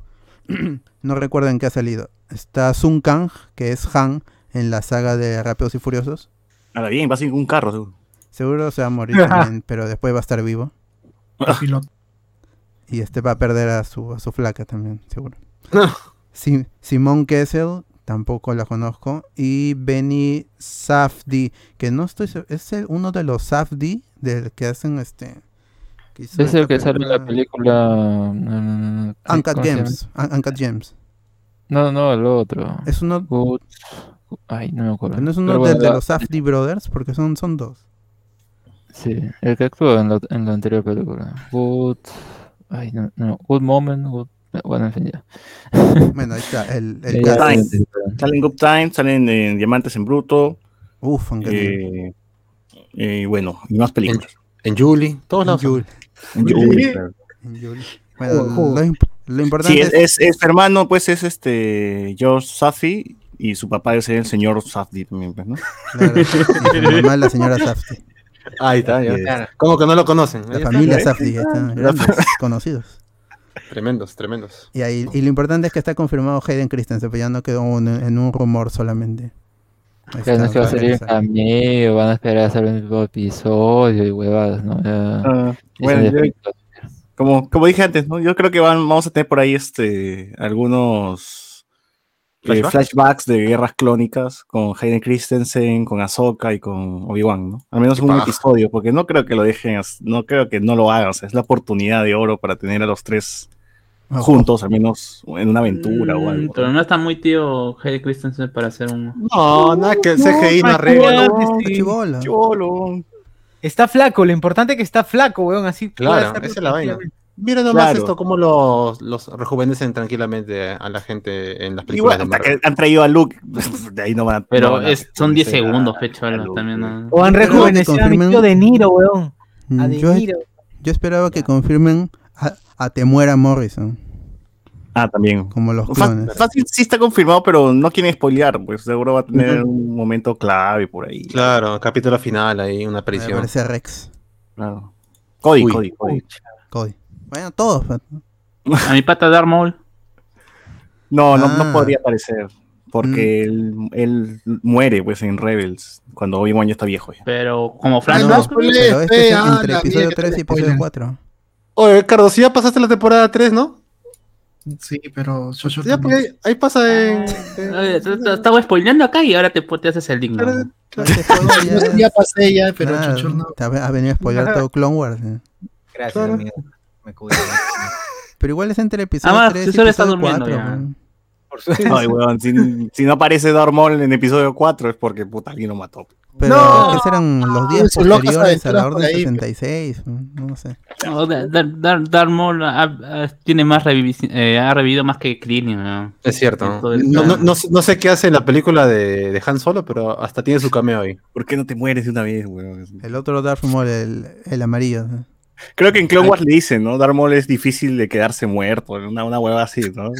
no recuerdo en qué ha salido. Está Sun Kang, que es Han en la saga de Rápidos y Furiosos. Ahora bien, va sin un carro, seguro. Seguro se va a morir también, pero después va a estar vivo. Y este va a perder a su, a su flaca también, seguro. Simón Kessel, tampoco la conozco. Y Benny Safdie, que no estoy Es el- uno de los Safdie del que hacen este. que Es el que sale en la película. Uncut. Gems. Un- Uncut Gems. No, no, el otro. Es uno. Good- Ay, no me acuerdo. No es uno de, bueno, de la- los Safdie Brothers, porque son, son dos. Sí, el que actuó en la, en la anterior película. Good. Ay, no, no. Good Moment. Good... Bueno, en fin, ya. Bueno, ahí está. El, ya, Time. Salen Good Time, salen en Diamantes en Bruto. Uf. Eh, eh, bueno, y más películas. En Julie, todos lados. En Julie. Julie, en Yul. Bueno, lo, imp- lo importante Sí, es, es, es, es su hermano, pues es este George Safi y su papá es el señor Safdie también, pues, ¿no? claro, y su mamá es la señora Safdie. Ahí está, ya. Como que no lo conocen. La familia. Safdie, están, grandes, conocidos. Tremendos, tremendos. Y, ahí, y lo importante es que está confirmado Hayden Christensen, pero ya no quedó un- en un rumor solamente. Ahí no va a salir en está. cameo, van a esperar a hacer un nuevo episodio y huevadas, ¿no? Ya- Ah, bueno, yo- como, como dije antes, ¿no? Yo creo que van, vamos a tener por ahí este algunos eh, ¿Flashbacks? de guerras clónicas con Hayden Christensen, con Ahsoka y con Obi-Wan, ¿no? Al menos un paja. episodio, porque no creo que lo dejen, no creo que no lo hagan, o sea, es la oportunidad de oro para tener a los tres juntos, al menos en una aventura o Mm, algo. Pero no está muy tío Hayden Christensen para hacer un. No, nada que el CGI no arregla. Está chibolo. Cholo. Está flaco, lo importante es que está flaco, weón, así Claro, esa es la vaina. Mira nomás Claro. esto, cómo los, los rejuvenecen tranquilamente a la gente en las películas Igual, de hasta que han traído a Luke, de ahí no van a no Pero van a es, son 10 reconocer a- segundos. ¿no? O han rejuvenecido a tío De Niro, weón. Mm, A De Yo, Niro. yo esperaba que confirmen a, a Temuera Morrison, Ah, también. como los. Fácil sí está confirmado, pero no quieren spoilear, pues seguro va a tener un momento clave por ahí. Claro, capítulo final ahí, una Me aparición. parece Rex, Claro. Cody, Uy. Cody, Cody. Cody. Bueno, todos. pues. A mi pata Darth Maul. No, no, Ah. no podría aparecer. Porque él, él muere pues en Rebels cuando Obi-Wan ya está viejo. ya. Pero como Ah, flashback. no, Pero este fe, es ah, entre la episodio mierda, 3 y episodio spoilen. 4. Oye, Carlos, si ya pasaste la temporada 3, ¿no? Sí, pero Jojo Ya, también. porque ahí, ahí pasa en... Te- te- Estaba spoileando acá y ahora te, te haces el digno. Claro. Yo ya pasé ya, pero Claro, Chochur no. te ha, ha venido a spoiler todo Clone Wars. eh. Gracias, Claro. amigo. Me cuido. Pero igual es entre episodio Además, 3 tú y solo estás episodio durmiendo 4. ya. man. Ay, weón, si, si no aparece Darth Maul en episodio 4 es porque puta alguien lo mató. Pero No. ¿qué serán los Tiene días posteriores a la por Orden ahí, 66? No, sé. No, Dar- Dar- Dar- Darth Maul ha- ha- tiene más eh, ha revivido más que Krillin. ¿no? Es cierto. ¿no? El- No, no, no sé- qué hace en la película de, de Han Solo, pero hasta tiene su cameo ahí. ¿Por qué no te mueres de una vez, weón? El otro Darth Maul, el, el amarillo. Creo que en Clone Wars le dicen, ¿no? Darth Maul es difícil de quedarse muerto, una, una hueva así, ¿no?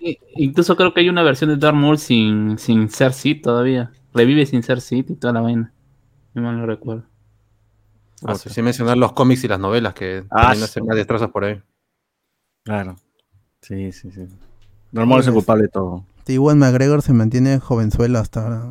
I- Incluso creo que hay una versión de Darth Maul sin, sin ser Sith todavía. Revive sin ser Sith y toda la vaina. No mal lo recuerdo. Ah, sí, sin mencionar los cómics y las novelas que Ah, también sí. hacen más destrozos por ahí. Claro. Sí, sí, sí. Darth Maul es el Pues, culpable de todo. Iwan McGregor se mantiene jovenzuelo hasta ahora.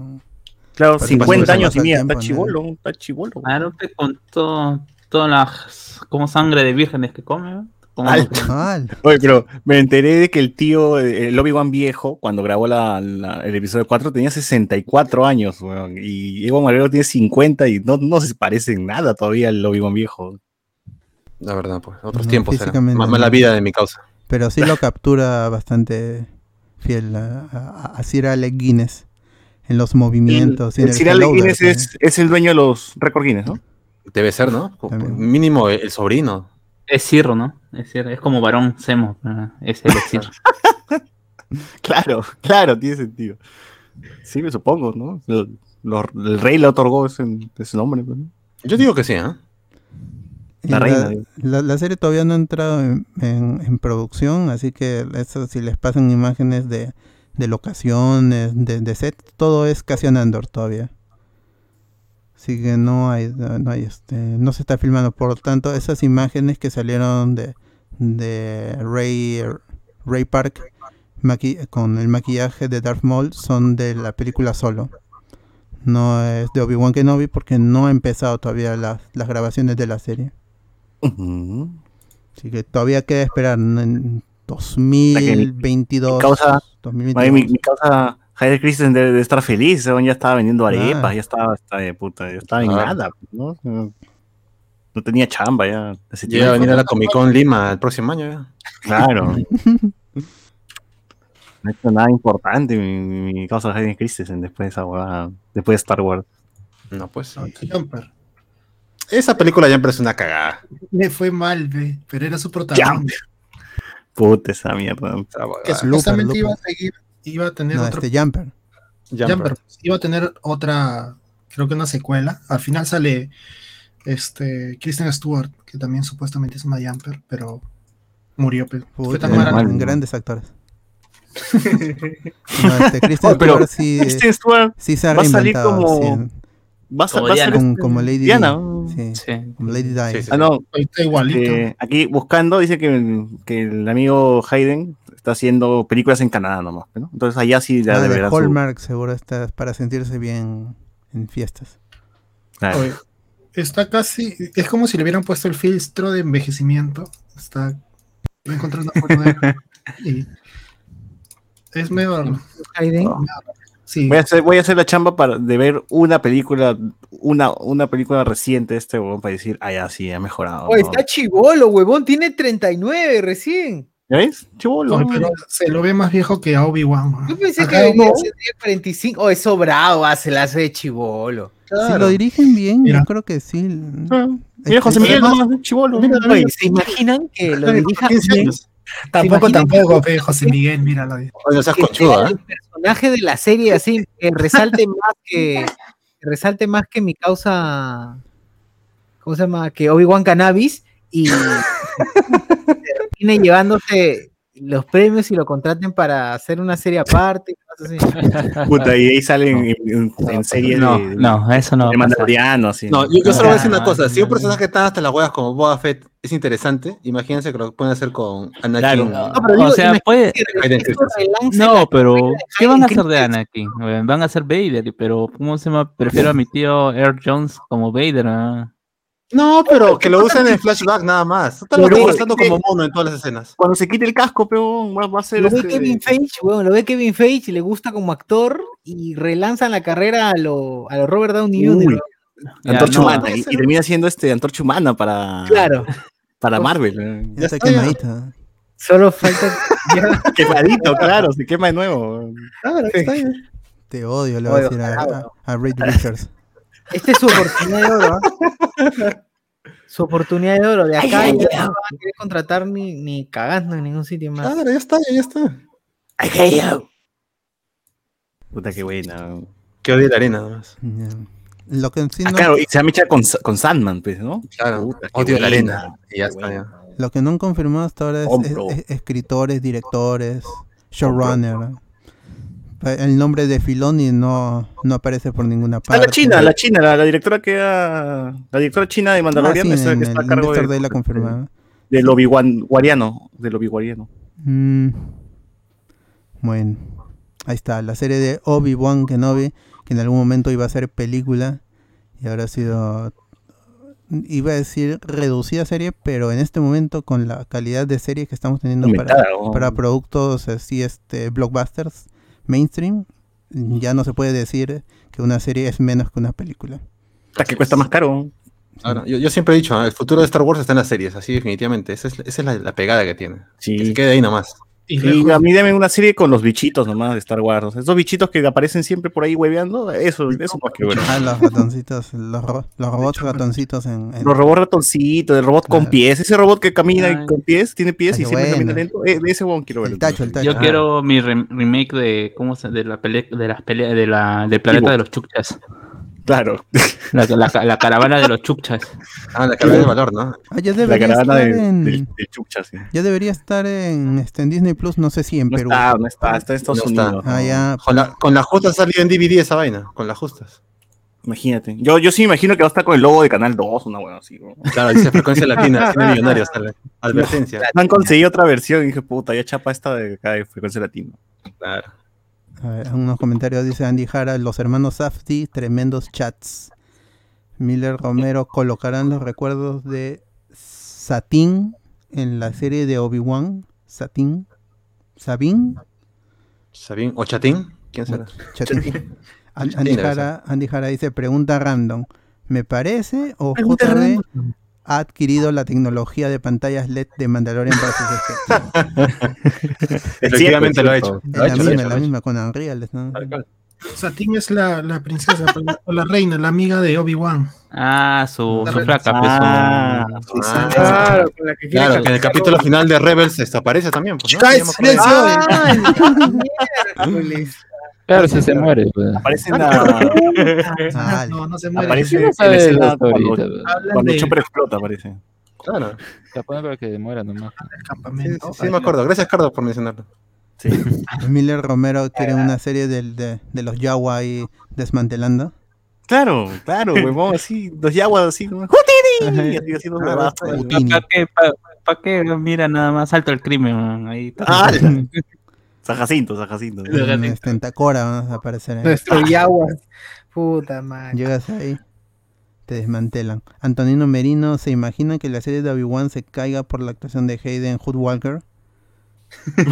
Claro, Parece 50 que años y tiempo, está chivolo, está chivolo. Claro que con todo, todas las como sangre de vírgenes que come. Como- Al- Mal. Oye, pero me enteré de que el tío, eh, el Obi-Wan viejo, cuando grabó la, la- el episodio 4, tenía 64 años, weón. Y Ewan McGregor tiene 50 y no, no se parece en nada todavía al Obi-Wan viejo. La verdad, pues. Otros No, tiempos era. físicamente Más mala vida de mi causa. Pero sí lo captura bastante fiel a, a, a Sir Alec Guinness en los movimientos. el el Sir Alec hello Guinness es, es el dueño de los récord Guinness, ¿no? Debe ser, ¿no? También. Mínimo el, el sobrino. Es Cirro, ¿no? Es, Cirro, es como varón Semo. Es el Cirro. Claro, claro, tiene sentido. Sí, me supongo, ¿no? Lo- el rey le otorgó ese, ese nombre. pues, ¿no? Yo digo que sí, ¿eh? La reina, la- la serie todavía no ha entrado en, en- en producción, así que eso, si les pasan imágenes de, de locaciones, de, de set, todo es Cassian Andor todavía. Así que no hay, no hay este, no se está filmando. Por lo tanto, esas imágenes que salieron de, de Ray, Ray Park maqui- con el maquillaje de Darth Maul son de la película solo. No es de Obi-Wan Kenobi porque no ha empezado todavía las, las grabaciones de la serie. Ujú. Así que todavía queda esperar en 2022. Mi causa, 2022. Ay, mi, mi causa Jair Christensen debe de estar feliz, ya estaba vendiendo arepas, Ah. ya estaba, de puta, ya estaba en Claro. nada, ¿no? No tenía chamba ya. Llega a venir a la Comic Con Lima el próximo año. ya. Claro. No ha hecho nada importante mi, mi- causa Hayden Christensen después de esa huevada, después de Star Wars. No, pues. Jumper. Esa película ya me parece una cagada. Le fue mal, ve, pero era su protagonista. Puta esa mierda. Que supuestamente iba a seguir, iba a tener No, otro este Jumper. Jumper. Iba a tener otra, creo que una secuela. Al final sale este Kristen Stewart, que también supuestamente es una Jumper, pero murió. pe. Fue Puta, tan mala. eran grandes actores. No, este, Kristen Oh, pero Stewart sí, Kristen Stewart sí se ha va a salir como- sí. Va a, Como va a ser Diana. Como, Lady Diana. Di. Sí, Sí. como Lady Di. Sí, sí. Ah, no. Está igualito. este, aquí buscando dice que, que el amigo Hayden está haciendo películas en Canadá nomás, ¿no? Entonces allá sí ya Ah, de su- Hallmark seguro está para sentirse bien en fiestas. Oye, está casi, es como si le hubieran puesto el filtro de envejecimiento. Está él. Y es medio. Hayden. Sí, Voy a hacer, voy a hacer la chamba para, de ver una película, una, una película reciente de este huevón para decir, ah, ya sí, ha mejorado. Oh, ¿no? está chivolo, huevón. Tiene 39 recién. ¿Ya ves? Chibolo. Pero se lo ve más viejo que a Obi-Wan. Yo pensé que Acá no. tendría 45. Oh, es sobrado. Ah, se la hace de chivolo. Si lo dirigen bien, Mira. yo creo que sí. Ah, Mira, José que- Miguel, nomás, chibolo. Mira, Oye, ¿se imaginan que lo dirija 15 bien? Tampoco, tampoco, José Miguel, míralo. Oye, no seas sea ¿eh? el personaje de la serie así que resalte más que que resalte más que mi causa ¿cómo se llama? que Obi-Wan Cannabis y termine llevándose los premios y lo contraten para hacer una serie aparte y cosas así. Puta, y ahí salen en, en, en series No, de, no, eso no. de. Mandaloriano, así. No, yo, yo solo voy a decir una Ah, cosa. Si un personaje tan hasta las huevas como Boba Fett es interesante, imagínense que lo pueden hacer con Anakin. Claro. No, pero digo, O sea, puede. No, pero ¿qué van a hacer de. Anakin? Van a hacer Vader, pero ¿cómo se llama? Prefiero a mi tío Air Jones como Vader. ah. No, pero que lo usen en flashback nada más. Están Lo ve- conversando como mono en todas las escenas. Cuando se quite el casco, pero va, va a ser. Lo ve este- Kevin Feige, weón, lo ve Kevin Feige, le gusta como actor y relanzan la carrera a lo, a lo Robert Downey. Jr. Antorcha no. humana. Y, y termina siendo este antorcha humana para, Claro, para Marvel. Ya está quemadita. solo falta ya, Quemadito, claro, se quema de nuevo. claro, está bien. Te odio, le voy a decir a, a, a Reed Richards. Esta es su oportunidad de oro. Su oportunidad de oro. De acá Ay, ya ay, no van a querer contratar ni, ni cagando en ningún sitio más. Claro, ya está, ya está. Puta, qué buena. Que odie la arena, nomás. Ya. Lo que sí Ah, no, claro, y se va a mechar con, con Sandman, pues, ¿no? Claro, Puta, qué odio la arena. Y ya está, ya. lo que no han confirmado hasta ahora es, es- es- escritores, directores, showrunner. El nombre de Filoni no, no aparece por ninguna Ah, parte. la China, la China, la, la directora que la directora china de Ah, Mandalorian sí, esa en que está a cargo de, Day la confirmado. del Obi-Wan del Obi-Wariano. Mm. Bueno, ahí está, la serie de Obi-Wan Kenobi, que en algún momento iba a ser película y ahora ha sido, iba a decir reducida serie, pero en este momento con la calidad de serie que estamos teniendo para, para productos así, este, blockbusters, mainstream, ya no se puede decir que una serie es menos que una película. Hasta que cuesta más caro. Ahora, yo, yo siempre he dicho, ¿eh? el futuro de Star Wars está en las series, así definitivamente. Esa es, esa es la, la pegada que tiene. Que se Sí. quede ahí nomás. Y a mí dame una serie con los bichitos nomás de Star Wars. Esos bichitos que aparecen siempre por ahí hueveando, eso, eso más que bueno. Ah, los ratoncitos, los, ro- los robots ratoncitos en, en- Los robots ratoncitos, el robot con Claro. pies, ese robot que camina Ay. con pies, tiene pies Ay, y siempre bueno. camina lento, eh, de ese huevón quiero ver. el tacho, el tacho. Yo Ah. quiero mi rem- remake de cómo se de la pelea de las peleas de la del planeta Ivo. de los chukchas. Claro, La, la- la caravana de los chukchas. Ah, la calidad de valor, ¿no? Ah, ya la debería caravana estar de, en... del- del Chucha, sí. Ya debería estar en, este, en Disney Plus, no sé si en No Perú. está, no está, está en Estados No está. Unidos. Ah, ya. Con la, con la justa ha salido en DVD esa vaina, con las justas. Imagínate. Yo, yo sí me imagino que va a estar con el logo de Canal 2, una buena así. ¿no? Claro, dice frecuencia latina, cine millonario, sale. Advertencia. No han conseguido otra versión y dije, puta, ya chapa esta de acá de frecuencia latina. Claro. A ver, unos comentarios dice Andy Jara, los hermanos Safdie, tremendos chats. Miller Romero colocarán los recuerdos de Satín en la serie de Obi-Wan, Satin, Sabin, ¿Sabín? ¿O Chatín? ¿Quién será? Chatín. An- Chatín Andy Jara, Andy Jara dice, pregunta random, ¿me parece o JB. Ha adquirido la tecnología de pantallas LED de Mandalorian para sus efectos? Efectivamente lo ha hecho. Es la misma, hecho, la misma con Unreal. ¿no? Satín es la, la princesa, la- la reina, la amiga de Obi-Wan. Ah, su, su flaca, pues, Ah, su- Ah, Claro, con la que Claro, que en el capítulo final de Rebels desaparece también. Pues, ¿no? ¡Cállate, Ya me acuerdo de-! Ah. Claro, si se muere. pues. Aparece en la, Ah, No, no se muere. aparece no en la de escena cuando, pues. Cuando de- Chopper explota, aparece. Claro. La pone para que muera nomás. del Sí, campamento. sí, sí, me acuerdo. Gracias, Cardo, por mencionarlo. Miller Romero quiere una serie del- de, de los Yawa ahí desmantelando. Claro, claro, huevón, así, los yaguas así, como, ¡Jutini! Así haciendo está ¿Para qué? ¿Para, para qué? Mira, nada más alto el crimen. man. Ahí está. San Jacinto, San Jacinto. En este, en Tacora van a aparecer ahí. Nuestro Yaguas. Puta madre. Llegas ahí, te desmantelan. Antonino Merino, ¿se imagina que la serie de Obi-Wan se caiga por la actuación de Hayden Hoodwalker?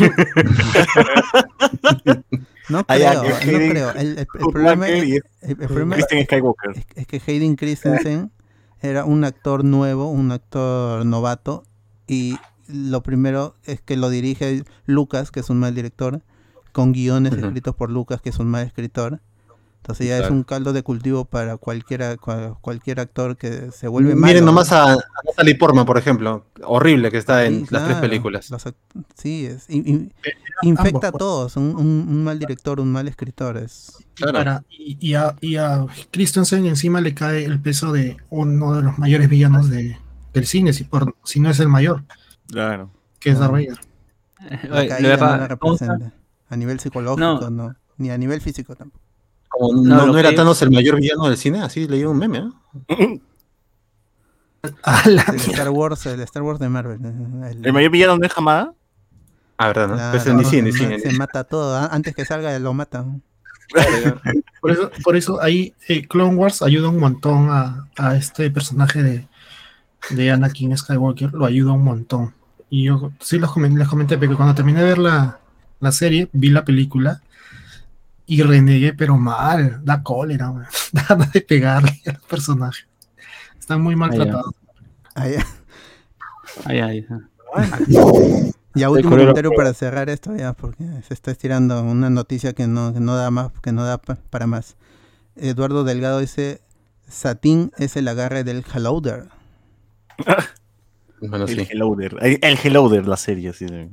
no Ah, ya, creo, no Hayden creo. El, el- el Hoodwalker problema, y es, el- el problema Christian Skywalker. es, es que Hayden Christensen era un actor nuevo, un actor novato, y lo primero es que lo dirige Lucas, que es un mal director, con guiones escritos por Lucas, que es un mal escritor. Entonces ya es Claro. un caldo de cultivo para cualquiera, cua- cualquier actor que se vuelve malo. Miren nomás a, a Natalie Portman, por ejemplo. Horrible que está en Sí, las tres claro, películas. los sí, es, y- y- infecta a ambos, pues. todos. Un, un- un mal director, un mal escritor. Es, Y, para- y- y a, y a Christensen encima le cae el peso de uno de los mayores villanos de, del cine, si, por, si no es el mayor, Claro. que es Darth Vader. la Oye, caída de no la verdad, ¿cómo está? representa. A nivel psicológico, No. no. Ni a nivel físico tampoco. Como No, no, era que- Thanos el mayor villano del cine, así leí un meme, ¿eh? El Star Wars, el Star Wars de Marvel. el- ¿El mayor villano no es Hamada? Ah, verdad, ¿no? claro, Pues en DC, en se DC, mata todo. a- Antes que salga lo matan. Por eso, por eso ahí eh, Clone Wars ayuda un montón a, a este personaje de, de Anakin Skywalker, lo ayuda un montón. Y yo sí los comen- les comenté, porque cuando terminé de ver la, la serie, vi la película y renegué, pero mal, da cólera, man. da de pegarle al personaje. Están muy maltratados. Ahí- Ahí, ahí. Ya último comentario para cerrar esto ya, porque se está estirando una noticia que no, que no da más, que no da pa- para más. Eduardo Delgado dice, Satín es el agarre del Halloader. Bueno, El sí. Helloader. El, el Helloader, la serie, sí. de-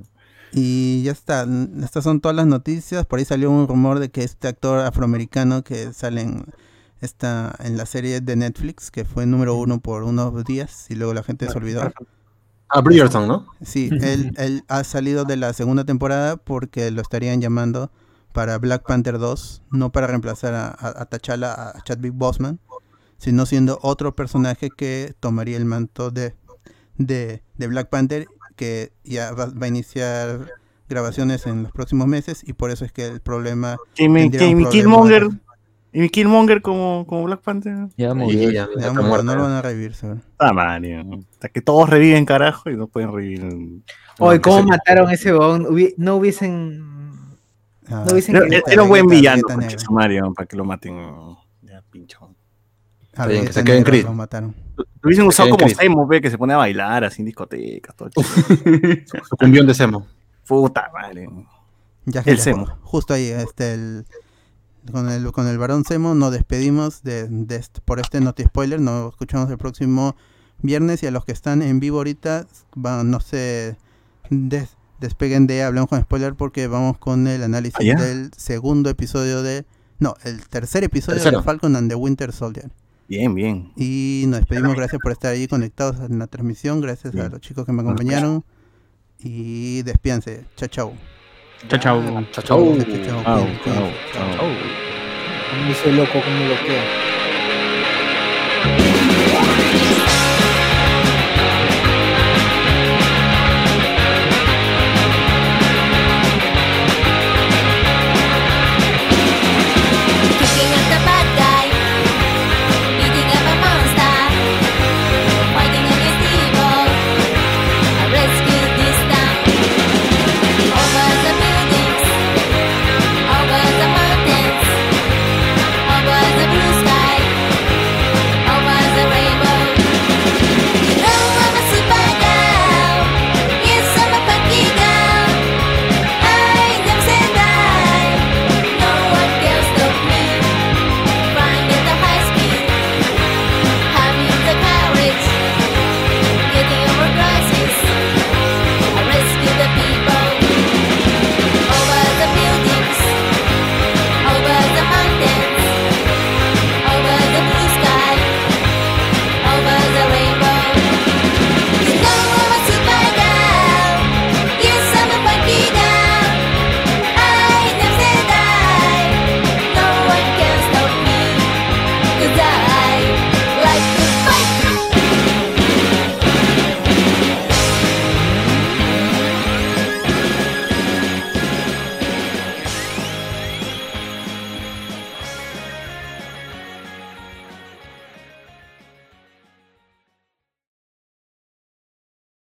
Y ya está, estas son todas las noticias. Por ahí salió un rumor de que este actor afroamericano que sale en, esta, en la serie de Netflix, que fue número uno por unos días y luego la gente se olvidó. Ah, Bridgerton, ¿no? Sí, él, él ha salido de la segunda temporada porque lo estarían llamando para Black Panther 2, no para reemplazar a, a, a T'Challa, a Chadwick Boseman, sino siendo otro personaje que tomaría el manto de, de, de Black Panther, que ya va, va a iniciar grabaciones en los próximos meses y por eso es que el problema... Tendría un Jamie problema. Killmonger. Jamie Killmonger como, como Black Panther. Ya Y murió. ya, ya Ya, está bueno, muerto, no lo van a revivir, seguro. Ah, man, ya. Hasta que todos reviven, carajo, y no pueden revivir. Oye, No, ¿cómo que mataron ese? Hubi- No hubiesen. Ah, No dicen que- era un buen villano, su Mario, para que lo maten. Ya, pincho. A Está bien, que se quede en Negra Creed. lo mataron. Lo hubiesen usado como. Seymour, ve, que se pone a bailar así en discotecas, todo chido. Su cumbión de Semo. Puta madre. Ya, El Semo. ju- Justo ahí, este, el, con el con el varón Semo nos despedimos de, de este- por este Noti Spoiler. Nos escuchamos el próximo viernes y a los que están en vivo ahorita, van, no se des- despeguen de Hablamos con Spoiler porque vamos con el análisis ¿Ah, del segundo episodio de... No, el tercer episodio Tercero. de Falcon and the Winter Soldier. Bien, bien. Y nos despedimos, gracias por estar ahí conectados en la transmisión, gracias a los chicos que me acompañaron. Y despíanse. Chao, chao. Chao, chao. Chao, chao. Chao, chao, Chao, chao, cuídense. chao.